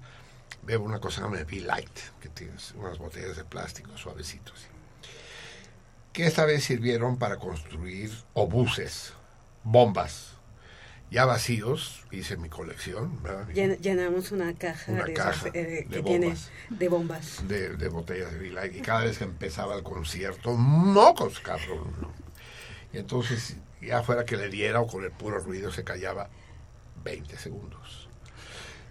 bebo una cosa que se llama V-Light, que tienes unas botellas de plástico suavecitos que esta vez sirvieron para construir obuses, bombas, ya vacíos, hice mi colección, llenamos una caja, Una de, caja esas, eh, de tiene bombas. de bombas. de, de botellas de Light y cada vez que empezaba el concierto, mocos, cabrón. ¿no? Y entonces, ya fuera que le diera o con el puro ruido, se callaba 20 segundos.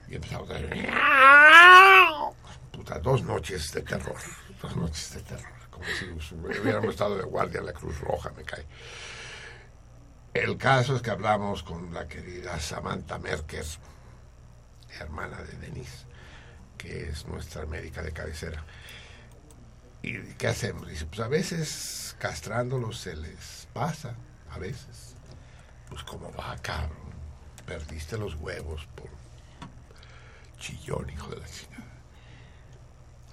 Y empezamos a... Puta, dos noches de terror. Dos noches de terror. Como si hubiéramos estado de guardia en la Cruz Roja, me cae. El caso es que hablamos con la querida Samantha Merker, hermana de Denise, que es nuestra médica de cabecera. ¿Y qué hacemos? Dice, pues a veces castrándolos se les pasa, a veces. Pues como va, cabrón. Perdiste los huevos por chillón, hijo de la chingada.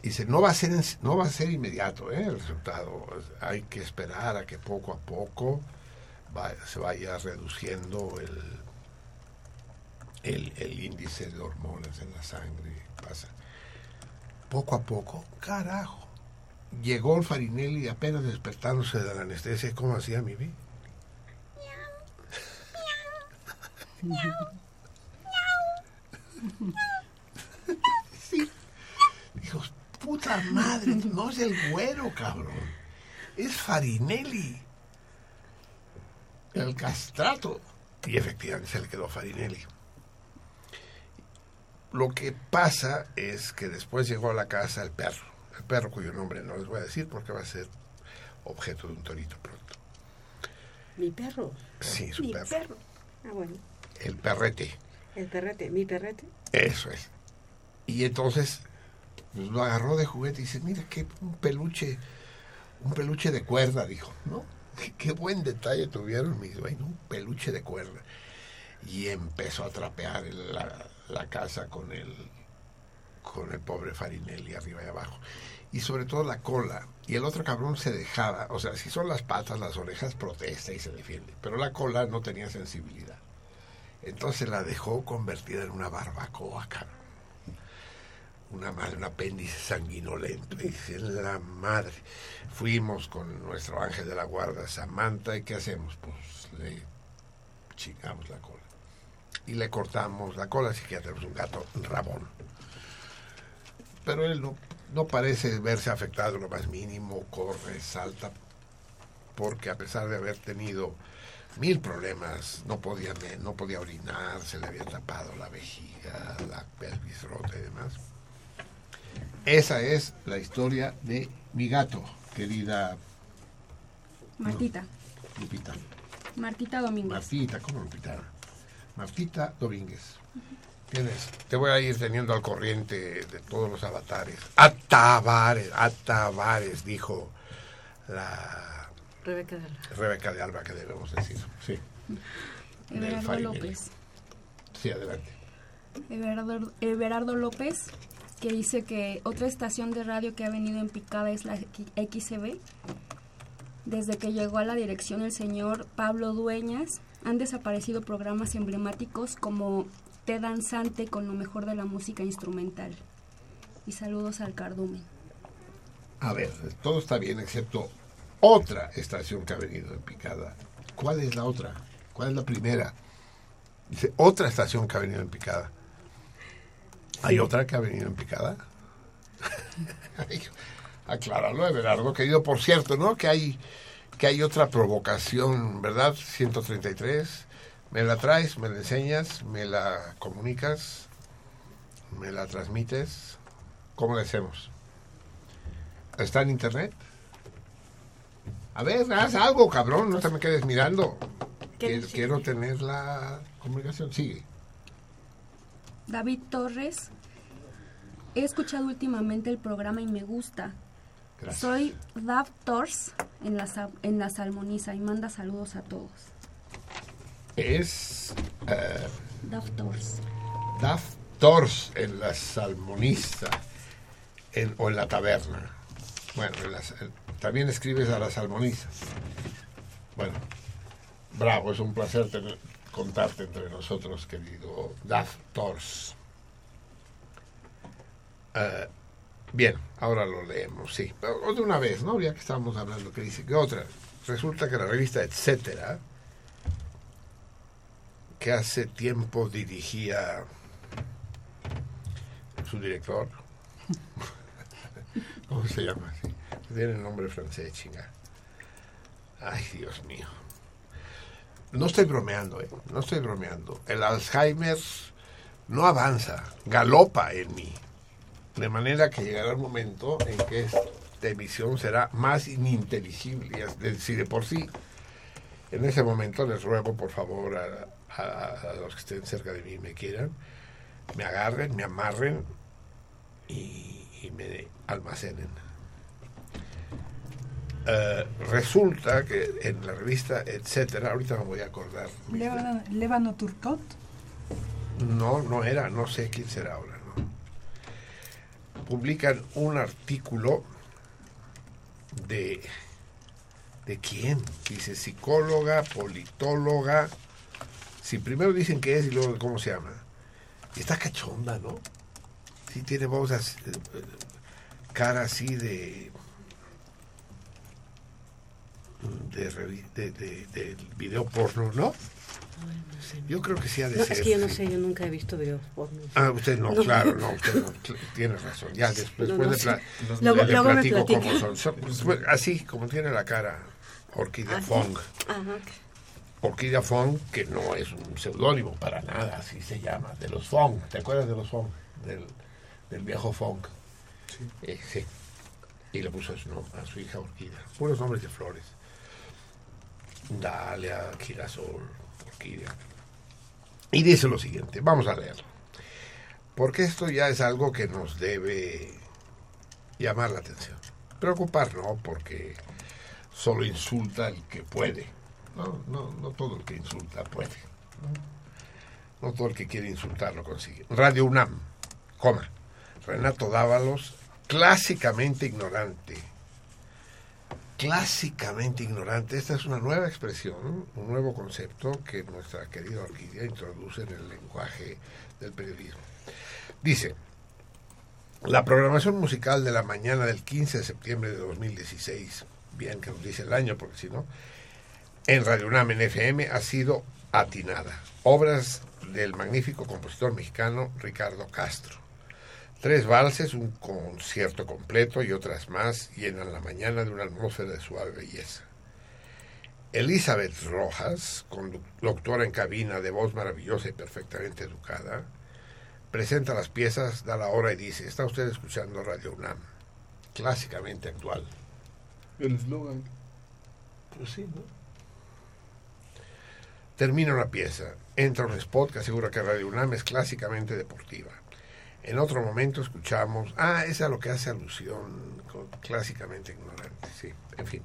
Dice, no va a ser, no va a ser inmediato ¿eh? el resultado. Hay que esperar a que poco a poco se vaya reduciendo el, el, el índice de hormonas en la sangre. Pasa. Poco a poco, carajo. Llegó el Farinelli apenas despertándose de la anestesia. ¿Cómo hacía mi vida? Sí. Dijo, puta madre, no es el güero, cabrón. Es Farinelli. El castrato. Y efectivamente se le quedó Farinelli. Lo que pasa es que después llegó a la casa el perro. El perro cuyo nombre no les voy a decir porque va a ser objeto de un torito pronto. Mi perro. Sí, su Mi perro. perro. Ah, bueno. El perrete. El perrete. Mi perrete. Eso es. Y entonces pues, lo agarró de juguete y dice, mira, qué un peluche, un peluche de cuerda, dijo, ¿no? Qué, buen detalle tuvieron mis dueños, un peluche de cuerda. Y empezó a trapear la casa con el, con el pobre Farinelli arriba y abajo. Y sobre todo la cola. Y el otro cabrón se dejaba, o sea, si son las patas, las orejas, protesta y se defiende. Pero la cola no tenía sensibilidad. Entonces la dejó convertida en una barbacoa, cabrón. Una madre, un apéndice sanguinolento. Y dice, la madre. Fuimos con nuestro ángel de la guarda, Samantha, ¿y qué hacemos? Pues le chingamos la cola. Y le cortamos la cola, así que ya tenemos un gato rabón. Pero él no, no parece verse afectado lo más mínimo, corre, salta, porque a pesar de haber tenido mil problemas, no podía, no podía orinar, se le había tapado la vejiga, la pelvis rota y demás. Esa es la historia de mi gato, querida Martita. Lupita. Martita Domínguez. Martita, ¿cómo Lupita? Martita Domínguez. Tienes, te voy a ir teniendo al corriente de todos los avatares. Atabares, Atabares, dijo la Rebeca de Alba. Rebeca de Alba, que debemos decir. Sí. Everardo. López. Sí, adelante. Everardo, Everardo López, que dice que otra estación de radio que ha venido en picada es la XCB. Desde que llegó a la dirección el señor Pablo Dueñas, han desaparecido programas emblemáticos como Té Danzante con lo mejor de la música instrumental. Y saludos al cardumen. A ver, todo está bien excepto otra estación que ha venido en picada. ¿Cuál es la otra? ¿Cuál es la primera? Dice, otra estación que ha venido en picada. ¿Hay otra que ha venido en picada? Ay, Acláralo, Everardo, querido. Por cierto, ¿no? Que hay, que hay otra provocación, ¿verdad? 133. ¿Me la traes? ¿Me la enseñas? ¿Me la comunicas? ¿Me la transmites? ¿Cómo le hacemos? ¿Está en internet? A ver, haz algo, cabrón, no te me quedes mirando. Quiero tener la comunicación. Sigue. David Torres, he escuchado últimamente el programa y me gusta. Gracias. Soy Dav Tors en la, en la Salmoniza y manda saludos a todos. Es eh, Dav Tors. Tors en la salmonista en- o en la taberna. Bueno, en eh, también escribes a la salmonista. Bueno, bravo, es un placer tener- contarte entre nosotros, querido Daf Tors. Eh, bien, ahora lo leemos, sí. O de una vez, ¿no? Ya que estábamos hablando, que dice que otra. Resulta que la revista Etcétera, que hace tiempo dirigía su director, ¿cómo se llama? Sí, tiene el nombre francés, chinga. Ay, Dios mío. No estoy bromeando, ¿eh? No estoy bromeando. El Alzheimer no avanza, galopa en mí. De manera que llegará el momento en que esta emisión será más ininteligible. Es decir, de por sí, en ese momento les ruego por favor a los que estén cerca de mí y me quieran, me agarren, me amarren y, y me almacenen. Eh, resulta que en la revista Etcétera, ahorita me voy a acordar, Lébano, Lébano Turcot. no, no era, no sé quién será ahora, ¿no? Publican un artículo de ¿de quién? Dice psicóloga, politóloga. Si primero dicen qué es y luego cómo se llama. Y está cachonda, ¿no? Sí tiene voz así, eh, eh, cara así de de, de, de- de video porno, ¿no? Yo creo que sí ha de No, ser. es que yo no sí. sé, yo nunca he visto videos porno. Ah, usted no, claro, no, usted no, tiene razón. Ya después, No, después no sé. pla- Luego- le luego platico cómo son. Son- pues, así como tiene la cara Orquídea ¿Ah, sí? Fong. Ajá. Orquídea Fong, que no es un seudónimo para nada, así se llama, de los Fong. ¿Te acuerdas de los Fong? Del, del viejo Fong. Eh, sí. Y le puso a su, a su hija Orquídea. Puros nombres de flores. Dalia, Girasol, Orquídea. Y dice lo siguiente, vamos a leerlo. Porque esto ya es algo que nos debe llamar la atención. Preocupar, no, porque solo insulta el que puede. No, no, no todo el que insulta puede. No, No todo el que quiere insultar lo consigue. Radio UNAM, coma. Renato Dávalos, clásicamente ignorante. Clásicamente ignorante. Esta es una nueva expresión, un nuevo concepto que nuestra querida Orquídea introduce en el lenguaje del periodismo. Dice, la programación musical de la mañana del 15 de septiembre de 2016, bien que nos dice el año, porque si no, en Radio UNAM en FM ha sido atinada. Obras del magnífico compositor mexicano Ricardo Castro. Tres valses, un concierto completo y otras más llenan la mañana de una atmósfera de suave belleza. Elizabeth Rojas, conductora en cabina de voz maravillosa y perfectamente educada, presenta las piezas, da la hora y dice, está usted escuchando Radio UNAM, clásicamente actual. El eslogan. Pues sí, ¿no? Termina una pieza, entra un spot que asegura que Radio UNAM es clásicamente deportiva. En otro momento escuchamos, ah, es a lo que hace alusión, clásicamente ignorante, sí, en fin.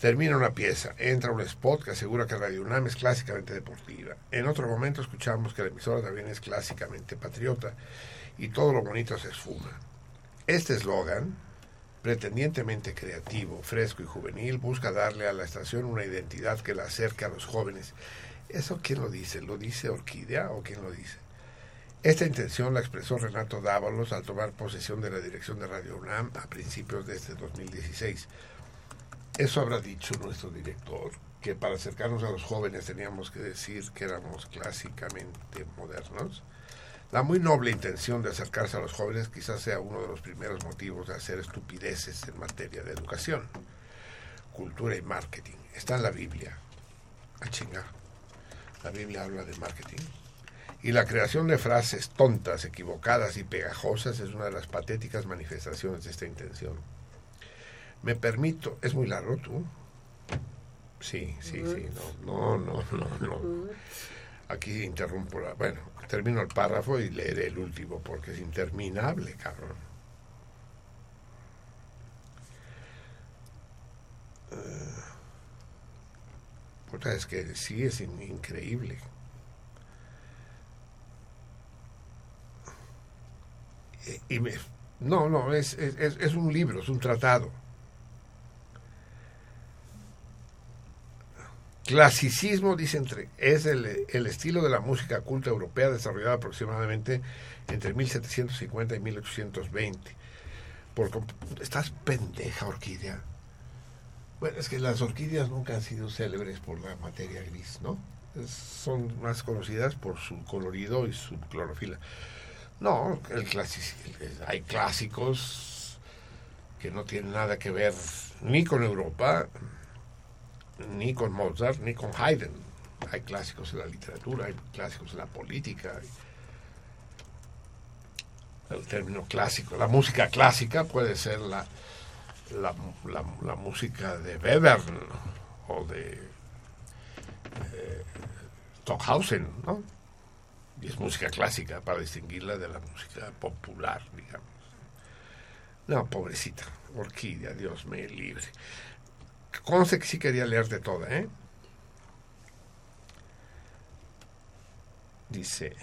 Termina una pieza, entra un spot que asegura que Radio UNAM es clásicamente deportiva. En otro momento escuchamos que la emisora también es clásicamente patriota y todo lo bonito se esfuma. Este eslogan, pretendientemente creativo, fresco y juvenil, busca darle a la estación una identidad que la acerque a los jóvenes. ¿Eso quién lo dice? ¿Lo dice Orquídea o quién lo dice? Esta intención la expresó Renato Dávalos al tomar posesión de la dirección de Radio UNAM a principios de este 2016. Eso habrá dicho nuestro director, que para acercarnos a los jóvenes teníamos que decir que éramos clásicamente modernos. La muy noble intención de acercarse a los jóvenes quizás sea uno de los primeros motivos de hacer estupideces en materia de educación, cultura y marketing. Está en la Biblia. A chingar. La Biblia habla de marketing. Y la creación de frases tontas, equivocadas y pegajosas es una de las patéticas manifestaciones de esta intención. Me permito, es muy largo tú. Sí, sí, sí, no, no, no, no, no. Aquí interrumpo la, bueno, termino el párrafo y leeré el último porque es interminable, cabrón. Eh, puta, es que sí es in- increíble. Y no, no, es, es, un libro, es un tratado. Clasicismo, dice, entre, es el, el estilo de la música culta europea desarrollada aproximadamente entre 1750 y 1820. Por, ¿Estás pendeja, orquídea? Bueno, es que las orquídeas nunca han sido célebres por la materia gris, ¿no? Son más conocidas por su colorido y su clorofila. No, el el- hay clásicos que no tienen nada que ver ni con Europa, ni con Mozart, ni con Haydn. Hay clásicos en la literatura, hay clásicos en la política. el término clásico. La música clásica puede ser la, la, música de Webern o de eh, Stockhausen, ¿no? Y es música clásica para distinguirla de la música popular, digamos. No, pobrecita, orquídea, Dios me libre. Conste que sí quería leerte toda, ¿eh? Dice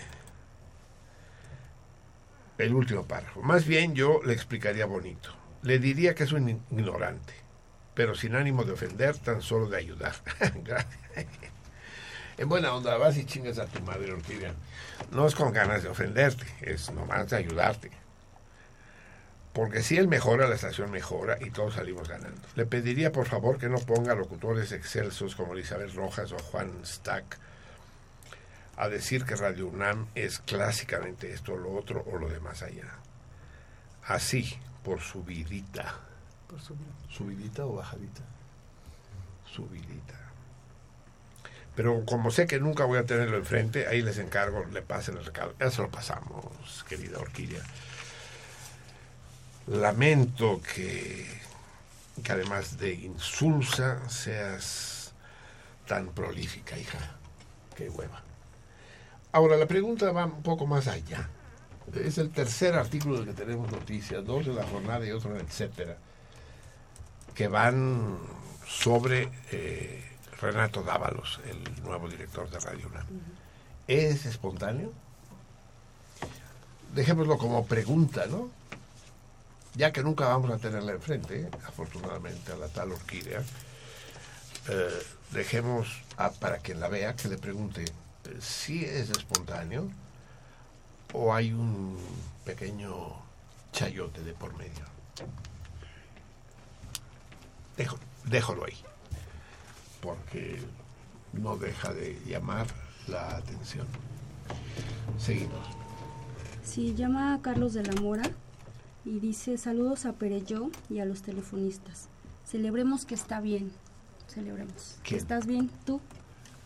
el último párrafo. Más bien yo le explicaría bonito. Le diría que es un ignorante, pero sin ánimo de ofender, tan solo de ayudar. En buena onda, vas y chingas a tu madre, Orquídea. No es con ganas de ofenderte, es nomás de ayudarte. Porque si él mejora, la estación mejora y todos salimos ganando. Le pediría por favor que no ponga locutores excelsos como Elizabeth Rojas o Juan Stack a decir que Radio UNAM es clásicamente esto, lo otro o lo de más allá. Así, por subidita. Por su vida. ¿Subidita o bajadita? Subidita. Pero como sé que nunca voy a tenerlo enfrente, ahí les encargo, le pasen el recado. Eso lo pasamos, querida Orquídea. Lamento que, que además de insulsa seas tan prolífica, hija. Qué hueva. Ahora, la pregunta va un poco más allá. Es el tercer artículo del que tenemos noticias, dos de la jornada y otro en etcétera, que van sobre eh, Renato Dávalos, el nuevo director de Radio UNAM. ¿Es espontáneo? Dejémoslo como pregunta, ¿no? Ya que nunca vamos a tenerla enfrente, afortunadamente, a la tal orquídea, eh, dejemos a- para quien la vea que le pregunte eh, si es espontáneo o hay un pequeño chayote de por medio. Dejo, déjalo ahí, porque no deja de llamar la atención. Seguimos. Sí, llama a Carlos de la Mora y dice saludos a Pereyó y a los telefonistas. Celebremos que está bien. Celebremos. ¿Quién? ¿Estás bien tú?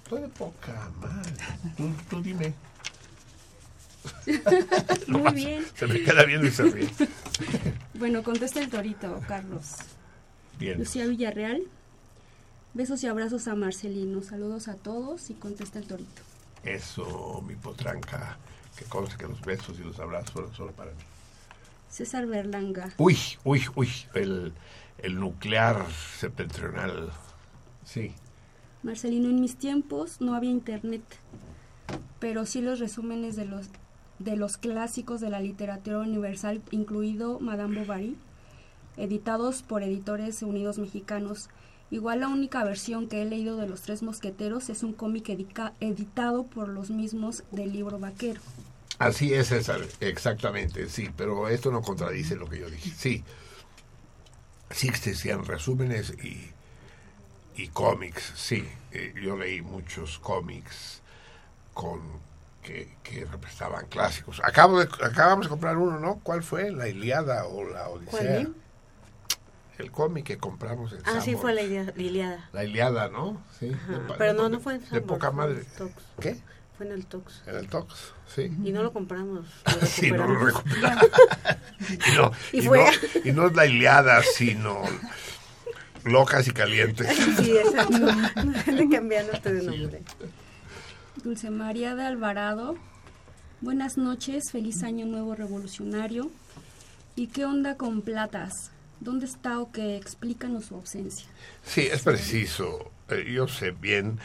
Estoy de poca madre. Tú, tú dime. Muy bien. Se me queda viendo y se ríe. Bueno, contesta el torito, Carlos. Bien. Lucía Villarreal. Besos y abrazos a Marcelino. Saludos a todos y contesta el torito. Eso, mi potranca, que conste que los besos y los abrazos fueron solo para mí. César Berlanga. Uy, uy, uy, el, el nuclear septentrional. Sí. Marcelino, en mis tiempos no había internet, pero sí los resúmenes de los de los clásicos de la literatura universal, incluido Madame Bovary, editados por Editores Unidos Mexicanos. Igual la única versión que he leído de Los Tres Mosqueteros es un cómic edica- editado por los mismos del libro Vaquero. Así es, César, exactamente, sí, pero esto no contradice lo que yo dije. Sí, sí existían resúmenes y, y cómics, sí. Eh, yo leí muchos cómics con que, que representaban clásicos. Acabo de, acabamos de comprar uno, ¿no? ¿Cuál fue? ¿La Iliada o la Odisea? ¿Cuál? El cómic que compramos en Ah, sí, fue la Ilia- la Iliada. La Iliada, ¿no? Sí. Ajá, de pa- Pero de no, no fue en De poca madre. el Tox. ¿Qué? Fue en el Tox. En el Tox, sí. Y no lo compramos. Sí, no lo recuperamos. y, no, Y y, fue. no, y no es la Iliada, sino locas y calientes. Sí, exacto. Le cambiaron usted de nombre. Dulce María de Alvarado. Buenas noches, feliz año nuevo revolucionario. ¿Y qué onda con Platas? ¿Dónde está o qué? Explícanos su ausencia. Sí, es preciso. Eh, Yo sé bien.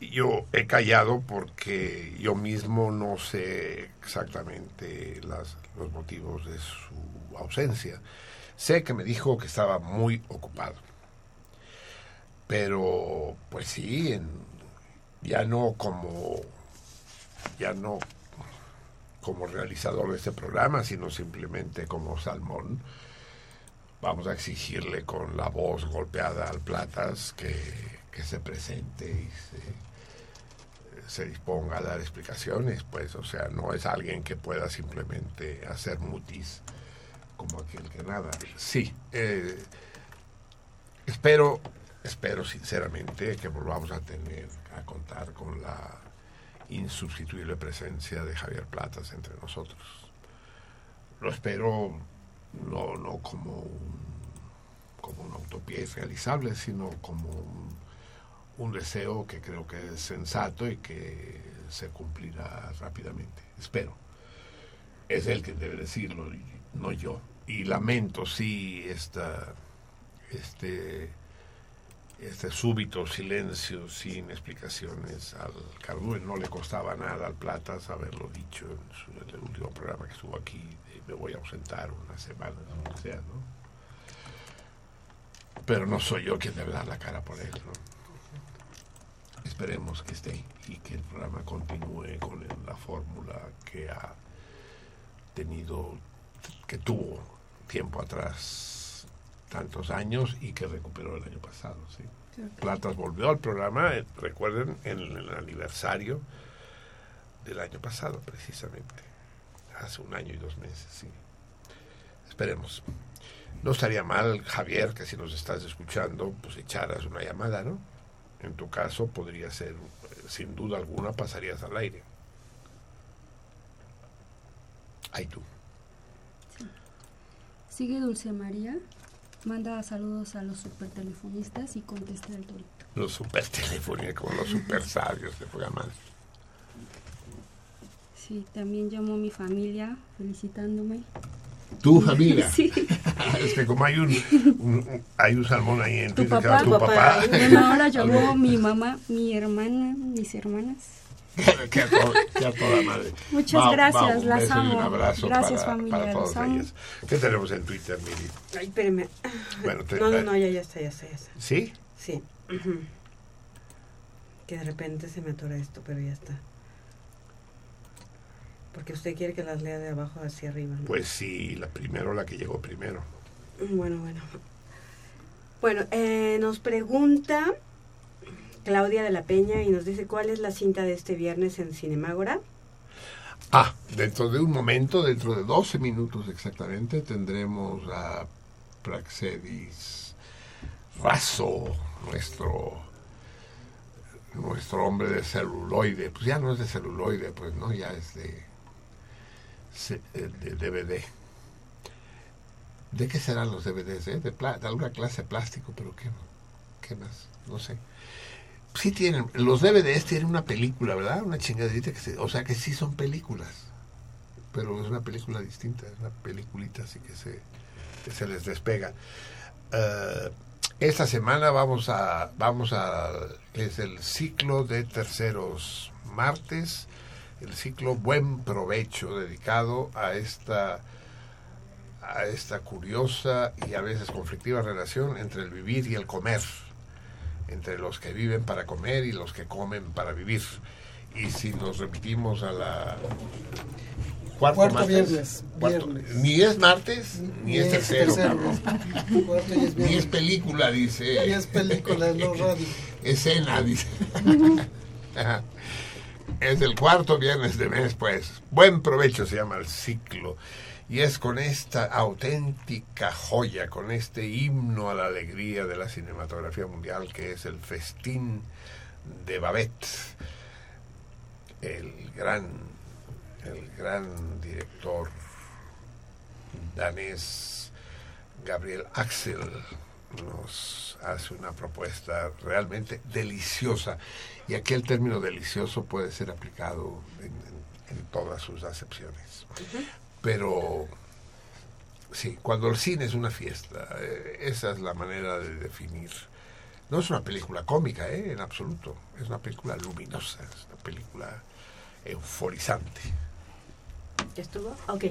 Yo he callado porque yo mismo no sé exactamente los motivos de su ausencia. Sé que me dijo que estaba muy ocupado. Pero, pues sí, ya no como, ya no como realizador de este programa, sino simplemente como salmón. Vamos a exigirle con la voz golpeada al Platas que, que se presente y se, se disponga a dar explicaciones, pues, o sea, no es alguien que pueda simplemente hacer mutis como aquel que nada. Sí, eh, espero, espero sinceramente que volvamos a tener, a contar con la insustituible presencia de Javier Platas entre nosotros. lo espero no, no como, un- como una utopía irrealizable, sino como un, deseo que creo que es sensato y que se cumplirá rápidamente. Espero. Es él quien debe decirlo, no yo. Y lamento, sí, esta, este, este súbito silencio sin explicaciones al Cardúen. No le costaba nada al Platas haberlo dicho en, su- en el último programa que estuvo aquí. Me voy a ausentar unas semanas, o lo que sea, ¿no? Pero no soy yo quien debe dar la cara por él, ¿no? Esperemos que esté y que el programa continúe con la fórmula que ha tenido, que tuvo tiempo atrás tantos años y que recuperó el año pasado, sí. Platas volvió al programa, eh, recuerden, en el aniversario del año pasado, precisamente. Hace un año y dos meses, sí. Esperemos. No estaría mal, Javier, que si nos estás escuchando, pues echaras una llamada, ¿no? En tu caso podría ser, sin duda alguna, pasarías al aire. Ahí tú. Sigue Dulce María. Manda saludos a los supertelefonistas y contesta el torito. Los super teléfonos, como los super sabios de programas. Sí, también llamó mi familia felicitándome. ¿Tu familia? Sí. es que como hay un, hay un salmón ahí en Tu Twitter que papá. tu papá. Bueno, ahora llamó mi mamá, mi hermana, mis hermanas. que, a to- que a toda madre. Muchas gracias, un las beso y amo. un abrazo Gracias, para, familia, para todos las amo. ellos. ¿Qué tenemos en Twitter, Miri? Ay, espérame. Bueno, te- no, no, no, ya, ya está, ya está, ya está. ¿Sí? Sí. Que de repente se me atora esto, pero ya está. Porque usted quiere que las lea de abajo hacia arriba. ¿no? Pues sí, la primero, la que llegó primero. Bueno, bueno. Bueno, eh, nos pregunta Claudia de la Peña y nos dice cuál es la cinta de este viernes en Cinemágora. Ah, dentro de un momento, dentro de 12 minutos exactamente, tendremos a Praxedis Razo, nuestro nuestro hombre de celuloide. Pues ya no es de celuloide, pues no, ya es de, de DVD. ¿De qué serán los DVDs? eh? De, de alguna clase de plástico, pero ¿qué, qué más? No sé. Sí tienen, los DVDs tienen una película, ¿verdad? Una chingaderita que se, o sea que sí son películas, pero es una película distinta, es una peliculita así que se, que se les despega. Eh, esta semana vamos a, vamos a, es el ciclo de terceros martes, el ciclo Buen Provecho dedicado a esta a esta curiosa y a veces conflictiva relación entre el vivir y el comer, entre los que viven para comer y los que comen para vivir. Y si nos remitimos a la cuarto, Cuarto martes, viernes, cuarto- viernes. ni es martes ni, es tercero, cabrón. Cuarto y es Ni es película, dice. Y es película, no radio. Escena, dice. Es el cuarto viernes de mes, pues. Buen provecho se llama el ciclo. Y es con esta auténtica joya, con este himno a la alegría de la cinematografía mundial, que es el Festín de Babette. El gran, el gran director danés Gabriel Axel nos hace una propuesta realmente deliciosa y aquí el término delicioso puede ser aplicado en, en- en todas sus acepciones pero sí cuando el cine es una fiesta eh, esa es la manera de definir no es una película cómica eh, en absoluto es una película luminosa es una película euforizante ¿Ya estuvo? Ok.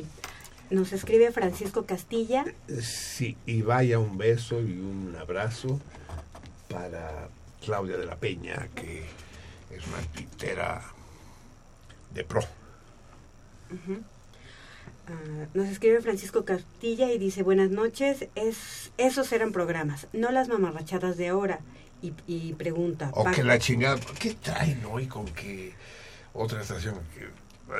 Nos escribe Francisco Castilla. Sí, y vaya un beso y un abrazo para Claudia de la Peña, que es una titera de pro. Ah, nos escribe Francisco Castilla y dice, buenas noches, es, esos eran programas, no las mamarrachadas de ahora. Y, y pregunta, O ¿pa- que la chingada. ¿Qué traen hoy con que otra estación?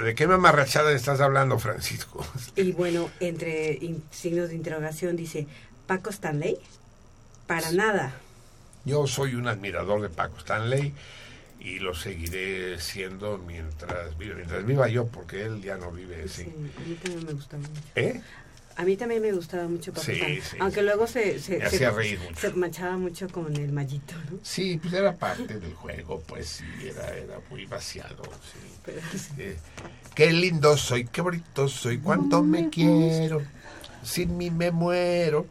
¿De qué mamarrachada estás hablando, Francisco? y bueno, entre in- signos de interrogación dice, Paco Stanley, para nada. Yo soy un admirador de Paco Stanley y lo seguiré siendo mientras viva, mientras viva yo, porque él ya no vive así. Sí, a mí también me gustaba mucho. ¿Eh? A mí también me gustaba mucho Papá Sí, San. sí, Aunque luego se, se, Me se- hacía reír mucho. se manchaba mucho con el mallito, ¿no? Sí, pues era parte del juego, pues sí, era, era muy vaciado. Sí. Pero- Eh, qué lindo soy, qué bonito soy, cuánto me quiero, sin mí me muero,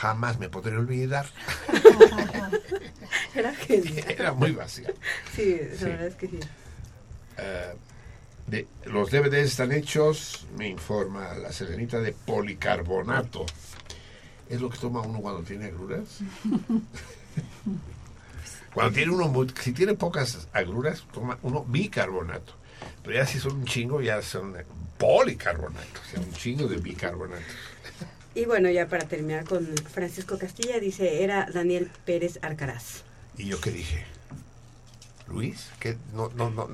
jamás me podré olvidar. Era genial. Era muy vacío. Sí, la Sí. verdad es que sí. Eh, de- los DVDs están hechos, me informa la serenita, de policarbonato. ¿Es lo que toma uno cuando tiene agruras? Cuando tiene uno, muy- si tiene pocas agruras, toma uno bicarbonato. Pero ya si son un chingo, ya son policarbonato, o sea, un chingo de bicarbonato. Y bueno, ya para terminar con Francisco Castilla, dice, era Daniel Pérez Arcaraz. ¿Y yo qué dije? ¿Luis? ¿Qué, no, no, no,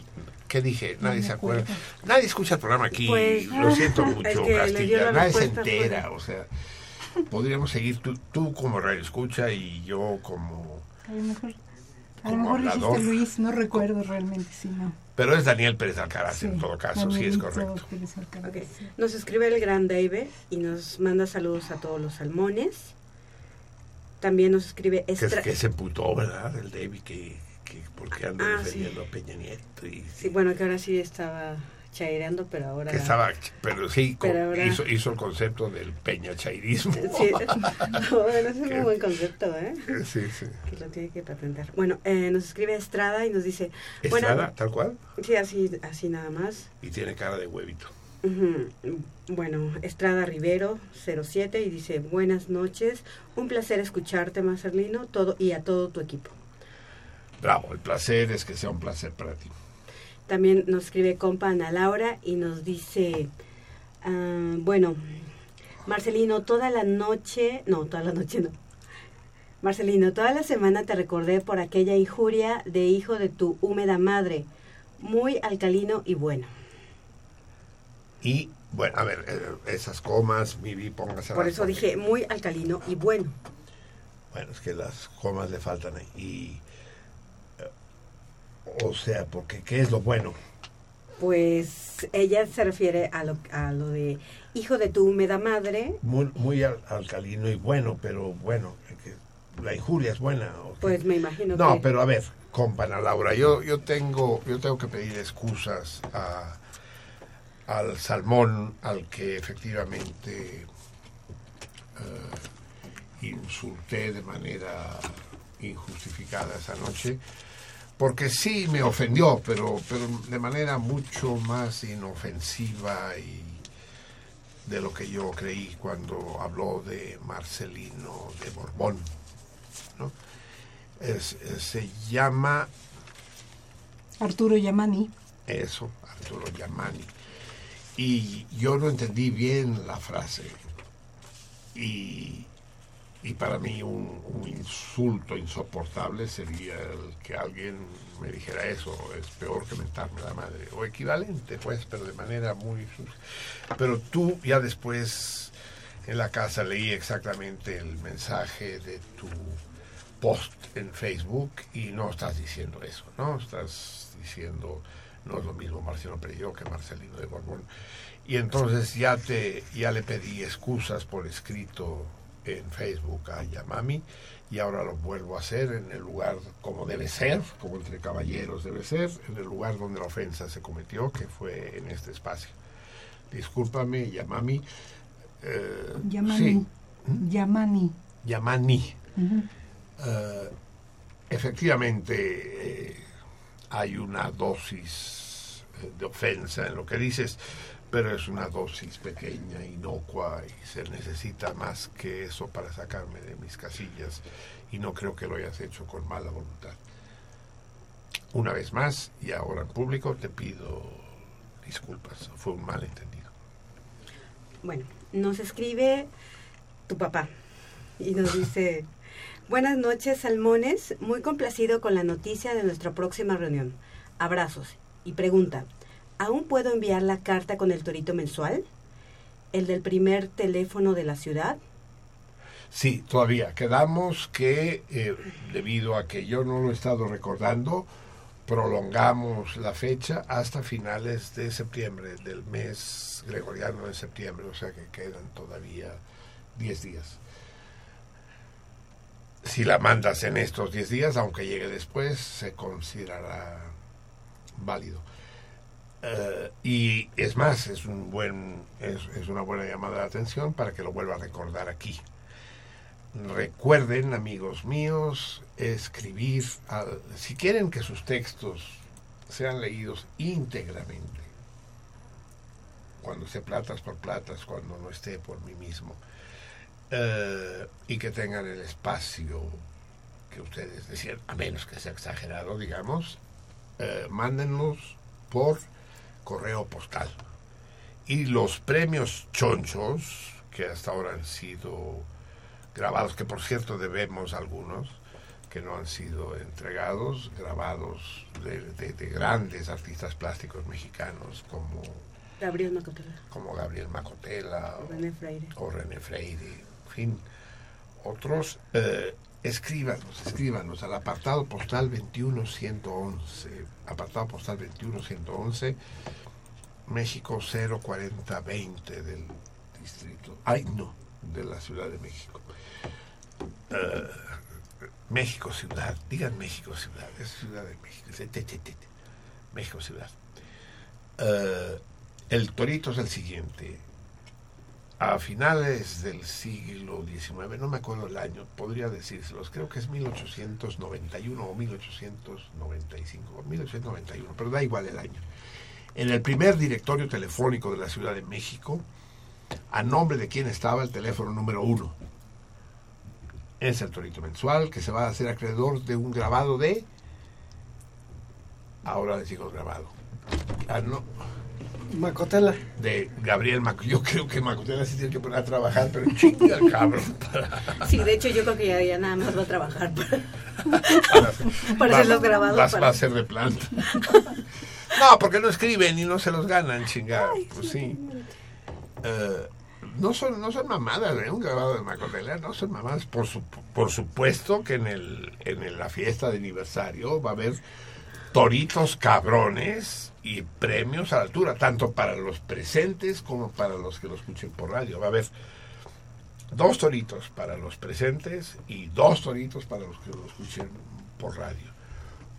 ¿qué dije? Nadie se acuerda. acuerdo. Nadie escucha el programa aquí. Pues, Lo siento el mucho, Castilla. la Nadie se entera. O sea, podríamos seguir tú, tú como radio escucha y yo como... A lo mejor, a lo Como mejor dijiste. Luis, no recuerdo realmente si no. Pero es Daniel Pérez Alcaraz en Sí, todo caso, sí es correcto. Pérez Alcaraz, Ok. sí. Nos escribe el gran Dave y nos manda saludos a todos los salmones. También nos escribe Que, es- Estra... que se emputó, ¿verdad? El David que, que porque anda Ah, defendiendo a Peña Nieto y Sí, bueno, que ahora sí estaba chaireando, pero ahora... que estaba, pero sí, Pero ahora- hizo, hizo el concepto del peña chairismo. Sí, no, bueno, es un buen concepto, ¿eh? Sí, sí. Que lo tiene que patentar. Bueno, eh, nos escribe Estrada y nos dice... Estrada, tal cual, Sí, así, así nada más. y tiene cara de huevito. Ujú. Bueno, Estrada Rivero, 07, y dice, buenas noches, un placer escucharte, Marcelino, todo, y a todo tu equipo. Bravo, el placer es que sea un placer para ti. También nos escribe compa Ana Laura y nos dice, ah, bueno, Marcelino, toda la noche, no, toda la noche no. Marcelino, toda la semana te recordé por aquella injuria de hijo de tu húmeda madre, muy alcalino y bueno. Y, bueno, a ver, eh, esas comas, Mivi, póngase Por eso dije, muy alcalino y bueno. Bueno, es que las comas le faltan ahí. O sea, porque ¿qué es lo bueno? Pues ella se refiere a lo, a lo de hijo de tu húmeda madre, Muy, muy al- alcalino y bueno, pero bueno, que la injuria es buena. ¿o qué? pues me imagino No, que... pero a ver, compa Ana Laura, yo, yo tengo, yo tengo que pedir excusas a, al salmón al que efectivamente eh, insulté de manera injustificada esa noche, porque sí me ofendió, pero, pero de manera mucho más inofensiva y de lo que yo creí cuando habló de Marcelino de Borbón. ¿no? Es- es- se llama Arturo Yamani. eso, Arturo Yamani. Y yo no entendí bien la frase. Y, y para mí un, insulto insoportable sería el que alguien me dijera eso. Es peor que mentarme la madre. O equivalente, pues, pero de manera muy... Pero tú ya después en la casa leí exactamente el mensaje de tu post en Facebook y no estás diciendo eso, ¿no? Estás diciendo, no es lo mismo Marcelo Perelló que Marcelino de Borbón. Y entonces ya te, ya le pedí excusas por escrito en Facebook a Yamami y ahora lo vuelvo a hacer en el lugar como debe ser, como entre caballeros debe ser, en el lugar donde la ofensa se cometió, que fue en este espacio. Discúlpame, Yamami. Eh, Yamani. Sí, Yamani. Yamani. Ujú. Eh, efectivamente eh, hay una dosis eh, de ofensa en lo que dices, pero es una dosis pequeña, inocua y se necesita más que eso para sacarme de mis casillas y no creo que lo hayas hecho con mala voluntad. Una vez más y ahora en público te pido disculpas, fue un malentendido. Bueno, nos escribe tu papá y nos dice, buenas noches salmones, muy complacido con la noticia de nuestra próxima reunión. Abrazos. Y pregunta, ¿aún puedo enviar la carta con el torito mensual? ¿El del primer teléfono de la ciudad? Sí, todavía. Quedamos que, eh, debido a que yo no lo he estado recordando, prolongamos la fecha hasta finales de septiembre, del mes gregoriano de septiembre, o sea que quedan todavía 10 días. Si la mandas en estos 10 días, aunque llegue después, se considerará válido. Eh, y es más, es, un buen, es, una buena llamada de atención para que lo vuelva a recordar aquí. Recuerden, amigos míos, escribir, si quieren que sus textos sean leídos íntegramente, cuando esté platas por platas, cuando no esté por mí mismo, eh, y que tengan el espacio que ustedes decían, a menos que sea exagerado, digamos, eh, mándennos por correo postal. Y los premios chonchos, que hasta ahora han sido grabados, que por cierto debemos algunos, que no han sido entregados, grabados de, de- de grandes artistas plásticos mexicanos como, Gabriel Macotela. como Gabriel Macotela o, René Freire. o René Freire, en fin, otros, eh, escríbanos, escríbanos al apartado postal 21111, apartado postal 21111, México 04020 del distrito, ay no, de la Ciudad de México. Eh, México Ciudad, digan México Ciudad, es Ciudad de México, es te, te, te, te. México Ciudad. Eh, el torito es el siguiente. A finales del siglo XIX, no me acuerdo el año, podría decírselos, creo que es 1891 o 1895, o 1891, pero da igual el año. En el primer directorio telefónico de la Ciudad de México, a nombre de quien estaba el teléfono número uno. Es el torito mensual que se va a hacer acreedor de un grabado de. Ahora les digo grabado. Ah, no, Macotela. de Gabriel Mac. Yo creo que Macutela sí tiene que poner a trabajar, pero chinga el cabrón. Para, Sí, de hecho yo creo que ya, ya nada más va a trabajar para, hacer los grabados. para- Va a ser de planta. No, porque no escriben y no se los ganan, chingada. Pues sí. Eh, no son, no son mamadas, ¿eh? Un grabado de Macotela no son mamadas. Por, su- por supuesto que en, el, en el- la fiesta de aniversario va a haber toritos cabrones y premios a la altura, tanto para los presentes como para los que lo escuchen por radio. Va a haber dos toritos para los presentes y dos toritos para los que lo escuchen por radio.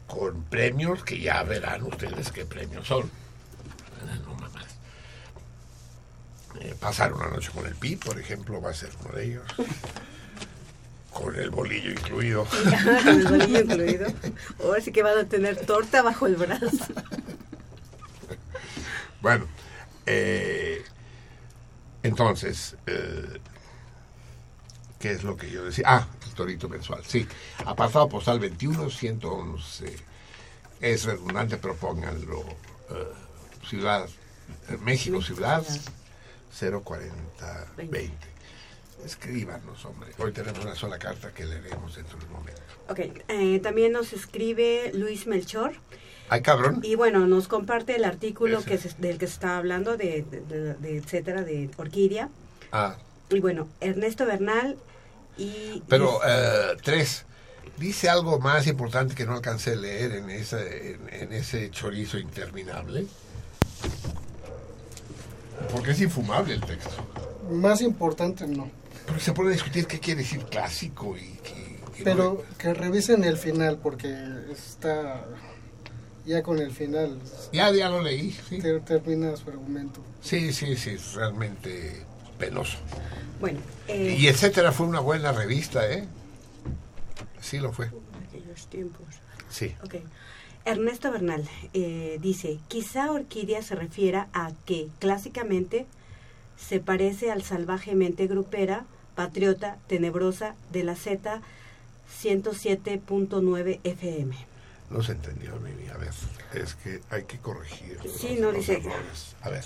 Con premios que ya verán ustedes qué premios son. No mamás. Eh, pasar una noche con el PI, por ejemplo, va a ser uno de ellos. Con el bolillo incluido. Con el bolillo incluido. Ahora sí que van a tener torta bajo el brazo. Bueno, eh, entonces, eh, ¿qué es lo que yo decía? Ah, el torito mensual, sí. Apartado postal 21, 111. Es redundante, pero pónganlo. eh, ciudad, México, ciudad, 04020. Escríbanos, hombre. Hoy tenemos una sola carta que leeremos dentro de un momento. Ok, eh, también nos escribe Luis Melchor. Ay, cabrón. Y bueno, nos comparte el artículo Ese. que se- del que se está hablando, de, de- de- de etcétera, de Orquídea. Ah, Y bueno, Ernesto Bernal y... Pero, eh, tres, dice algo más importante que no alcancé a leer en, esa, en, en ese chorizo interminable. Porque es infumable el texto. Más importante no. Porque se puede discutir qué quiere decir clásico y... y- y Pero que revisen el final porque está ya con el final. Ya, ya lo leí, sí. Ter- termina su argumento. Sí, sí, sí, es realmente penoso. Bueno, eh, Y etcétera fue una buena revista, ¿eh? Sí lo fue. aquellos tiempos. Sí. Ok. Ernesto Bernal eh, dice, quizá Orquídea se refiera a que clásicamente se parece al salvajemente grupera, patriota, tenebrosa de la Z 107.9 FM. No se entendió, Mimi. A ver, es que hay que corregir. Sí, los- no los dice- errores. A ver.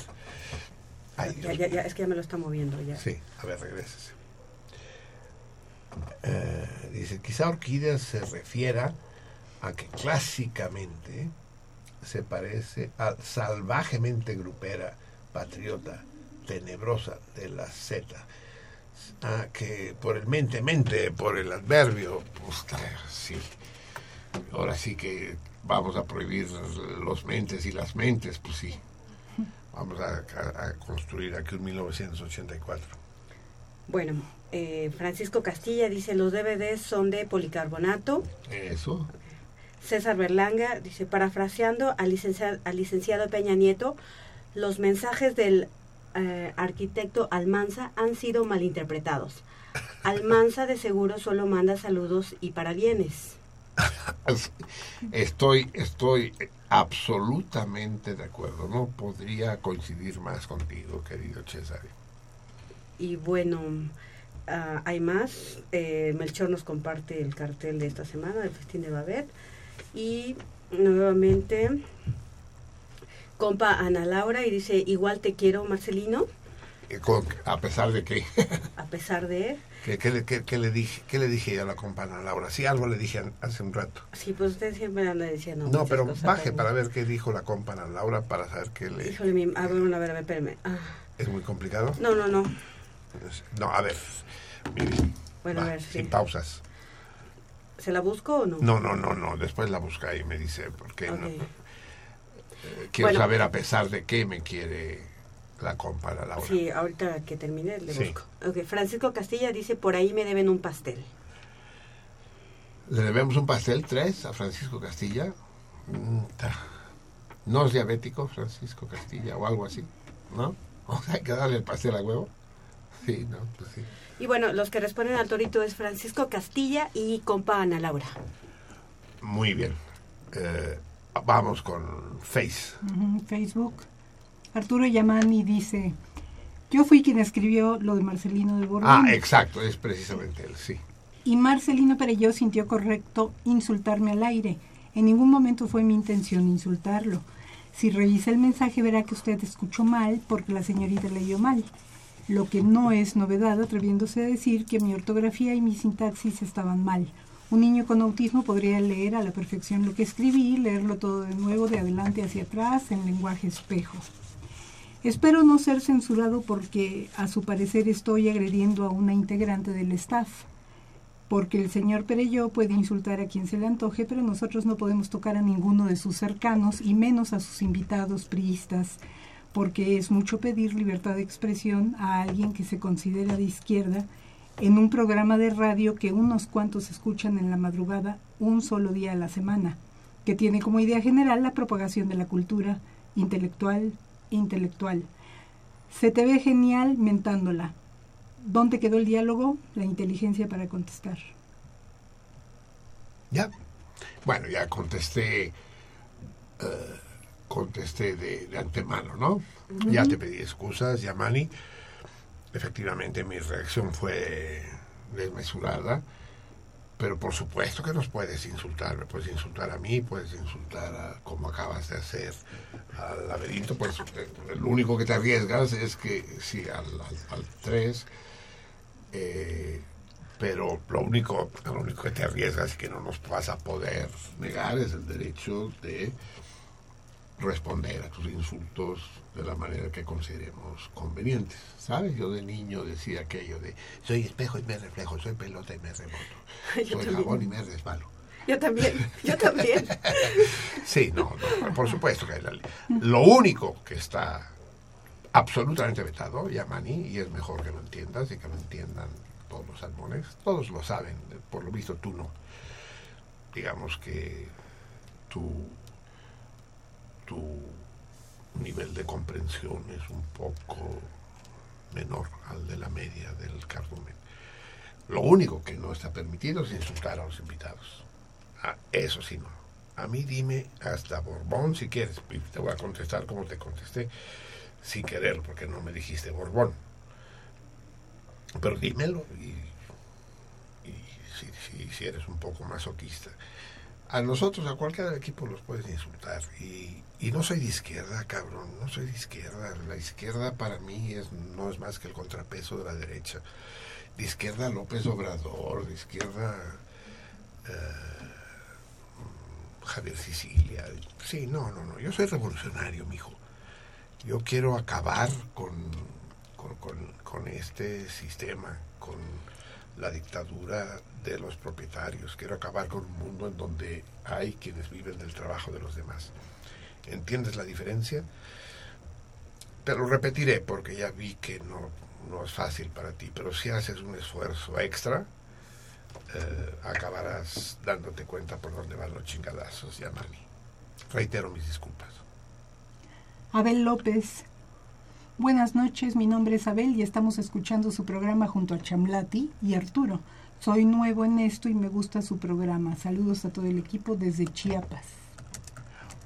Ay, Ya, Dios ya, ya, es que ya me lo está moviendo ya. Sí, a ver, regrésese. Eh, dice, quizá orquídea se refiera a que clásicamente se parece a salvajemente grupera, patriota, tenebrosa de la Z. Ah, que por el mente, mente, por el adverbio, pues, sí. Ahora sí que vamos a prohibir los mentes y las mentes, pues sí. Vamos a, a- a construir aquí un 1984. Bueno, eh, Francisco Castilla dice, los DVDs son de policarbonato. Eso. César Berlanga dice, parafraseando al licenciado, al licenciado Peña Nieto, los mensajes del eh, arquitecto Almanza han sido malinterpretados. Almanza de seguro solo manda saludos y parabienes. Estoy, estoy absolutamente de acuerdo. No podría coincidir más contigo, querido César. Y bueno, ah, hay más. Eh, Melchor nos comparte el cartel de esta semana del Festín de Babet. Y nuevamente, compa Ana Laura y dice, igual te quiero, Marcelino, con- A pesar de que... a pesar de... ¿Qué, qué le- qué- qué le dije, ¿Qué le dije yo a la compañera Laura? Sí, algo le dije hace un rato. Sí, pues usted siempre anda diciendo... No, pero baje para ver qué dijo la compañera Laura para saber qué le... Híjole, mi... A ver, a ver, a ver, espérame. Ah, ¿Es muy complicado? no, no, no. No, a ver. mire, Bueno, a ver, sí. sin pausas. ¿Se la busco o no? No, no, no, no. Después la busca y me dice, porque no, Ok. eh, quiero Bueno. saber a pesar de qué me quiere la compañera Laura. Sí, ahorita que termine le Sí. busco. Francisco Castilla dice, por ahí me deben un pastel. Le debemos un pastel, tres, a Francisco Castilla. No es diabético, Francisco Castilla, o algo así, ¿no? O sea, hay que darle el pastel a huevo. Sí, no, pues sí. Y bueno, los que responden al torito es Francisco Castilla y compa Ana Laura. Muy bien. Eh, vamos con Face. Facebook. Arturo Yamani dice, yo fui quien escribió lo de Marcelino de Borbón. Ah, exacto, es precisamente él, sí. Y Marcelino Perelló sintió correcto insultarme al aire. En ningún momento fue mi intención insultarlo. Si revisa el mensaje verá que usted escuchó mal porque la señorita leyó mal. Lo que no es novedad atreviéndose a decir que mi ortografía y mi sintaxis estaban mal. Un niño con autismo podría leer a la perfección lo que escribí, leerlo todo de nuevo de adelante hacia atrás en lenguaje espejo. Espero no ser censurado porque a su parecer estoy agrediendo a una integrante del staff. Porque el señor Perelló puede insultar a quien se le antoje, pero nosotros no podemos tocar a ninguno de sus cercanos y menos a sus invitados priistas, porque es mucho pedir libertad de expresión a alguien que se considera de izquierda en un programa de radio que unos cuantos escuchan en la madrugada un solo día a la semana, que tiene como idea general la propagación de la cultura intelectual intelectual. Se te ve genial mentándola. ¿Dónde quedó el diálogo? La inteligencia para contestar. Ya. Bueno, ya contesté, eh, contesté de, de antemano, ¿no? Ya te pedí excusas, Yamani. Efectivamente, mi reacción fue desmesurada. Pero por supuesto que nos puedes insultar. Me puedes insultar a mí, puedes insultar a, como acabas de hacer al laberinto. Pues lo único que te arriesgas es que, sí, al 3, eh, pero lo único, lo único que te arriesgas y que no nos vas a poder negar es el derecho de responder a tus insultos de la manera que consideremos convenientes. ¿Sabes? Yo de niño decía aquello de soy espejo y me reflejo, soy pelota y me reboto, Yo soy también. jabón y me resbalo. Yo también, yo también. Sí, no, no, por supuesto que la ley. Lo único que está absolutamente vetado, Yamani, y es mejor que lo entiendas y que lo entiendan todos los salmones, todos lo saben, por lo visto tú no. Digamos que tu, tu nivel de comprensión es un poco menor al de la media del cardumen. Lo único que no está permitido es insultar a los invitados. Ah, eso sí, no. A mí dime hasta Borbón si quieres. Y te voy a contestar como te contesté, sin querer, porque no me dijiste Borbón. Pero dímelo y, y si, si, si eres un poco masoquista. A nosotros, a cualquier equipo los puedes insultar. Y, y no soy de izquierda, cabrón. No soy de izquierda. La izquierda para mí es, no es más que el contrapeso de la derecha. De izquierda López Obrador, de izquierda eh, Javier Sicilia. Sí, no, no, no. Yo soy revolucionario, mijo. Yo quiero acabar con, con, con, con este sistema, con la dictadura de los propietarios. Quiero acabar con un mundo en donde hay quienes viven del trabajo de los demás. ¿Entiendes la diferencia? Te lo repetiré porque ya vi que no, no es fácil para ti, pero si haces un esfuerzo extra, eh, acabarás dándote cuenta por dónde van los chingadazos, Yamani. Reitero mis disculpas. Abel López. Buenas noches, mi nombre es Abel y estamos escuchando su programa junto a Chamlati y Arturo. Soy nuevo en esto y me gusta su programa. Saludos a todo el equipo desde Chiapas.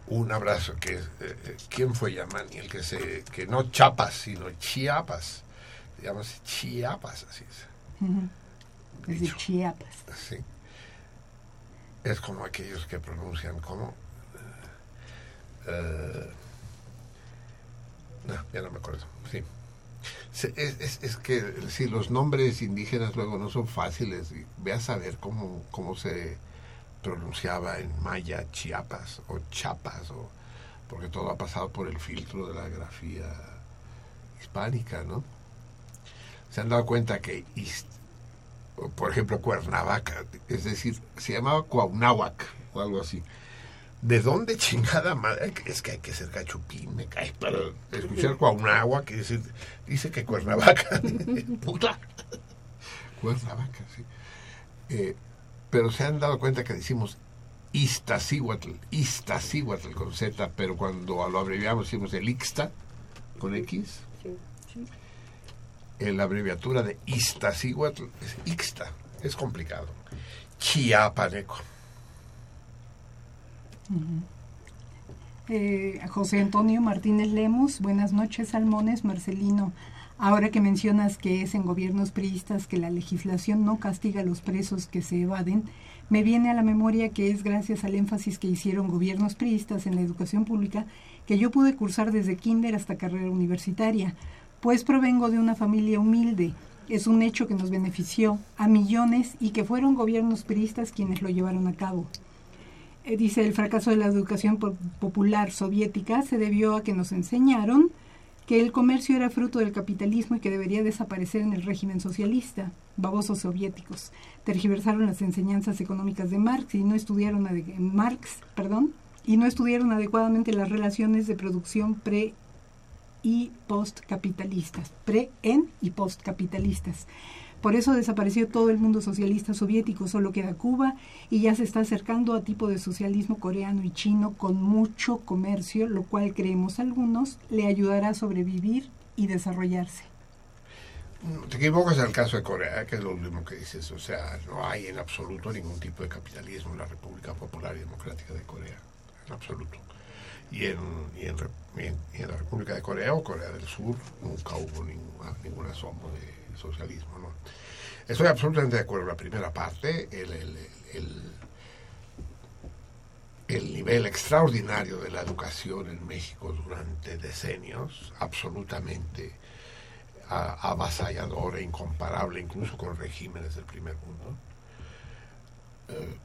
Un abrazo. Que, eh, eh, ¿Quién fue Yamani? El que se que no Chapas, sino Chiapas. Se llama así, Chiapas, así es. Desde Dicho. Chiapas. Sí. Es como aquellos que pronuncian como... eh, no, ya no me acuerdo. Sí. Se- Es, es- es que si los nombres indígenas luego no son fáciles, y ve a saber cómo, cómo se pronunciaba en maya Chiapas o Chapas, o, porque todo ha pasado por el filtro de la grafía hispánica, ¿no? Se han dado cuenta que, por ejemplo, Cuernavaca, es decir, se llamaba Cuauhnáhuac o algo así. ¿De dónde chingada madre? Es que hay que ser cachupín, me cae para escuchar Cuauhnáhuac y decir, dice que Cuernavaca. Puta. Cuernavaca, sí. Eh, pero se han dado cuenta que decimos Iztaccíhuatl, Iztaccíhuatl con Z, pero cuando lo abreviamos decimos el Ixta con X. Eh, La abreviatura de Iztaccíhuatl es Ixta, es complicado. Chiapaneco. Eh, José Antonio Martínez Lemus, buenas noches, Salmones, Marcelino. Ahora que mencionas que es en gobiernos priistas que la legislación no castiga a los presos que se evaden, me viene a la memoria que es gracias al énfasis que hicieron gobiernos priistas en la educación pública que yo pude cursar desde kinder hasta carrera universitaria, pues provengo de una familia humilde. Es un hecho que nos benefició a millones y que fueron gobiernos priistas quienes lo llevaron a cabo. Eh, dice, el fracaso de la educación po- popular soviética se debió a que nos enseñaron que el comercio era fruto del capitalismo y que debería desaparecer en el régimen socialista. Babosos soviéticos tergiversaron las enseñanzas económicas de Marx y no estudiaron Marx, perdón, y no estudiaron adecuadamente las relaciones de producción pre y postcapitalistas, pre, en y postcapitalistas. Por eso desapareció todo el mundo socialista soviético, solo queda Cuba y ya se está acercando a tipo de socialismo coreano y chino con mucho comercio, lo cual creemos algunos le ayudará a sobrevivir y desarrollarse. Te equivocas en el caso de Corea, que es lo último que dices. O sea, no hay en absoluto ningún tipo de capitalismo en la República Popular y Democrática de Corea. En absoluto. Y en, y en, la República de Corea o Corea del Sur nunca hubo ninguna, ningún asomo de socialismo. Estoy absolutamente de acuerdo. La primera parte, el, el, el, el nivel extraordinario de la educación en México durante decenios, absolutamente avasallador e incomparable incluso con regímenes del primer mundo, eh,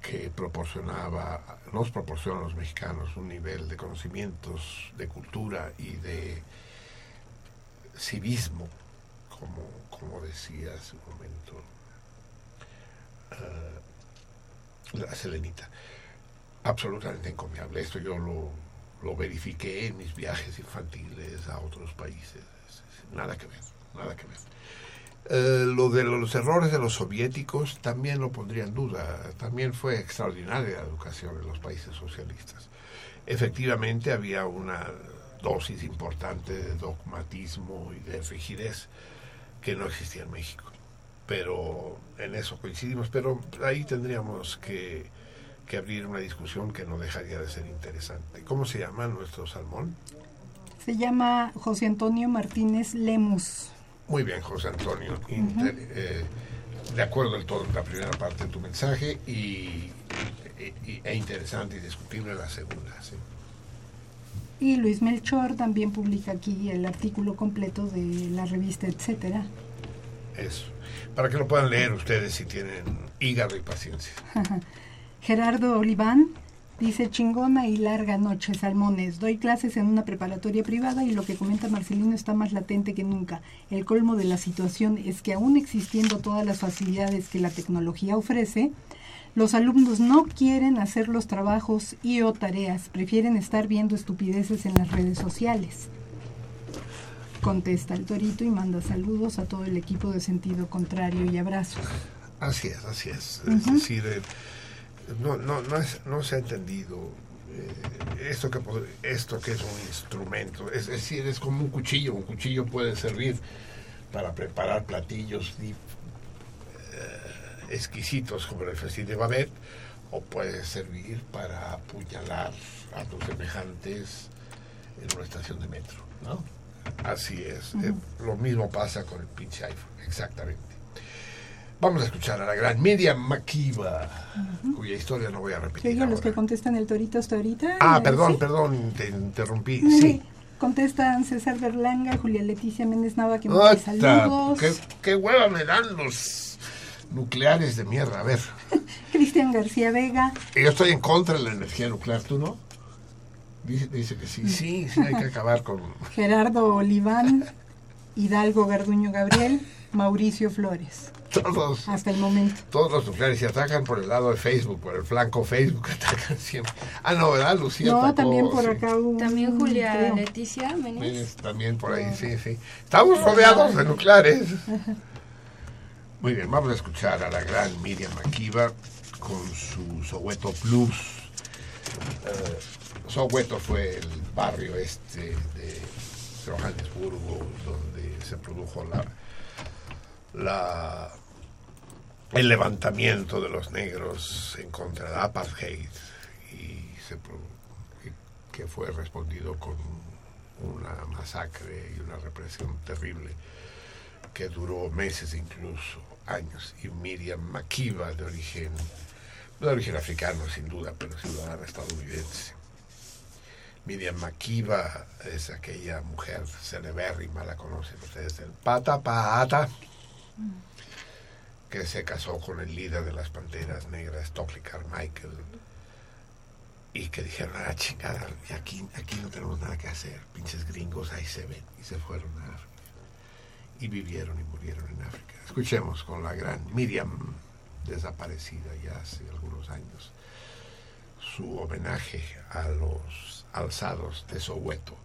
que proporcionaba, nos proporciona a los mexicanos un nivel de conocimientos, de cultura y de civismo, como, como decía hace un momento eh, la Selenita. Absolutamente encomiable. Esto yo lo, lo verifiqué en mis viajes infantiles a otros países. Es- es- Nada que ver, nada que ver. Eh, lo de los errores de los soviéticos también lo pondría en duda. También fue extraordinaria la educación en los países socialistas. Efectivamente había una dosis importante de dogmatismo y de rigidez que no existía en México. Pero en eso coincidimos. Pero ahí tendríamos que, que abrir una discusión que no dejaría de ser interesante. ¿Cómo se llama nuestro salmón? Se llama José Antonio Martínez Lemus. Muy bien, José Antonio. Inter- eh, de acuerdo en la primera parte de tu mensaje y, y- e interesante y discutible la segunda. sí. Y Luis Melchor también publica aquí el artículo completo de la revista Etcétera. Eso. Para que lo puedan leer ustedes si tienen hígado y paciencia. Gerardo Oliván, Dice chingona y larga noche, Salmones. Doy clases en una preparatoria privada y lo que comenta Marcelino está más latente que nunca. El colmo de la situación es que aún existiendo todas las facilidades que la tecnología ofrece, los alumnos no quieren hacer los trabajos y o tareas, prefieren estar viendo estupideces en las redes sociales. Contesta el torito y manda saludos a todo el equipo de sentido contrario y abrazos. Así es, así es. Es decir, eh, no, no, no, es- no se ha entendido eh, esto, que, esto que es un instrumento. Es decir, es como un cuchillo. Un cuchillo puede servir para preparar platillos exquisitos como el festín de Babet o puede servir para apuñalar a tus semejantes en una estación de metro, ¿no? Así es. Eh, lo mismo pasa con el pinche iPhone, exactamente. Vamos a escuchar a la gran Miriam Makiba, cuya historia no voy a ¿Se repetir. oye los que contestan el torito hasta ahorita? Ah, Eh, perdón, ¿sí? perdón, te interrumpí. Sí. Sí. Contestan César Berlanga, Julia Leticia Méndez Nava, que Ota, saludos. ¿Qué, qué hueva me dan los nucleares de mierda. A ver, Cristian García Vega, yo estoy en contra de la energía nuclear, ¿tú no? Dice, dice que sí, sí, sí, hay que acabar con... Gerardo Oliván, Hidalgo Garduño Gabriel, Mauricio Flores. Todos, Hasta el momento. todos los nucleares se atacan por el lado de Facebook, por el flanco Facebook, atacan siempre. Ah, no, ¿verdad? Lucía No, también por sí. acá un... También Julia creo. Leticia Menes. Menes también por ahí, sí, sí. Estamos rodeados de nucleares. Muy bien, vamos a escuchar a la gran Miriam Akiva con su Soweto Blues. Soweto fue el barrio este de Johannesburgo donde se produjo el levantamiento de los negros en contra de apartheid y se que fue respondido con una masacre y una represión terrible que duró meses incluso años y Miriam Makiba de origen de origen africano sin duda pero ciudadana estadounidense Miriam Makiba es aquella mujer celebérrima la conocen ustedes del Pata Pata que se casó con el líder de las Panteras Negras, Stockley Carmichael, y que dijeron, a la chingada, aquí, aquí no tenemos nada que hacer, pinches gringos, ahí se ven, y se fueron a África. Y vivieron y murieron en África. Escuchemos con la gran Miriam, desaparecida ya hace algunos años, su homenaje a los alzados de Soweto.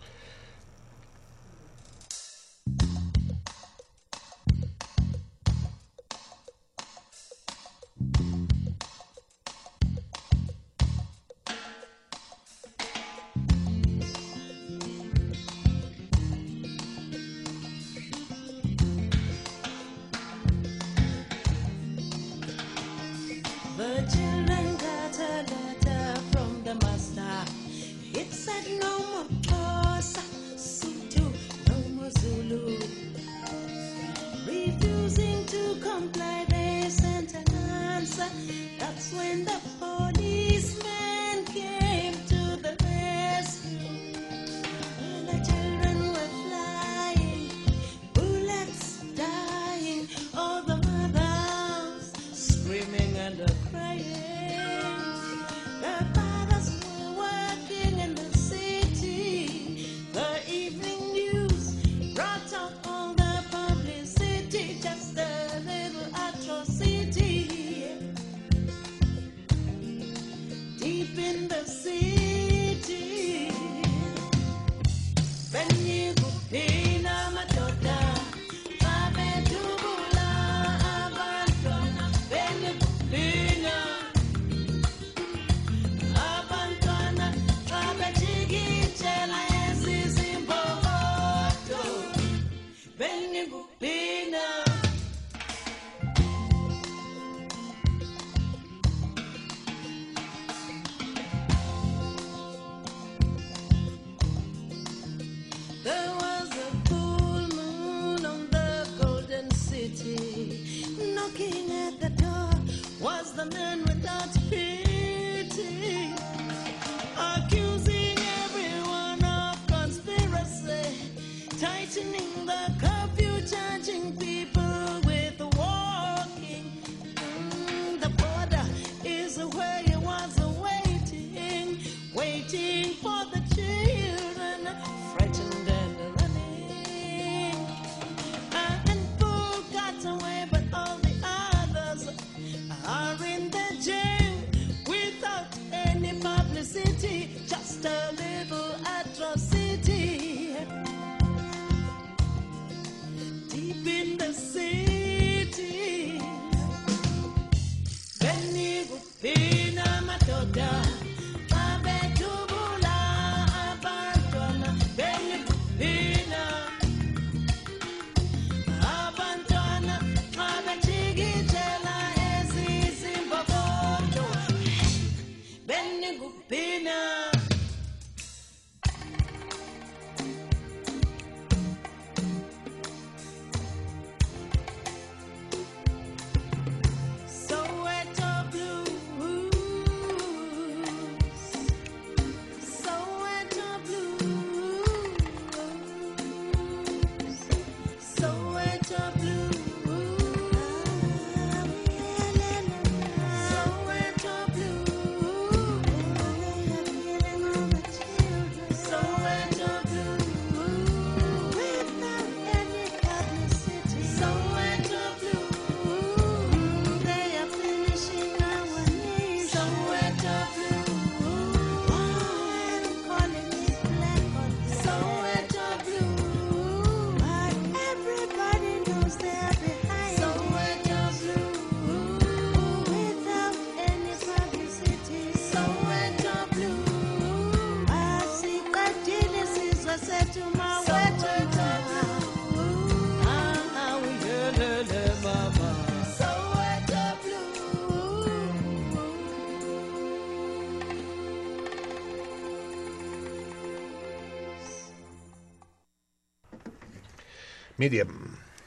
Miriam,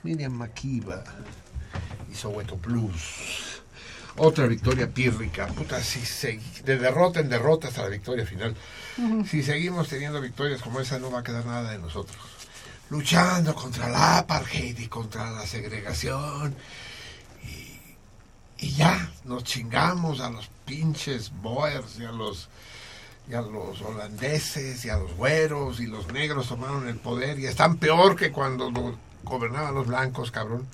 Miriam Makiba y Soweto Blues. Otra victoria pírrica. Puta, si se- de derrota en derrota hasta la victoria final. Si seguimos teniendo victorias como esa, no va a quedar nada de nosotros. Luchando contra la apartheid y contra la segregación. Y, y ya, nos chingamos a los pinches boers y a los, y a los holandeses y a los güeros y los negros tomaron el poder y están peor que cuando gobernaban los blancos, cabrón.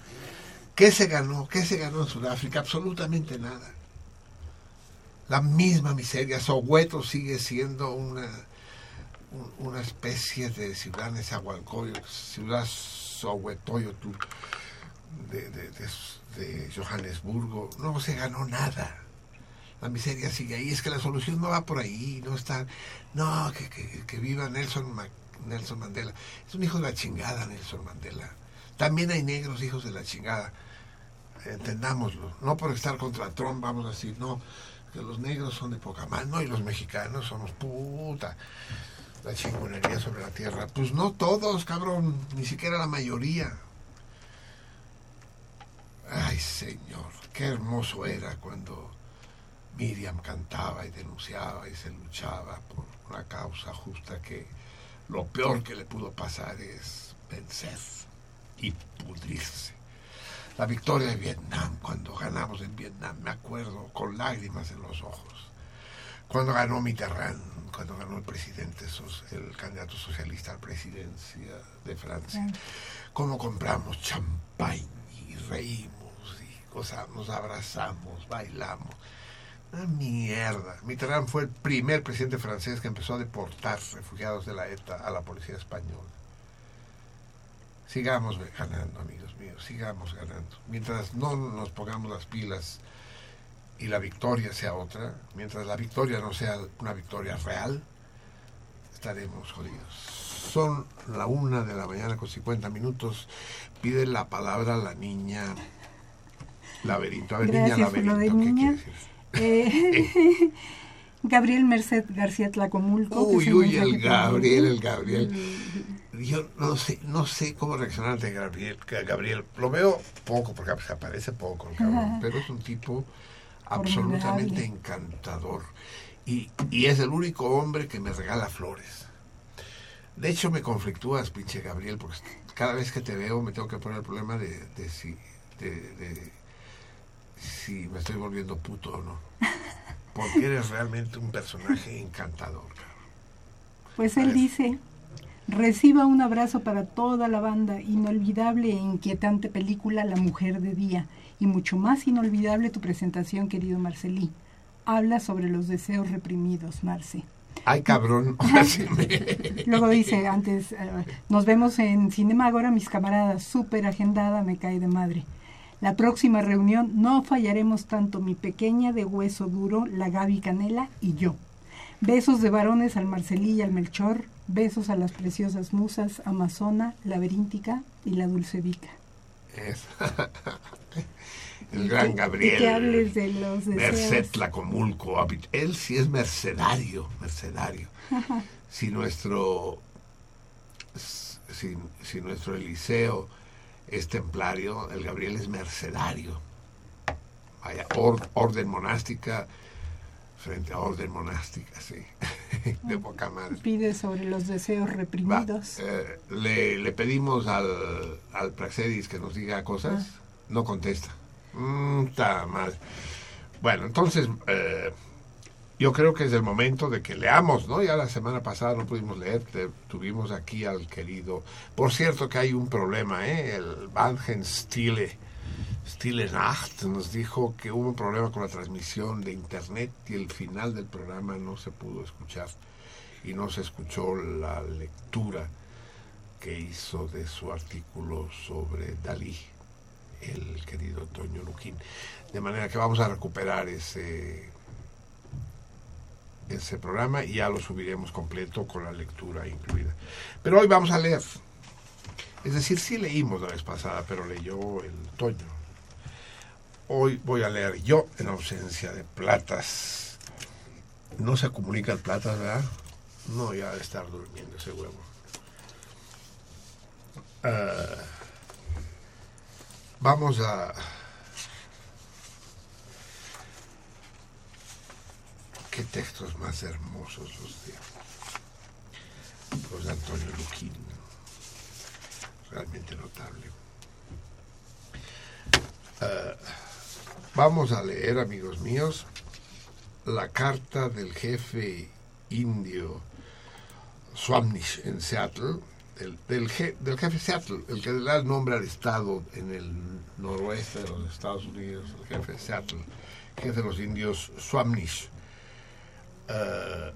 ¿Qué se ganó? ¿Qué se ganó en Sudáfrica? Absolutamente nada. La misma miseria. Soweto sigue siendo una, un- una especie de ciudad Nezahualcóyotl, ciudad Soweto-Yotl de, de, de, Johannesburgo. No se ganó nada. La miseria sigue ahí. Es que la solución no va por ahí. No está. No, que, que, que viva Nelson, Nelson Mandela. Es un hijo de la chingada, Nelson Mandela. También hay negros hijos de la chingada. Entendámoslo. No por estar contra Trump vamos a decir, no, que los negros son de poca mano y los mexicanos somos puta. La chingonería sobre la tierra. Pues no todos, cabrón. Ni siquiera la mayoría. Ay, señor, qué hermoso era cuando Miriam cantaba y denunciaba y se luchaba por una causa justa que lo peor que le pudo pasar es vencer y pudrirse. La victoria de Vietnam, cuando ganamos en Vietnam, me acuerdo con lágrimas en los ojos. Cuando ganó Mitterrand, cuando ganó el presidente, el candidato socialista a la presidencia de Francia, cómo compramos champán y reímos y gozamos, abrazamos, bailamos. Una mierda. Mitterrand fue el primer presidente francés que empezó a deportar refugiados de la ETA a la policía española. Sigamos ganando, amigos míos, sigamos ganando. Mientras no nos pongamos las pilas y la victoria sea otra, mientras la victoria no sea una victoria real, estaremos jodidos. Son la una de la mañana con 50 minutos. Pide la palabra la niña laberinto. A ver, niña Gracias laberinto, ¿qué niña. quiere decir? Eh, Gabriel Merced García Tlacomulco. Uy, uy, el Gabriel, el Gabriel. Yo no sé, no sé cómo reaccionar ante Gabriel. Gabriel lo veo poco, porque se aparece poco, el cabrón, pero es un tipo absolutamente encantador. Y, y es el único hombre que me regala flores. De hecho, me conflictúas, pinche Gabriel, porque cada vez que te veo me tengo que poner el problema de, de si, de, de si me estoy volviendo puto o no. Porque eres realmente un personaje encantador. Pues él dice, reciba un abrazo para toda la banda, inolvidable e inquietante película La Mujer de Día, y mucho más inolvidable tu presentación, querido Marcelí. Habla sobre los deseos reprimidos, Marce. Ay, cabrón. Luego dice, antes, eh, nos vemos en Cinema Agora, mis camaradas, súper agendada, me cae de madre. La próxima reunión no fallaremos tanto mi pequeña de hueso duro, la Gaby Canela y yo. Besos de varones al Marcelí y al Melchor, besos a las preciosas musas, Amazona, Laberíntica y la Dulce Vica. Es- el gran Gabriel. que hables de los Merced. Habit- Él sí es mercenario, mercenario. Si nuestro, si, si nuestro Eliseo es templario, el Gabriel es mercenario. Vaya, or- orden monástica frente a orden monástica, sí. De poca madre. Pide sobre los deseos reprimidos. Eh, le, le pedimos al, al Praxedis que nos diga cosas, no contesta. Mm, Está mal. Bueno, entonces, eh, yo creo que es el momento de que leamos, ¿no? Ya la semana pasada no pudimos leer, tuvimos aquí al querido. Por cierto que hay un problema, ¿eh? El Bangen Stile, Stille Nacht nos dijo que hubo un problema con la transmisión de internet y el final del programa no se pudo escuchar y no se escuchó la lectura que hizo de su artículo sobre Dalí, el querido Toño Luquín. De manera que vamos a recuperar ese, ese programa y ya lo subiremos completo con la lectura incluida. Pero hoy vamos a leer. Es decir, sí leímos la vez pasada, pero leyó el Toño. Hoy voy a leer yo en ausencia de platas. No se comunica el platas, ¿verdad? No, ya de estar durmiendo ese huevo. Ah, vamos a... Qué textos más hermosos los de, los de Antonio Luquín. Realmente notable. Ah, vamos a leer, amigos míos, la carta del jefe indio Swamnish en Seattle, del, del, je- del jefe Seattle, el que le da el nombre al estado en el noroeste de los Estados Unidos, el jefe Seattle, jefe de los indios Swamnish, eh,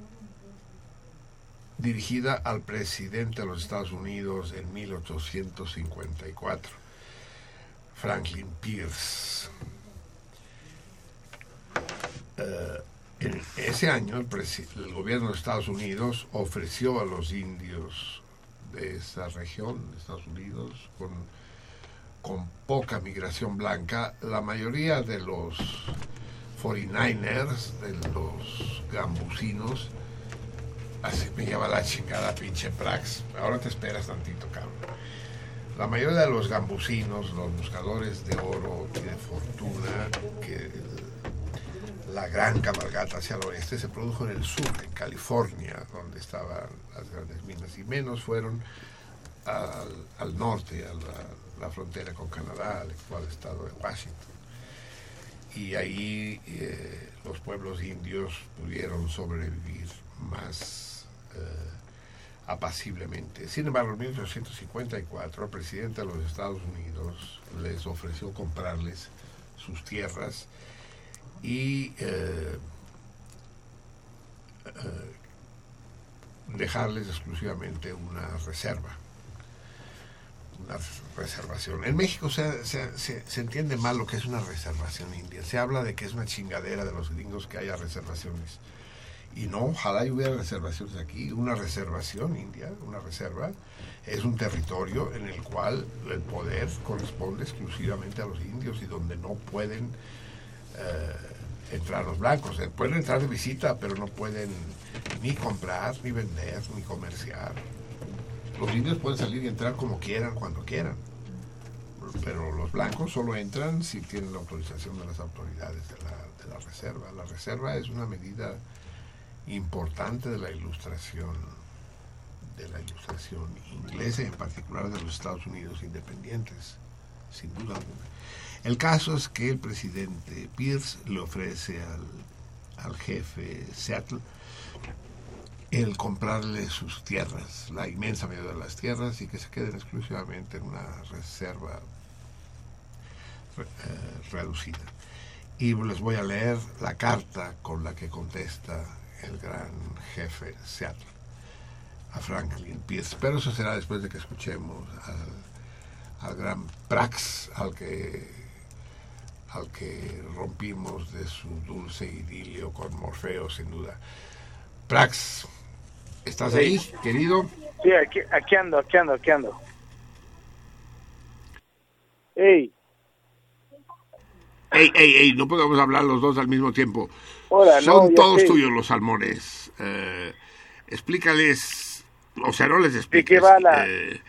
dirigida al presidente de los Estados Unidos en 1854, Franklin Pierce. Eh, en ese año el, el gobierno de Estados Unidos ofreció a los indios de esa región de Estados Unidos con, con poca migración blanca, la mayoría de los 49ers, de los gambusinos, así me lleva la chingada pinche Prax, ahora te esperas tantito cabrón. La mayoría de los gambusinos, los buscadores de oro y de fortuna, que la gran cabalgata hacia el oeste se produjo en el sur, en California, donde estaban las grandes minas, y menos fueron al, norte, a la, la frontera con Canadá, al actual estado de Washington. Y ahí eh, los pueblos indios pudieron sobrevivir más eh, apaciblemente. Sin embargo, en 1854 el presidente de los Estados Unidos les ofreció comprarles sus tierras y eh, dejarles exclusivamente una reserva, una reservación. En México se, se- se- entiende mal lo que es una reservación india. Se habla de que es una chingadera de los gringos que haya reservaciones. Y no, ojalá y hubiera reservaciones aquí. Una reservación india, una reserva, es un territorio en el cual el poder corresponde exclusivamente a los indios y donde no pueden eh, entrar los blancos. Eh, pueden entrar de visita, pero no pueden ni comprar, ni vender, ni comerciar. Los indios pueden salir y entrar como quieran, cuando quieran. Pero los blancos solo entran si tienen la autorización de las autoridades de la, reserva. La reserva es una medida importante de la ilustración de la ilustración inglesa en particular de los Estados Unidos independientes, sin duda alguna. El caso es que el presidente Pierce le ofrece al, al jefe Seattle el comprarle sus tierras, la inmensa mayoría de las tierras, y que se queden exclusivamente en una reserva re- eh, reducida. Y les voy a leer la carta con la que contesta el gran jefe Seattle a Franklin Pierce. Pero eso será después de que escuchemos al, al gran Prax, al que al que rompimos de su dulce idilio con Morfeo, sin duda. Prax, ¿estás ahí, querido? Sí, aquí, aquí ando, aquí ando, aquí ando. Hey, Ey, ey, ey, no podemos hablar los dos al mismo tiempo. Hola, Son no, todos sé. tuyos los salmones. Eh, explícales, o sea, no les qué expliques. va la- eh,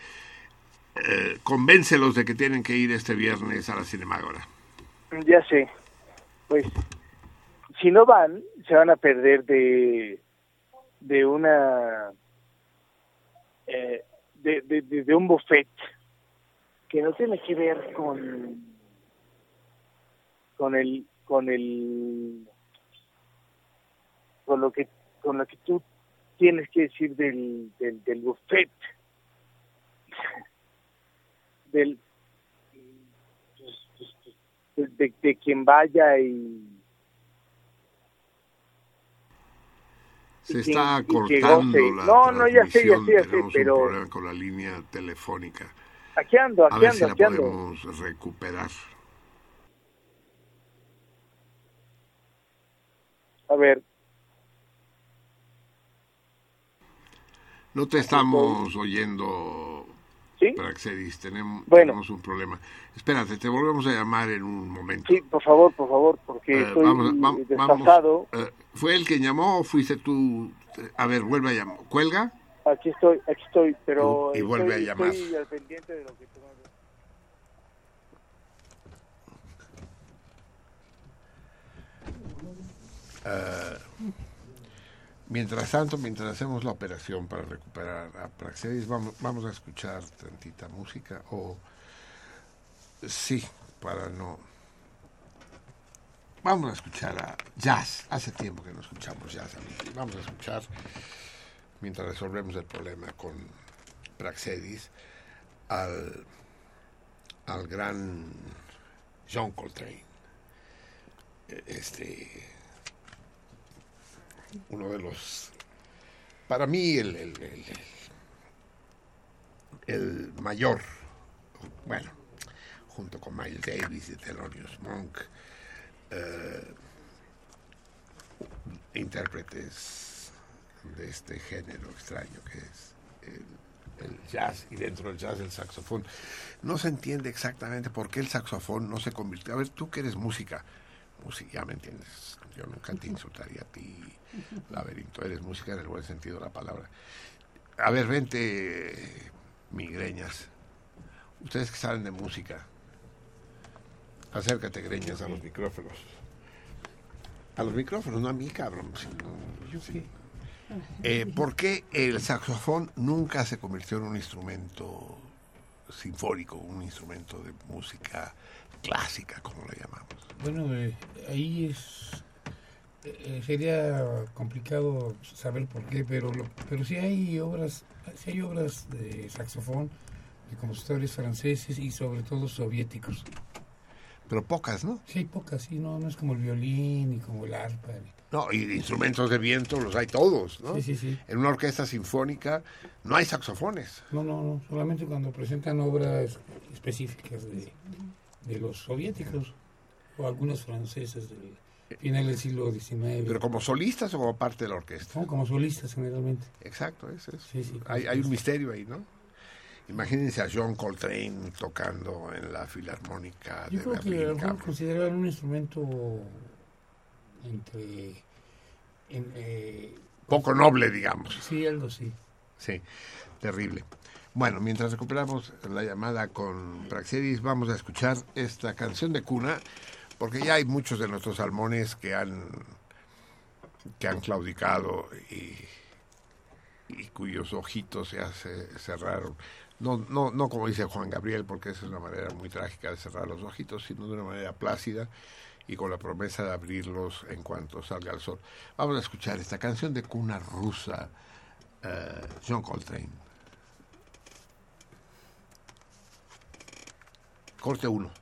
eh, convéncelos de que tienen que ir este viernes a la Cinemágora. Ya sé. Pues, si no van, se van a perder de, de una, eh, de, de, de- un buffet que no tiene que ver con, con el, con el, con lo que, con lo que tú tienes que decir del, del, del buffet, del, de, de- de quien vaya y Se Y está y cortando goce. la No, no, ya sé, ya sé, ya sé, pero- un problema con la línea telefónica. aquí ando, A aquí ver ando, si la aquí ando. podemos recuperar. A ver, No te estamos oyendo, Praxedis, tenemos, Bueno. tenemos un problema. Espérate, te volvemos a llamar en un momento. sí, por favor, por favor, porque Eh, estoy vamos, va- vamos, eh, ¿Fue el que llamó o fuiste tú? A ver, vuelve a llamar. ¿Cuelga? Aquí estoy, aquí estoy, pero Y vuelve estoy, a llamar. estoy al pendiente de lo que tú me- Eh, mientras tanto, mientras hacemos la operación para recuperar a Praxedis, vamos, vamos a escuchar tantita música o sí, para no... Vamos a escuchar a jazz. Hace tiempo que no escuchamos jazz, amigos. Vamos a escuchar, mientras resolvemos el problema con Praxedis, al, al gran John Coltrane. Este, uno de los, para mí, el, el, el- el mayor, bueno, junto con Miles Davis y Thelonious Monk, eh, intérpretes de este género extraño que es el, el jazz y dentro del jazz el saxofón. No se entiende exactamente por qué el saxofón no se convirtió. A ver, tú que eres música, música, ya me entiendes. Yo nunca te insultaría a ti, laberinto. Eres música en el buen sentido de la palabra. A ver, vente, migreñas. Ustedes que saben de música, acércate, greñas, a los micrófonos. A los micrófonos, no a mí, cabrón. yo sí. Eh, ¿Por qué el saxofón nunca se convirtió en un instrumento sinfónico, un instrumento de música clásica, como le llamamos? Bueno, eh, ahí es eh, sería complicado saber por qué, pero lo- pero sí hay obras, sí hay obras de saxofón de compositores franceses y sobre todo soviéticos. Pero pocas, ¿no? Sí, pocas, sí, no, no es como el violín ni como el arpa. ni- No, y instrumentos de viento los hay todos, ¿no? Sí, sí, sí. En una orquesta sinfónica no hay saxofones. No, no, no, solamente cuando presentan obras específicas de, de los soviéticos o algunos franceses del final del siglo XIX. Pero como solistas o como parte de la orquesta. No, como solistas generalmente. Exacto, ese es. Sí, sí, hay, hay un misterio ahí, ¿no? Imagínense a John Coltrane tocando en la Filarmónica de Yo creo que a Berlín. cabrón. consideraban un instrumento entre... en, eh, Poco noble, digamos. Sí, algo así. Sí, terrible. Bueno, mientras recuperamos la llamada con Praxedis, vamos a escuchar esta canción de cuna, porque ya hay muchos de nuestros salmones que han que han claudicado y, y cuyos ojitos ya se cerraron. No, no, no como dice Juan Gabriel, porque esa es una manera muy trágica de cerrar los ojitos, sino de una manera plácida y con la promesa de abrirlos en cuanto salga el sol. Vamos a escuchar esta canción de cuna rusa, eh, John Coltrane. Corte 1.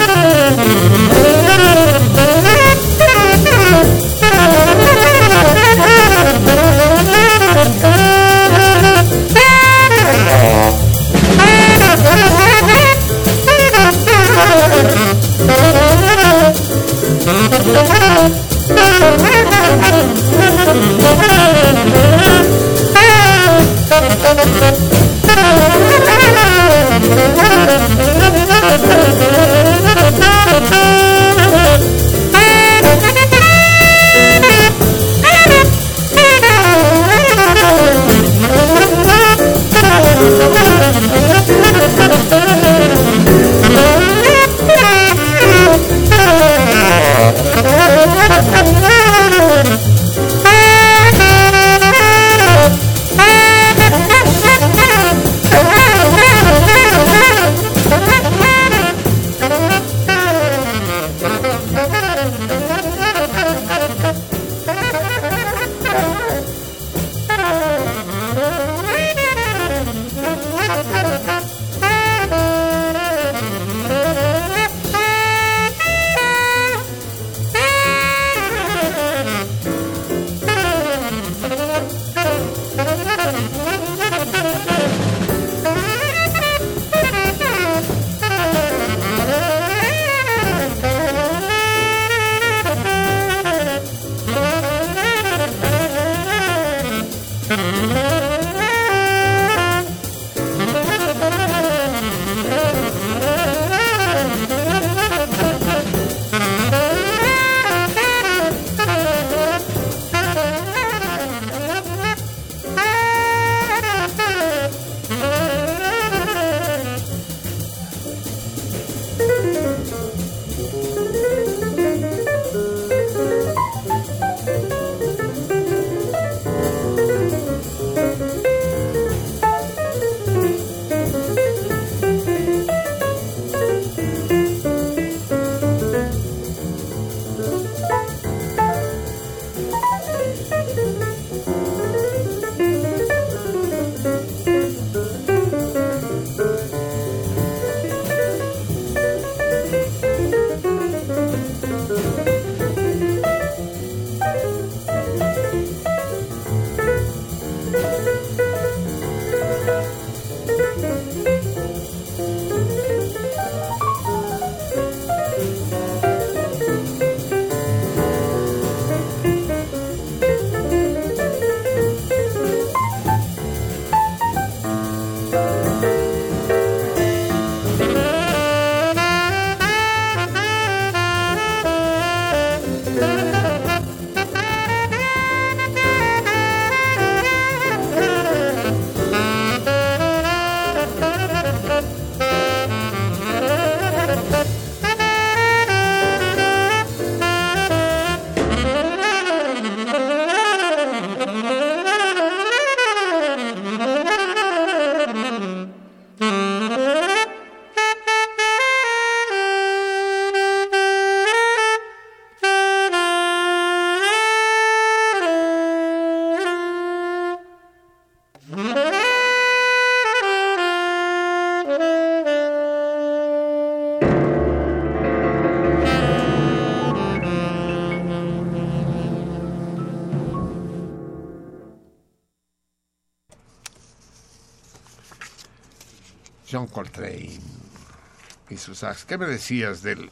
Y su sax. ¿Qué me decías del...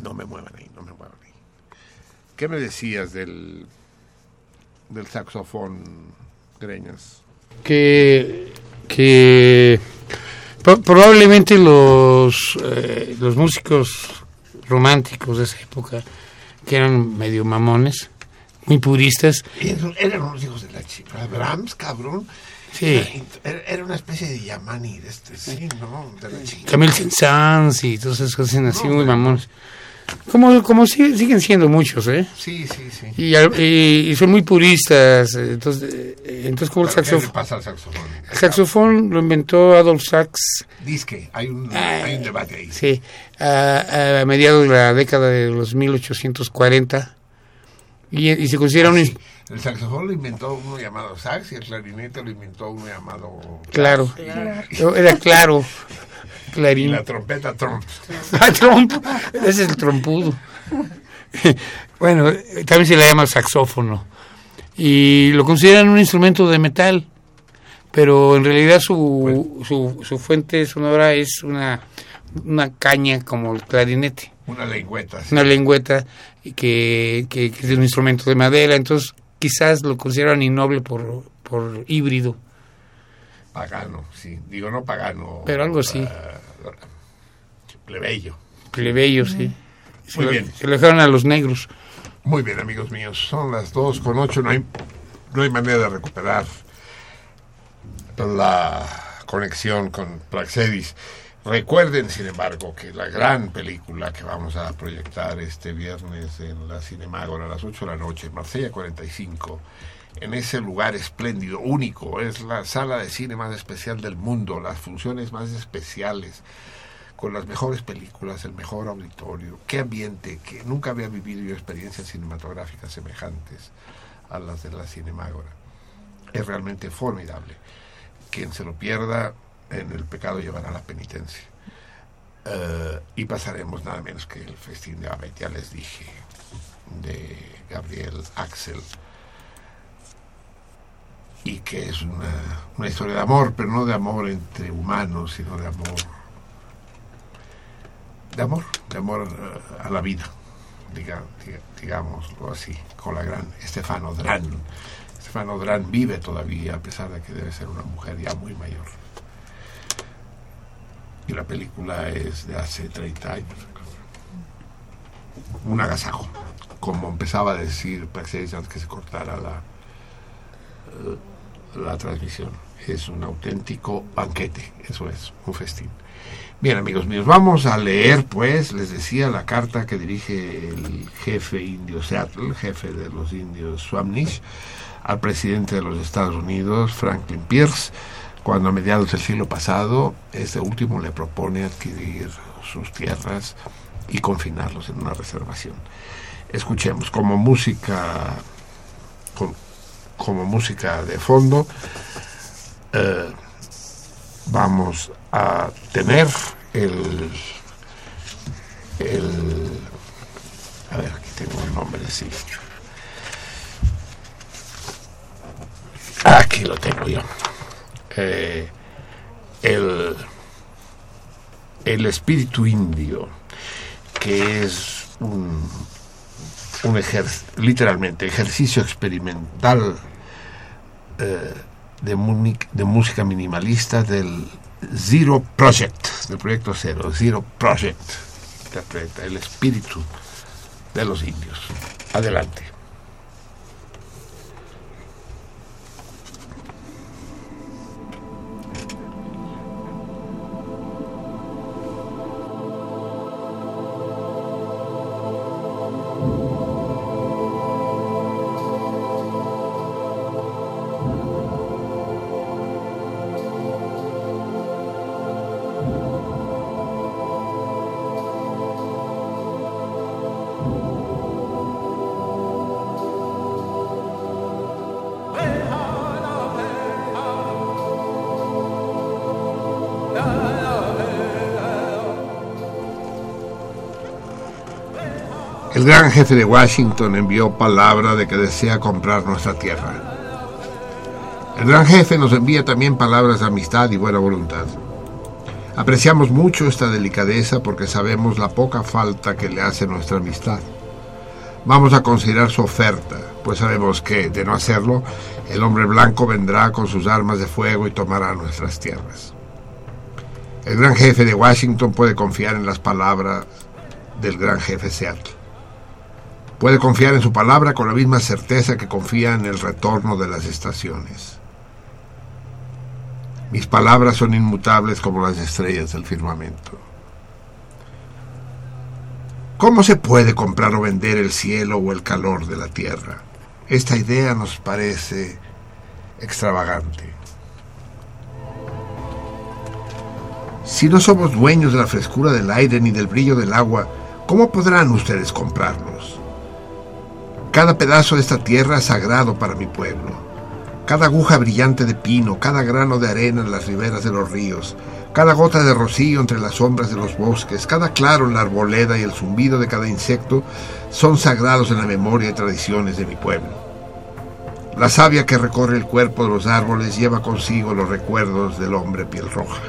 No me muevan ahí, no me muevan ahí. ¿Qué me decías del, del saxofón, Greñas? que, que pro- probablemente los, eh, los músicos románticos de esa época, que eran medio mamones, muy puristas, Eran, eran unos hijos de la chica. Brahms, cabrón. Sí. Especie de Yamani de este, sí, ¿no? De la chica. Camille Saint-Saëns y todas esas cosas así muy mamones. como, como si- siguen siendo muchos, ¿eh? Sí, sí, sí. Y, y- y son muy puristas, eh, entonces, eh, entonces como el ¿Pero ¿Qué le saxofón, pasa al saxofón? el saxofón lo inventó Adolf Sax, Disque, hay un, hay un debate ahí. sí, a, a mediados de la década de los 1840 y, y se considera un ins- El saxofón lo inventó uno llamado sax y el clarinete lo inventó uno llamado... claro, Claro. era claro, Y clarín. la trompeta tromp. Ah, Trump, ese es el trompudo. bueno, también se le llama saxófono. Y lo consideran un instrumento de metal, pero en realidad su, su, su fuente sonora es una, una caña como el clarinete, Una lengüeta. sí. una lengüeta y que, que, que es un instrumento de madera, entonces quizás lo consideran innoble por, por híbrido. Pagano, sí. Digo, no pagano. Pero algo así. eh, plebeyo. Plebeyo, sí. Se Muy lo- bien. Se lo dejaron a los negros. Muy bien, amigos míos. Son las dos con ocho. No hay, no hay manera de recuperar la conexión con Praxedis. Recuerden, sin embargo, que la gran película que vamos a proyectar este viernes en la Cinemágora a las 8 de la noche, en Marsella 45, en ese lugar espléndido, único, es la sala de cine más especial del mundo, las funciones más especiales, con las mejores películas, el mejor auditorio, qué ambiente, que nunca había vivido yo experiencias cinematográficas semejantes a las de la Cinemágora. Es realmente formidable. Quien se lo pierda, en el pecado llevará la penitencia. Eh, y pasaremos nada menos que el festín de Abed, ya les dije, de Gabriel Axel, y que es una, historia de amor, pero no de amor entre humanos, sino de amor, de amor, de amor eh, a la vida, diga- digámoslo así, con la gran Estefano Dran. Estefano Dran vive todavía, a pesar de que debe ser una mujer ya muy mayor. Y la película es de hace 30 años. Un agasajo, como empezaba a decir Praxedis antes que se cortara la, eh, la transmisión. Es un auténtico banquete, eso es, un festín. Bien, amigos míos, vamos a leer, pues, les decía, la carta que dirige el jefe indio Seattle, jefe de los indios Swamnish, al presidente de los Estados Unidos, Franklin Pierce, cuando a mediados del siglo pasado, este último le propone adquirir sus tierras y confinarlos en una reservación. Escuchemos como música, como música de fondo, eh, vamos a tener el, el a ver aquí tengo el nombre sí aquí lo tengo yo El el espíritu indio que es un, un ejer- literalmente ejercicio experimental eh, de, de música minimalista del Zero Project, del proyecto Cero, Zero Project, el espíritu de los indios. Adelante. Jefe de Washington envió palabra de que desea comprar nuestra tierra. El gran jefe nos envía también palabras de amistad y buena voluntad. Apreciamos mucho esta delicadeza porque sabemos la poca falta que le hace nuestra amistad. Vamos a considerar su oferta, pues sabemos que, de no hacerlo, el hombre blanco vendrá con sus armas de fuego y tomará nuestras tierras. El gran jefe de Washington puede confiar en las palabras del gran jefe Seattle. Puede confiar en su palabra con la misma certeza que confía en el retorno de las estaciones. Mis palabras son inmutables como las estrellas del firmamento. ¿Cómo se puede comprar o vender el cielo o el calor de la tierra? Esta idea nos parece extravagante. Si no somos dueños de la frescura del aire ni del brillo del agua, ¿cómo podrán ustedes comprarlos? Cada pedazo de esta tierra es sagrado para mi pueblo. Cada aguja brillante de pino, cada grano de arena en las riberas de los ríos, cada gota de rocío entre las sombras de los bosques, cada claro en la arboleda y el zumbido de cada insecto son sagrados en la memoria y tradiciones de mi pueblo. La savia que recorre el cuerpo de los árboles lleva consigo los recuerdos del hombre piel roja.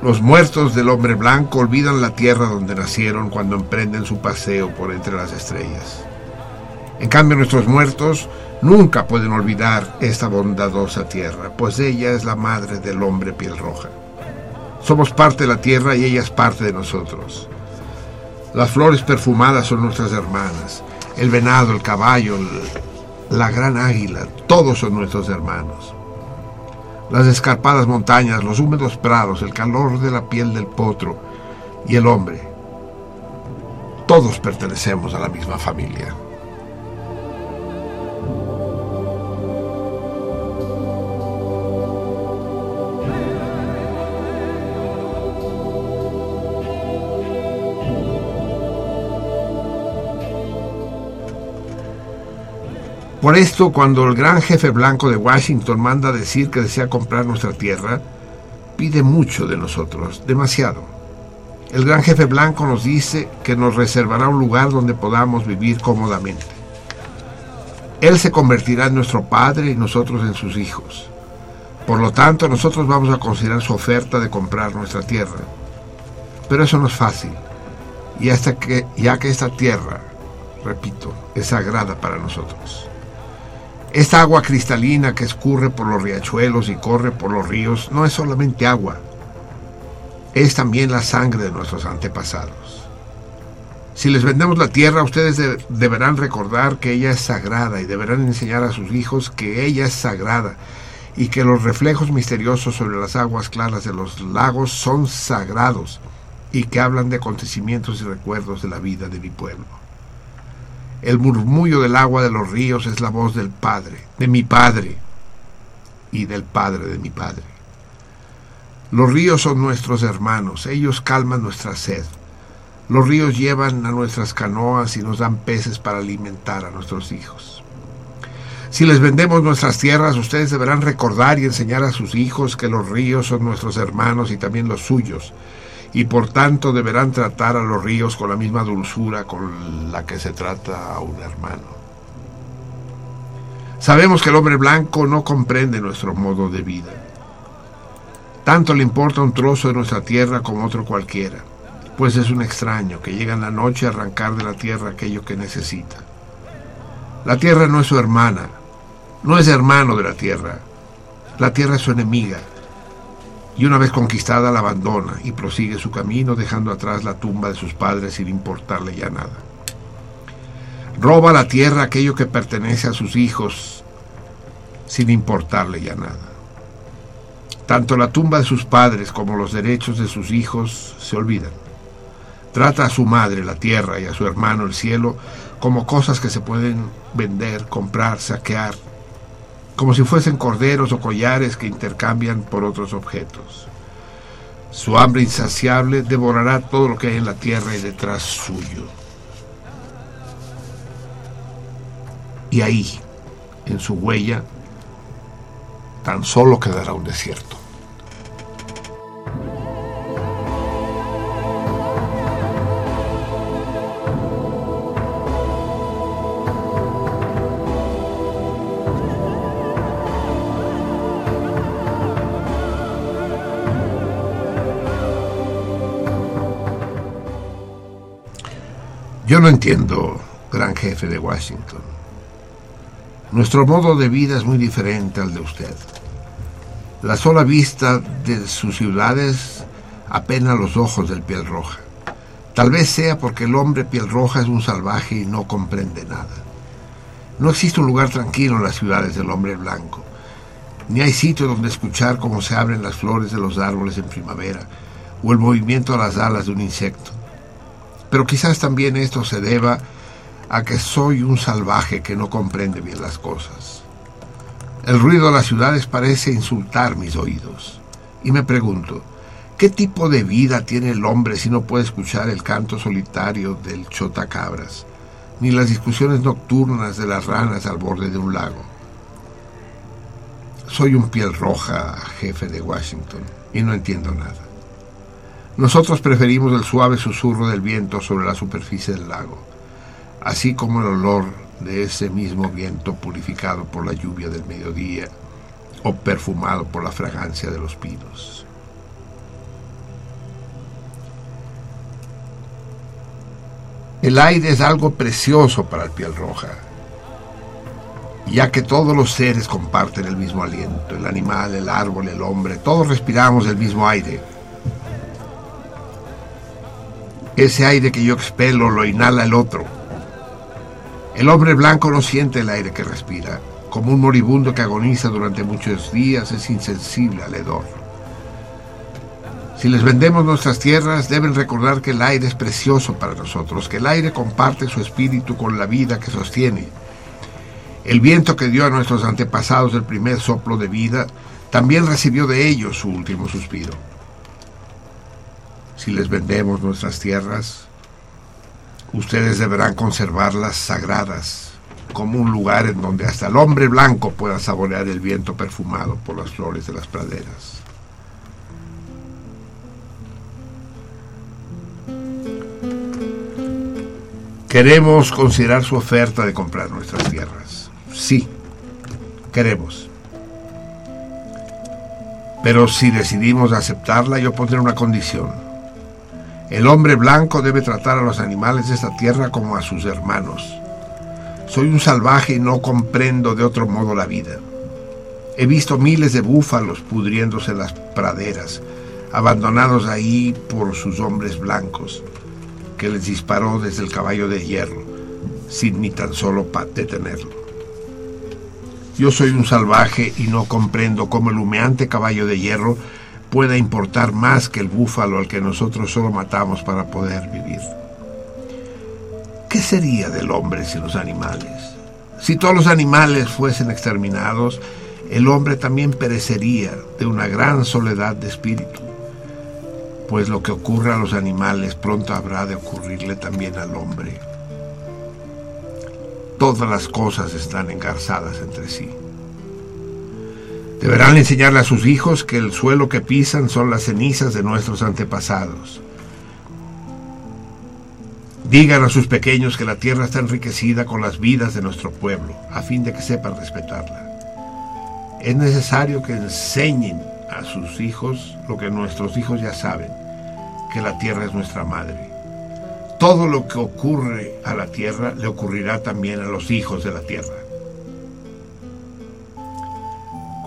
Los muertos del hombre blanco olvidan la tierra donde nacieron cuando emprenden su paseo por entre las estrellas. En cambio, nuestros muertos nunca pueden olvidar esta bondadosa tierra, pues ella es la madre del hombre piel roja. Somos parte de la tierra y ella es parte de nosotros. Las flores perfumadas son nuestras hermanas. El venado, el caballo, la gran águila, todos son nuestros hermanos. Las escarpadas montañas, los húmedos prados, el calor de la piel del potro y el hombre. Todos pertenecemos a la misma familia. Por esto, cuando el gran jefe blanco de Washington manda decir que desea comprar nuestra tierra, pide mucho de nosotros, demasiado. El gran jefe blanco nos dice que nos reservará un lugar donde podamos vivir cómodamente. Él se convertirá en nuestro padre y nosotros en sus hijos. Por lo tanto, nosotros vamos a considerar su oferta de comprar nuestra tierra. Pero eso no es fácil, y hasta que, ya que esta tierra, repito, es sagrada para nosotros. Esta agua cristalina que escurre por los riachuelos y corre por los ríos no es solamente agua, es también la sangre de nuestros antepasados. Si les vendemos la tierra, ustedes de- deberán recordar que ella es sagrada y deberán enseñar a sus hijos que ella es sagrada y que los reflejos misteriosos sobre las aguas claras de los lagos son sagrados y que hablan de acontecimientos y recuerdos de la vida de mi pueblo. El murmullo del agua de los ríos es la voz del Padre, de mi Padre y del Padre de mi Padre. Los ríos son nuestros hermanos, ellos calman nuestra sed. Los ríos llevan a nuestras canoas y nos dan peces para alimentar a nuestros hijos. Si les vendemos nuestras tierras, ustedes deberán recordar y enseñar a sus hijos que los ríos son nuestros hermanos y también los suyos, y por tanto deberán tratar a los ríos con la misma dulzura con la que se trata a un hermano. Sabemos que el hombre blanco no comprende nuestro modo de vida. Tanto le importa un trozo de nuestra tierra como otro cualquiera, pues es un extraño que llega en la noche a arrancar de la tierra aquello que necesita. La tierra no es su hermana, no es hermano de la tierra. La tierra es su enemiga, y una vez conquistada la abandona y prosigue su camino dejando atrás la tumba de sus padres sin importarle ya nada. Roba la tierra aquello que pertenece a sus hijos sin importarle ya nada. Tanto la tumba de sus padres como los derechos de sus hijos se olvidan. Trata a su madre, la tierra, y a su hermano, el cielo, como cosas que se pueden vender, comprar, saquear, como si fuesen corderos o collares que intercambian por otros objetos. Su hambre insaciable devorará todo lo que hay en la tierra y detrás suyo. Y ahí, en su huella, tan solo quedará un desierto. Yo no entiendo, gran jefe de Washington. Nuestro modo de vida es muy diferente al de usted. La sola vista de sus ciudades apena los ojos del piel roja. Tal vez sea porque el hombre piel roja es un salvaje y no comprende nada. No existe un lugar tranquilo en las ciudades del hombre blanco, ni hay sitio donde escuchar cómo se abren las flores de los árboles en primavera o el movimiento de las alas de un insecto. Pero quizás también esto se deba a que soy un salvaje que no comprende bien las cosas. El ruido de las ciudades parece insultar mis oídos. Y me pregunto, ¿qué tipo de vida tiene el hombre si no puede escuchar el canto solitario del chotacabras, ni las discusiones nocturnas de las ranas al borde de un lago? Soy un piel roja, jefe de Washington, y no entiendo nada. Nosotros preferimos el suave susurro del viento sobre la superficie del lago, así como el olor de ese mismo viento purificado por la lluvia del mediodía o perfumado por la fragancia de los pinos. El aire es algo precioso para el piel roja, ya que todos los seres comparten el mismo aliento, el animal, el árbol, el hombre, todos respiramos el mismo aire. Ese aire que yo expelo lo inhala el otro. El hombre blanco no siente el aire que respira. Como un moribundo que agoniza durante muchos días es insensible al hedor. Si les vendemos nuestras tierras, deben recordar que el aire es precioso para nosotros, que el aire comparte su espíritu con la vida que sostiene. El viento que dio a nuestros antepasados el primer soplo de vida, también recibió de ellos su último suspiro. Si les vendemos nuestras tierras, ustedes deberán conservarlas sagradas, como un lugar en donde hasta el hombre blanco pueda saborear el viento perfumado por las flores de las praderas. Queremos considerar su oferta de comprar nuestras tierras. Sí, queremos. Pero si decidimos aceptarla, yo pondré una condición. El hombre blanco debe tratar a los animales de esta tierra como a sus hermanos. Soy un salvaje y no comprendo de otro modo la vida. He visto miles de búfalos pudriéndose en las praderas, abandonados ahí por sus hombres blancos, que les disparó desde el caballo de hierro, sin ni tan solo detenerlo. Yo soy un salvaje y no comprendo cómo el humeante caballo de hierro pueda importar más que el búfalo al que nosotros solo matamos para poder vivir. ¿Qué sería del hombre sin los animales? Si todos los animales fuesen exterminados, el hombre también perecería de una gran soledad de espíritu, pues lo que ocurre a los animales pronto habrá de ocurrirle también al hombre. Todas las cosas están engarzadas entre sí. Deberán enseñarle a sus hijos que el suelo que pisan son las cenizas de nuestros antepasados. Digan a sus pequeños que la tierra está enriquecida con las vidas de nuestro pueblo, a fin de que sepan respetarla. Es necesario que enseñen a sus hijos lo que nuestros hijos ya saben, que la tierra es nuestra madre. Todo lo que ocurre a la tierra le ocurrirá también a los hijos de la tierra.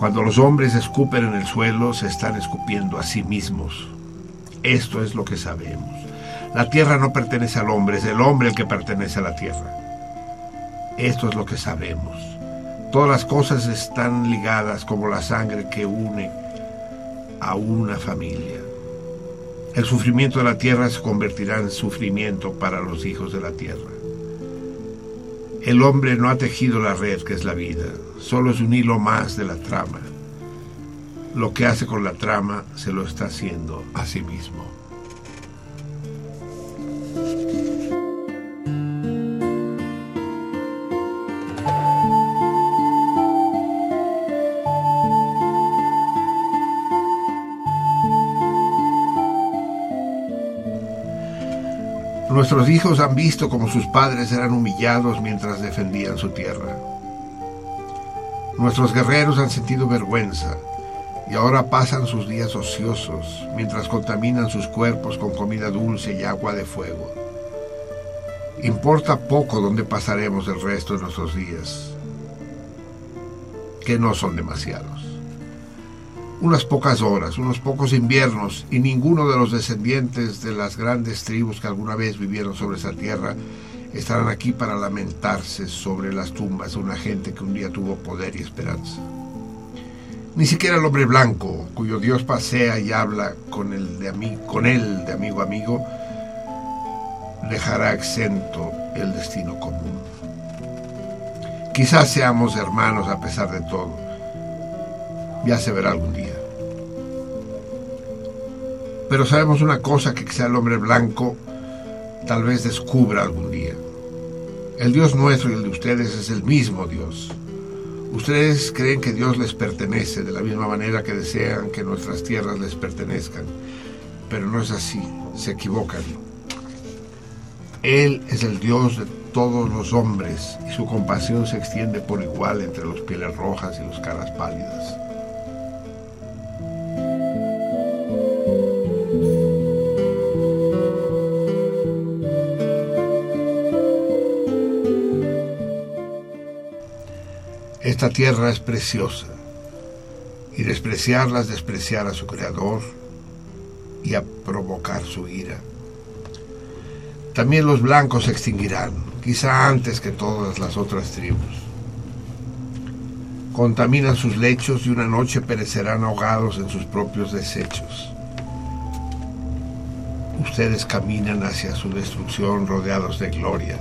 Cuando los hombres escupen en el suelo, se están escupiendo a sí mismos. Esto es lo que sabemos. La tierra no pertenece al hombre, es el hombre el que pertenece a la tierra. Esto es lo que sabemos. Todas las cosas están ligadas como la sangre que une a una familia. El sufrimiento de la tierra se convertirá en sufrimiento para los hijos de la tierra. El hombre no ha tejido la red que es la vida, solo es un hilo más de la trama. Lo que hace con la trama se lo está haciendo a sí mismo. Nuestros hijos han visto cómo sus padres eran humillados mientras defendían su tierra. Nuestros guerreros han sentido vergüenza y ahora pasan sus días ociosos mientras contaminan sus cuerpos con comida dulce y agua de fuego. Importa poco dónde pasaremos el resto de nuestros días, que no son demasiados. Unas pocas horas, unos pocos inviernos, y ninguno de los descendientes de las grandes tribus que alguna vez vivieron sobre esa tierra estarán aquí para lamentarse sobre las tumbas de una gente que un día tuvo poder y esperanza. Ni siquiera el hombre blanco, cuyo Dios pasea y habla con, él de amigo a amigo, dejará exento el destino común. Quizás seamos hermanos a pesar de todo. Ya se verá algún día. Pero sabemos una cosa que quizá el hombre blanco tal vez descubra algún día. El Dios nuestro y el de ustedes es el mismo Dios. Ustedes creen que Dios les pertenece de la misma manera que desean que nuestras tierras les pertenezcan, pero no es así, se equivocan. Él es el Dios de todos los hombres y su compasión se extiende por igual entre los pieles rojas y los caras pálidas. Esta tierra es preciosa y despreciarla es despreciar a su creador y a provocar su ira. También los blancos se extinguirán, quizá antes que todas las otras tribus. Contaminan sus lechos y una noche perecerán ahogados en sus propios desechos. Ustedes caminan hacia su destrucción rodeados de gloria,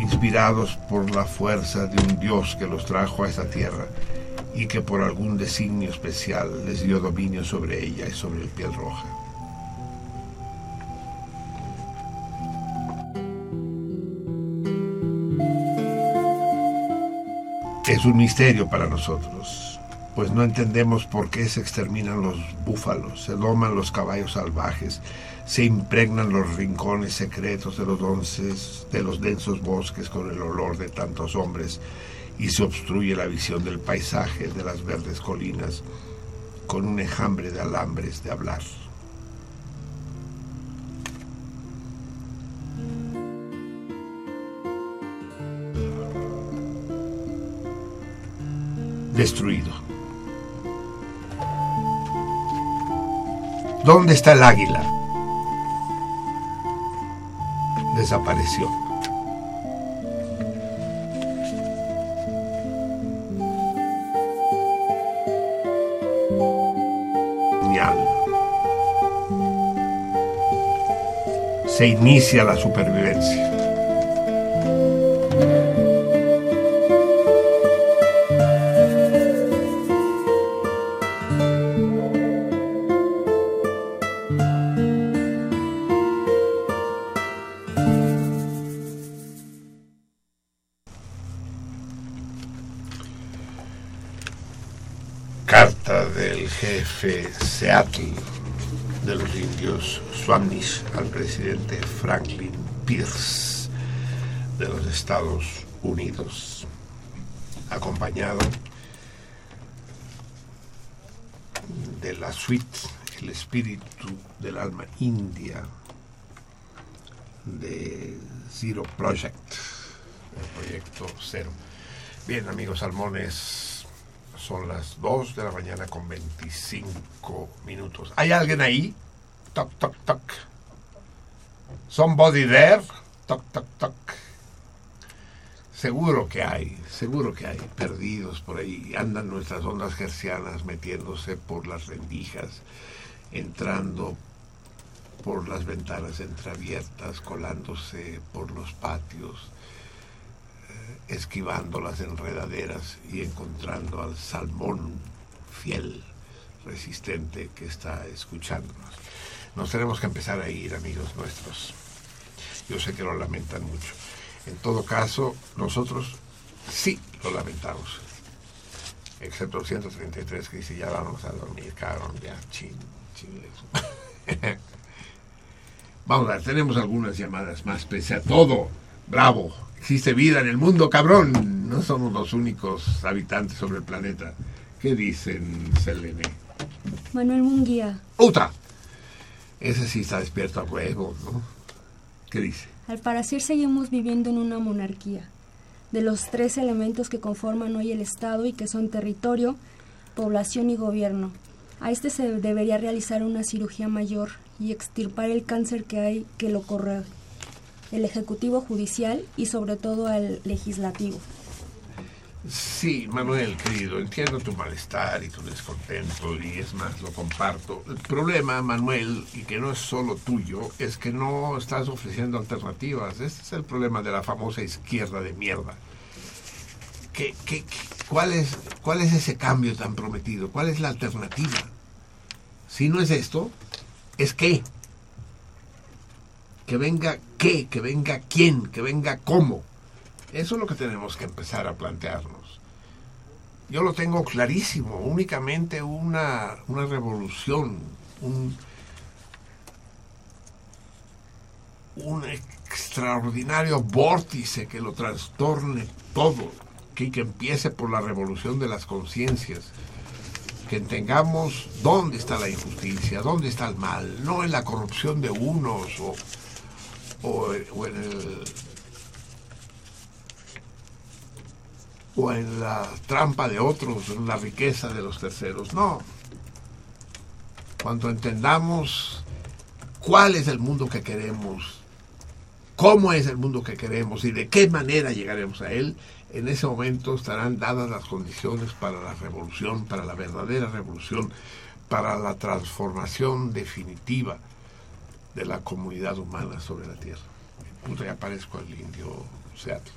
inspirados por la fuerza de un Dios que los trajo a esta tierra y que por algún designio especial les dio dominio sobre ella y sobre el piel roja. Es un misterio para nosotros, pues no entendemos por qué se exterminan los búfalos, se doman los caballos salvajes, se impregnan los rincones secretos de los, donces, de los densos bosques con el olor de tantos hombres y se obstruye la visión del paisaje de las verdes colinas con un enjambre de alambres de hablar. Destruido. ¿Dónde está el águila? Desapareció. Se inicia la supervivencia. Indios Swamish al presidente Franklin Pierce de los Estados Unidos, acompañado de la suite El espíritu del alma india de Zero Project, el proyecto Cero. Bien, amigos salmones, son las 2 de la mañana con 25 minutos. ¿Hay alguien ahí? Toc, toc, toc. Somebody there? Toc, toc, toc. Seguro que hay, seguro que hay, perdidos por ahí. Andan nuestras ondas gercianas metiéndose por las rendijas, entrando por las ventanas entreabiertas, colándose por los patios, eh, esquivando las enredaderas y encontrando al salmón fiel, resistente que está escuchándonos. Nos tenemos que empezar a ir, amigos nuestros. Yo sé que lo lamentan mucho. En todo caso, nosotros sí lo lamentamos. Excepto el 133 que dice, ya vamos a dormir, cabrón, ya, chin, chin. Vamos a ver, tenemos algunas llamadas más, pese a todo. Bravo, existe vida en el mundo, cabrón. No somos los únicos habitantes sobre el planeta. ¿Qué dicen, Selene? Manuel Munguía, ¡Uta! Ese sí está despierto a huevo, ¿no? ¿Qué dice? al parecer seguimos viviendo en una monarquía. De los tres elementos que conforman hoy el Estado y que son territorio, población y gobierno. A este se debería realizar una cirugía mayor y extirpar el cáncer que hay que lo corre. El Ejecutivo Judicial y sobre todo al Legislativo. Sí, Manuel, querido, entiendo tu malestar y tu descontento y es más, lo comparto. El problema, Manuel, y que no es solo tuyo, es que no estás ofreciendo alternativas. Este es el problema de la famosa izquierda de mierda. ¿Qué, qué, cuál, es, ¿Cuál es ese cambio tan prometido? ¿Cuál es la alternativa? Si no es esto, ¿es qué? Que venga qué, que venga quién, que venga cómo. Eso es lo que tenemos que empezar a plantearnos. Yo lo tengo clarísimo, únicamente una, una revolución, un, un extraordinario vórtice que lo trastorne todo, que, que empiece por la revolución de las conciencias, que entendamos dónde está la injusticia, dónde está el mal, no en la corrupción de unos o, o, o en el o en la trampa de otros, en la riqueza de los terceros. No. Cuando entendamos cuál es el mundo que queremos, cómo es el mundo que queremos y de qué manera llegaremos a él, en ese momento estarán dadas las condiciones para la revolución, para la verdadera revolución, para la transformación definitiva de la comunidad humana sobre la Tierra. Puta, ya parezco el indio Seattle.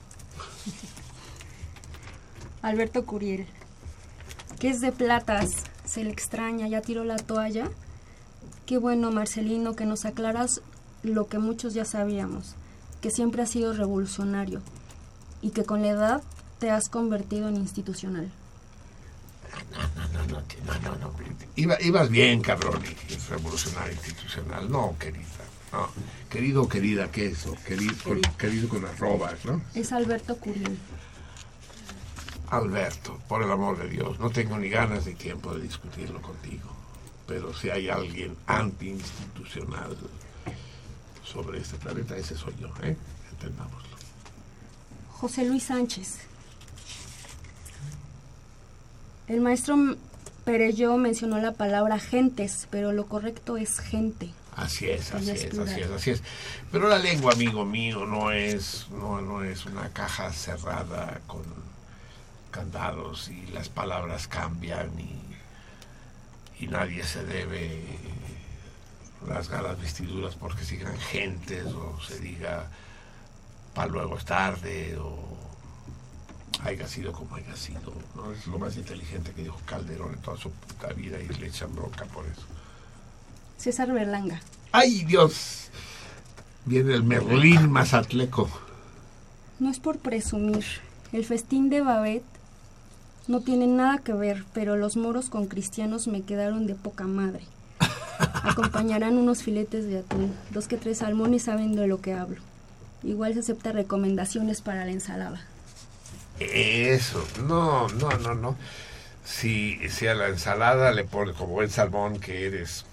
Alberto Curiel. ¿Qué es de platas? Se le extraña, ya tiró la toalla. Qué bueno, Marcelino, que nos aclaras lo que muchos ya sabíamos, que siempre has sido revolucionario y que con la edad te has convertido en institucional. No, no, no, no, no, no. Iba- ibas bien, cabrón, revolucionario institucional. No, querida, no. Querido querida, ¿qué es eso? Querido querido con arrobas, ¿no? Es Alberto Curiel. Alberto, por el amor de Dios, no tengo ni ganas ni tiempo de discutirlo contigo. Pero si hay alguien antiinstitucional sobre este planeta, ese soy yo, ¿eh? Entendámoslo. José Luis Sánchez. El maestro Perelló mencionó la palabra gentes, pero lo correcto es gente. Así es, así es así es, así es. Pero la lengua, amigo mío, no es, no, no es una caja cerrada con candados y las palabras cambian y, y nadie se debe rasgar las vestiduras porque sigan gentes o se diga para luego es tarde o haya sido como haya sido. ¿no? Es lo más inteligente que dijo Calderón en toda su puta vida y le echan bronca por eso. César Berlanga. ¡Ay, Dios! Viene el Merlín Mazatleco. No es por presumir. El festín de Babet no tiene nada que ver, pero los moros con cristianos me quedaron de poca madre. Acompañarán unos filetes de atún, dos que tres salmones saben de lo que hablo. Igual se acepta recomendaciones para la ensalada. Eso, no, no, no, no. Si, si a la ensalada le pones, como buen salmón que eres,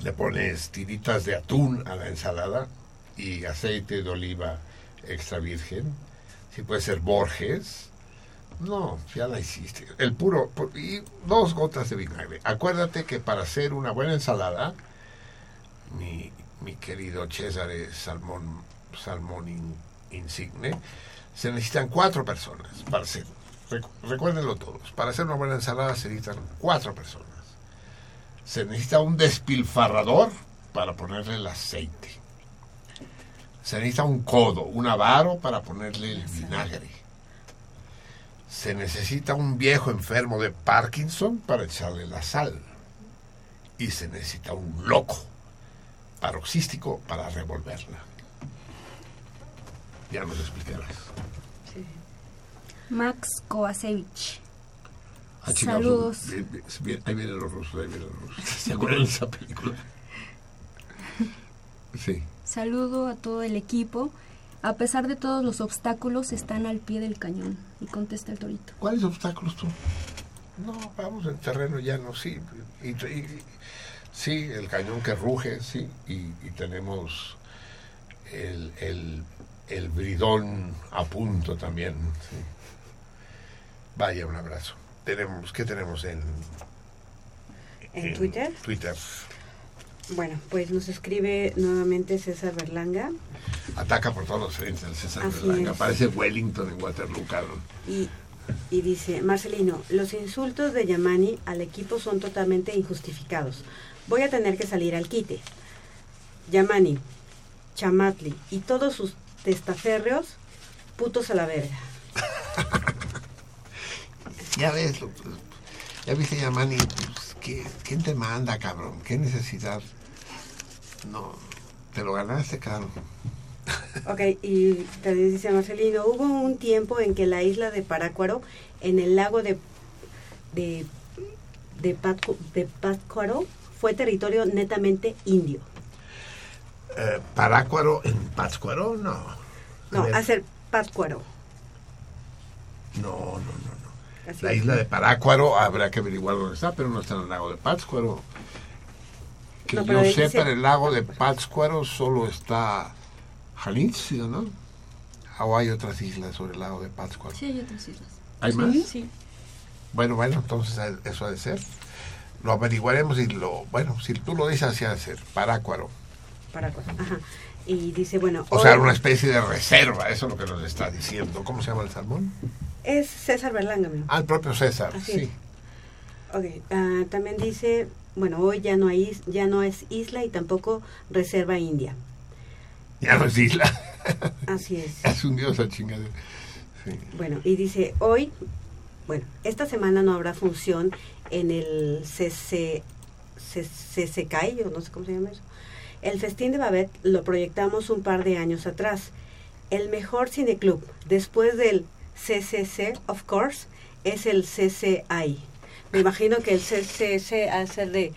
le pones tiritas de atún a la ensalada y aceite de oliva extra virgen, si puede ser Borges, no, ya la hiciste. El puro, pu- y dos gotas de vinagre. Acuérdate que para hacer una buena ensalada, mi, mi querido César Salmón, Salmón in- Insigne, se necesitan cuatro personas para hacer. recu- Recuérdenlo todos. Para hacer una buena ensalada se necesitan cuatro personas. Se necesita un despilfarrador para ponerle el aceite. Se necesita un codo, un avaro para ponerle el vinagre. Se necesita un viejo enfermo de Parkinson para echarle la sal. Y se necesita un loco paroxístico para revolverla. Ya nos explicarás. Max Kovacevic. Ah, Saludos. bien, bien, bien, ahí vienen los rusos, ahí vienen los rusos. ¿Se acuerdan de esa película? Sí. Saludo a todo el equipo. A pesar de todos los obstáculos, están al pie del cañón. Y contesta el torito. ¿Cuáles obstáculos tú? No, vamos en terreno llano, sí. Y, y- sí, el cañón que ruge, sí. Y, y tenemos el, el, el bridón a punto también. sí. Vaya, un abrazo. Tenemos, ¿Qué tenemos en, ¿En Twitter? Twitter. Bueno, pues nos escribe nuevamente César Berlanga Ataca por todos los frentes el César Así Berlanga. es. Parece Wellington en Waterloo, cabrón. Y, y dice, Marcelino, los insultos de Yamani al equipo son totalmente injustificados. Voy a tener que salir al quite. Yamani, Chamatli y todos sus testaferreos, putos a la verga. Ya ves, ya viste, Yamani, ¿qué- ¿quién te manda, cabrón? ¿Qué necesidad? No, te lo ganaste, cabrón. Ok, y te dice Marcelino, hubo un tiempo en que la isla de Parácuaro, en el lago de, de, de, Patcu- de Pátzcuaro, fue territorio netamente indio. Eh, ¿Parácuaro en Pátzcuaro? No. No, hacer Pátzcuaro. no, no, no. Así La es. isla de Parácuaro habrá que averiguar dónde está, pero no está en el lago de Pátzcuaro. Que No, pero yo sepa, en el lago de Pátzcuaro solo está Jalisco, ¿no? ¿O hay otras islas sobre el lago de Pátzcuaro? Sí, hay otras islas. ¿Hay más? Sí. Bueno, bueno, entonces eso ha de ser. Lo averiguaremos y lo... Bueno, si tú lo dices, así ha de ser. Parácuaro. Parácuaro, ajá. Y dice, bueno, O sea, una especie de reserva, eso es lo que nos está diciendo. ¿Cómo se llama el salmón? es César Berlanga. Ah, el propio César, Así sí. es. Ok, ah, también dice, bueno, hoy ya no, hay, ya no es isla y tampoco reserva india. Ya no es isla. Así es. Es un dios a chingadera. Sí. Bueno, y dice, hoy, bueno, esta semana no habrá función en el CC, o no sé cómo se llama eso. El Festín de Babette lo proyectamos un par de años atrás. El mejor cineclub, después del CCC, of course, es el CCI. Me imagino que el CCC ha de ser de...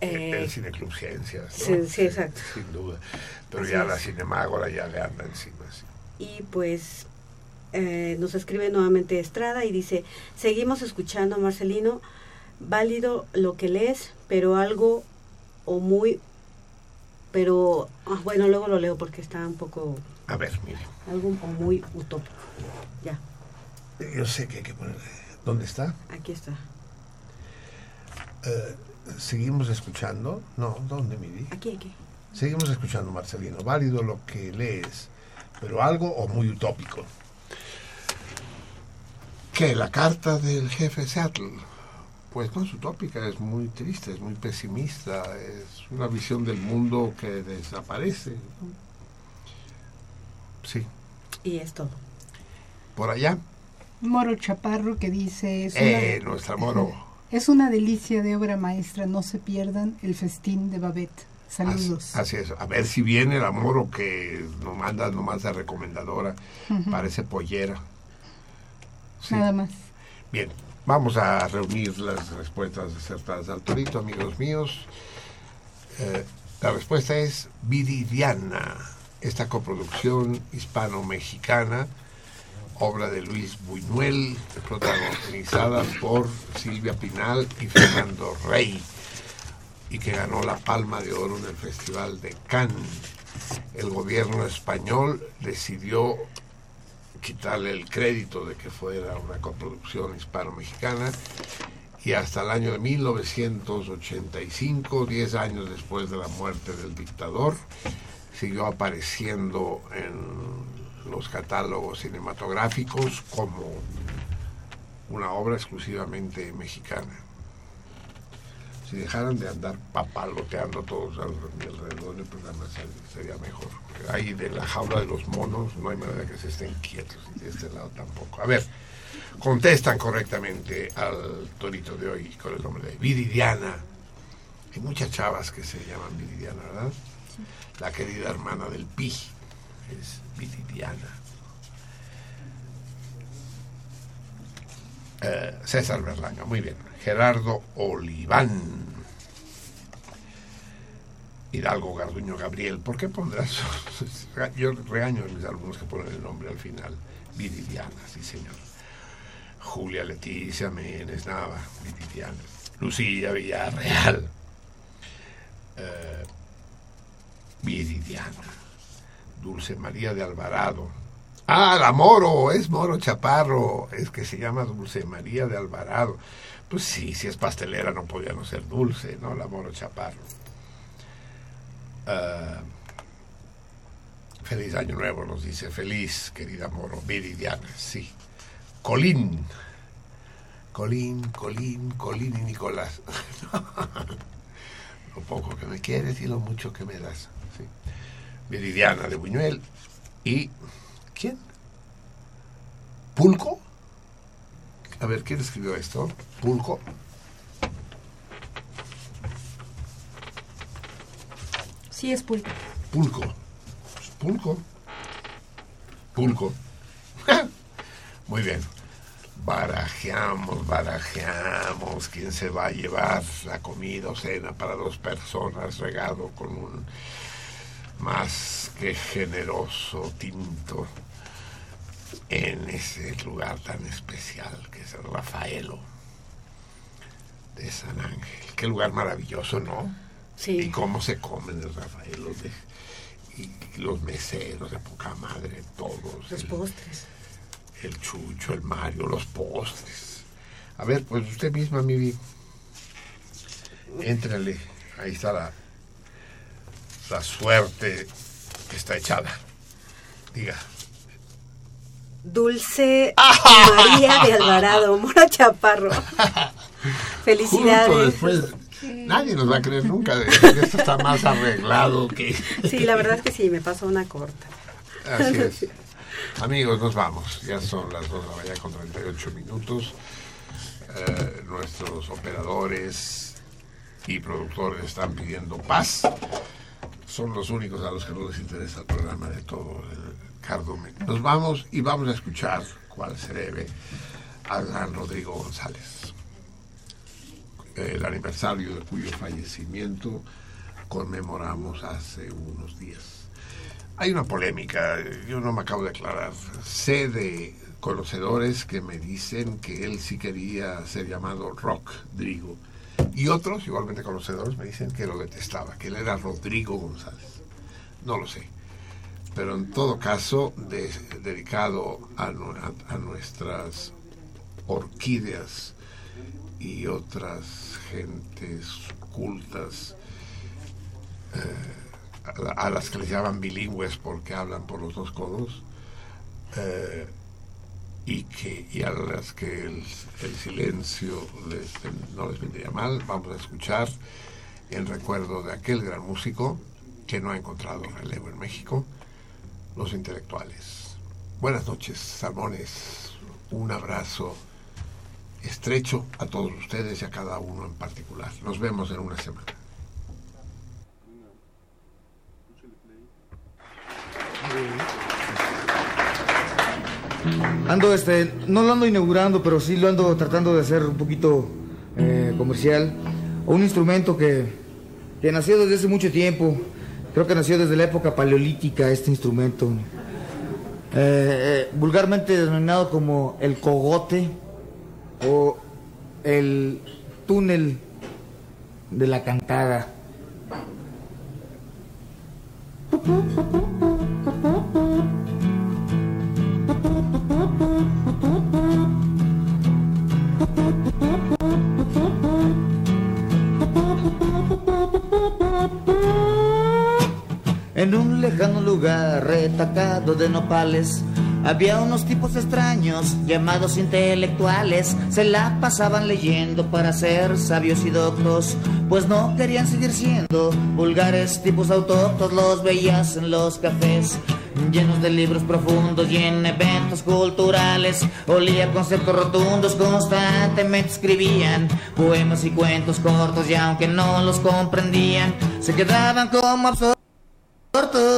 eh, el Cineclub Ciencias, ¿no? sí, sí, exacto. Sin duda. Pero Así ya es. la Cinemágora ya le anda encima. sí. y pues eh, nos escribe nuevamente Estrada y dice, seguimos escuchando Marcelino, válido lo que lees, pero algo o muy, pero ah, bueno, luego lo leo porque está un poco, A ver, mire. algo muy utópico. Ya, Yo sé que hay que ponerle... ¿Dónde está? aquí está. Eh, ¿Seguimos escuchando? No, ¿dónde, Miri? Aquí, aquí. Seguimos escuchando, Marcelino. Válido lo que lees, pero algo o muy utópico. ¿Qué? ¿La carta del jefe Seattle? Pues no es utópica, es muy triste, es muy pesimista, es una visión del mundo que desaparece. Sí, Y es todo. por allá. Moro Chaparro que dice... Es Eh, una, nuestra Moro. Es una delicia de obra maestra, no se pierdan el festín de Babette. Saludos. Así es. A ver si viene el amor que nos manda nomás de recomendadora. Parece pollera. Sí. Nada más. Bien, vamos a reunir las respuestas acertadas al torito, amigos míos. Eh, la respuesta es Viridiana, esta coproducción hispano-mexicana, obra de Luis Buñuel, protagonizada por Silvia Pinal y Fernando Rey, y que ganó la Palma de Oro en el Festival de Cannes. El gobierno español decidió quitarle el crédito de que fuera una coproducción hispano-mexicana y hasta el año de 1985, 10 años después de la muerte del dictador, siguió apareciendo en los catálogos cinematográficos como una obra exclusivamente mexicana. Si dejaran de andar papaloteando todos alrededor del programa ser- sería mejor. Ahí de la jaula de los monos no hay manera que se estén quietos y de este lado tampoco. A ver, contestan correctamente al torito de hoy con el nombre de Viridiana. Hay muchas chavas que se llaman Viridiana, ¿verdad? La querida hermana del Pi es Viridiana. Eh, César Berlanga, muy bien. Gerardo Oliván. Hidalgo Garduño Gabriel. ¿Por qué pondrás? Yo regaño a mis alumnos que ponen el nombre al final. Viridiana, sí señor. Julia Leticia Menes Nava, Viridiana. Lucía Villarreal. Eh, Viridiana. Dulce María de Alvarado. Ah, la Moro, es Moro Chaparro, es que se llama Dulce María de Alvarado. Pues sí, si es pastelera no podía no ser dulce, ¿no? La Moro Chaparro. Ah, Feliz año nuevo, nos dice. Feliz, querida Moro. Viridiana, sí. Colín. Colín, Colín, Colín y Nicolás. lo poco que me quieres y lo mucho que me das. sí. Viridiana de Buñuel. ¿Y quién? ¿Pulco? A ver, ¿quién escribió esto? ¿Pulco? Sí, es pulpo. Pulco. Pulco. Pulco. Muy bien. Barajeamos, barajeamos. ¿Quién se va a llevar la comida o cena para dos personas regado con un más que generoso tinto en ese lugar tan especial que es el Rafaelo de San Ángel? Qué lugar maravilloso, ¿no? Sí. Y cómo se comen el Rafaelo de- y los meseros de poca madre, todos. Los el- postres. el chucho, el Mario, los postres. A ver, pues usted misma, Mivi. Éntrale. Ahí está la, la suerte que está echada. Diga. Dulce María de Alvarado, Mora Chaparro. Felicidades. Justo después. Nadie nos va a creer nunca de que esto está más arreglado que. Sí, la verdad es que sí, me pasó una corta. Así es. Amigos, nos vamos. Ya son las 2 de la mañana con 38 minutos. Eh, nuestros operadores y productores están pidiendo paz. Son los únicos a los que no les interesa el programa de todo el Nos vamos y vamos a escuchar cuál se debe al gran Rodrigo González. El aniversario de cuyo fallecimiento conmemoramos hace unos días. Hay una polémica, yo no me acabo de aclarar. Sé de conocedores que me dicen que él sí quería ser llamado Rock Drigo. Y otros, igualmente conocedores, me dicen que lo detestaba, que él era Rodrigo González. No lo sé. Pero en todo caso, de- dedicado a, nu- a- a nuestras orquídeas y otras gentes cultas, eh, a, la- a las que les llaman bilingües porque hablan por los dos codos, eh, y, que, y a las que el, el silencio no les vendría mal, vamos a escuchar en recuerdo de aquel gran músico que no ha encontrado relevo en México, los intelectuales. Buenas noches, salmones. Un abrazo estrecho a todos ustedes y a cada uno en particular. Nos vemos en una semana. Ando, este, no lo ando inaugurando, pero sí lo ando tratando de hacer un poquito eh, comercial. Un instrumento que, que nació desde hace mucho tiempo. Creo que nació desde la época paleolítica este instrumento. Eh, eh, vulgarmente denominado como el cogote o el túnel de la cantada. En un lejano lugar retacado de nopales había unos tipos extraños llamados intelectuales. Se la pasaban leyendo para ser sabios y doctos, pues no querían seguir siendo vulgares tipos autóctonos. Los veías en los cafés llenos de libros profundos y en eventos culturales. Olía conceptos rotundos, constantemente escribían poemas y cuentos cortos y aunque no los comprendían, se quedaban como absortos.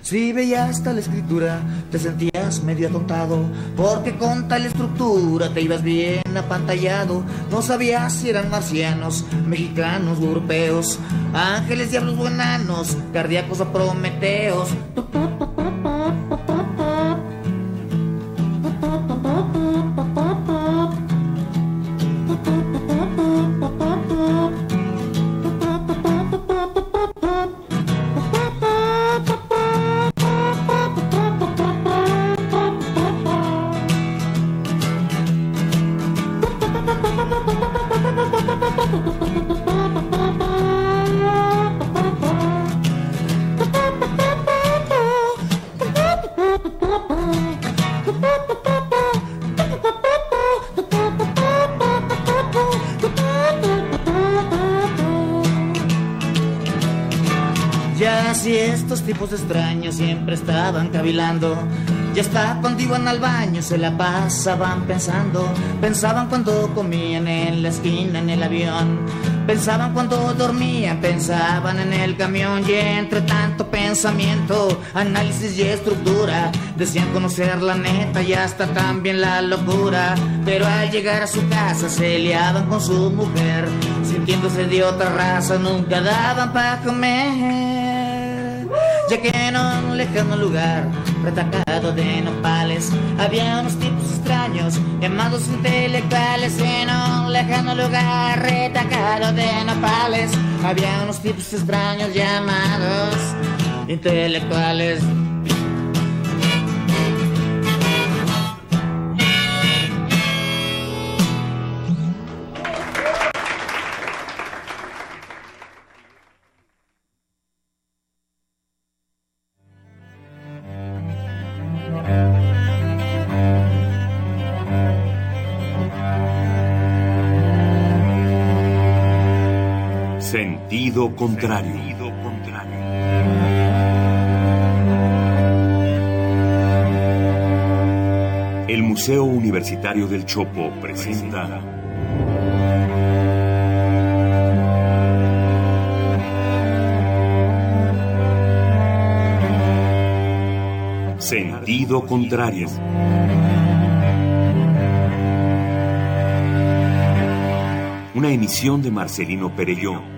Si veías tal escritura, te sentías medio atontado, porque con tal estructura te ibas bien apantallado. No sabías si eran marcianos, mexicanos europeos, ángeles, diablos o enanos, cardíacos o prometeos. Cavilando. Ya está cuando iban al baño se la pasaban pensando. Pensaban cuando comían en la esquina en el avión. Pensaban cuando dormían, pensaban en el camión. Y entre tanto pensamiento, análisis y estructura, decían conocer la neta y hasta también la locura. Pero al llegar a su casa se liaban con su mujer, sintiéndose de otra raza, nunca daban para comer. Ya que en un lejano lugar, retacado de nopales, había unos tipos extraños llamados intelectuales. En un lejano lugar, retacado de nopales, había unos tipos extraños llamados intelectuales. Sentido contrario. El Museo Universitario del Chopo presenta Sentido contrario. Una emisión de Marcelino Perelló.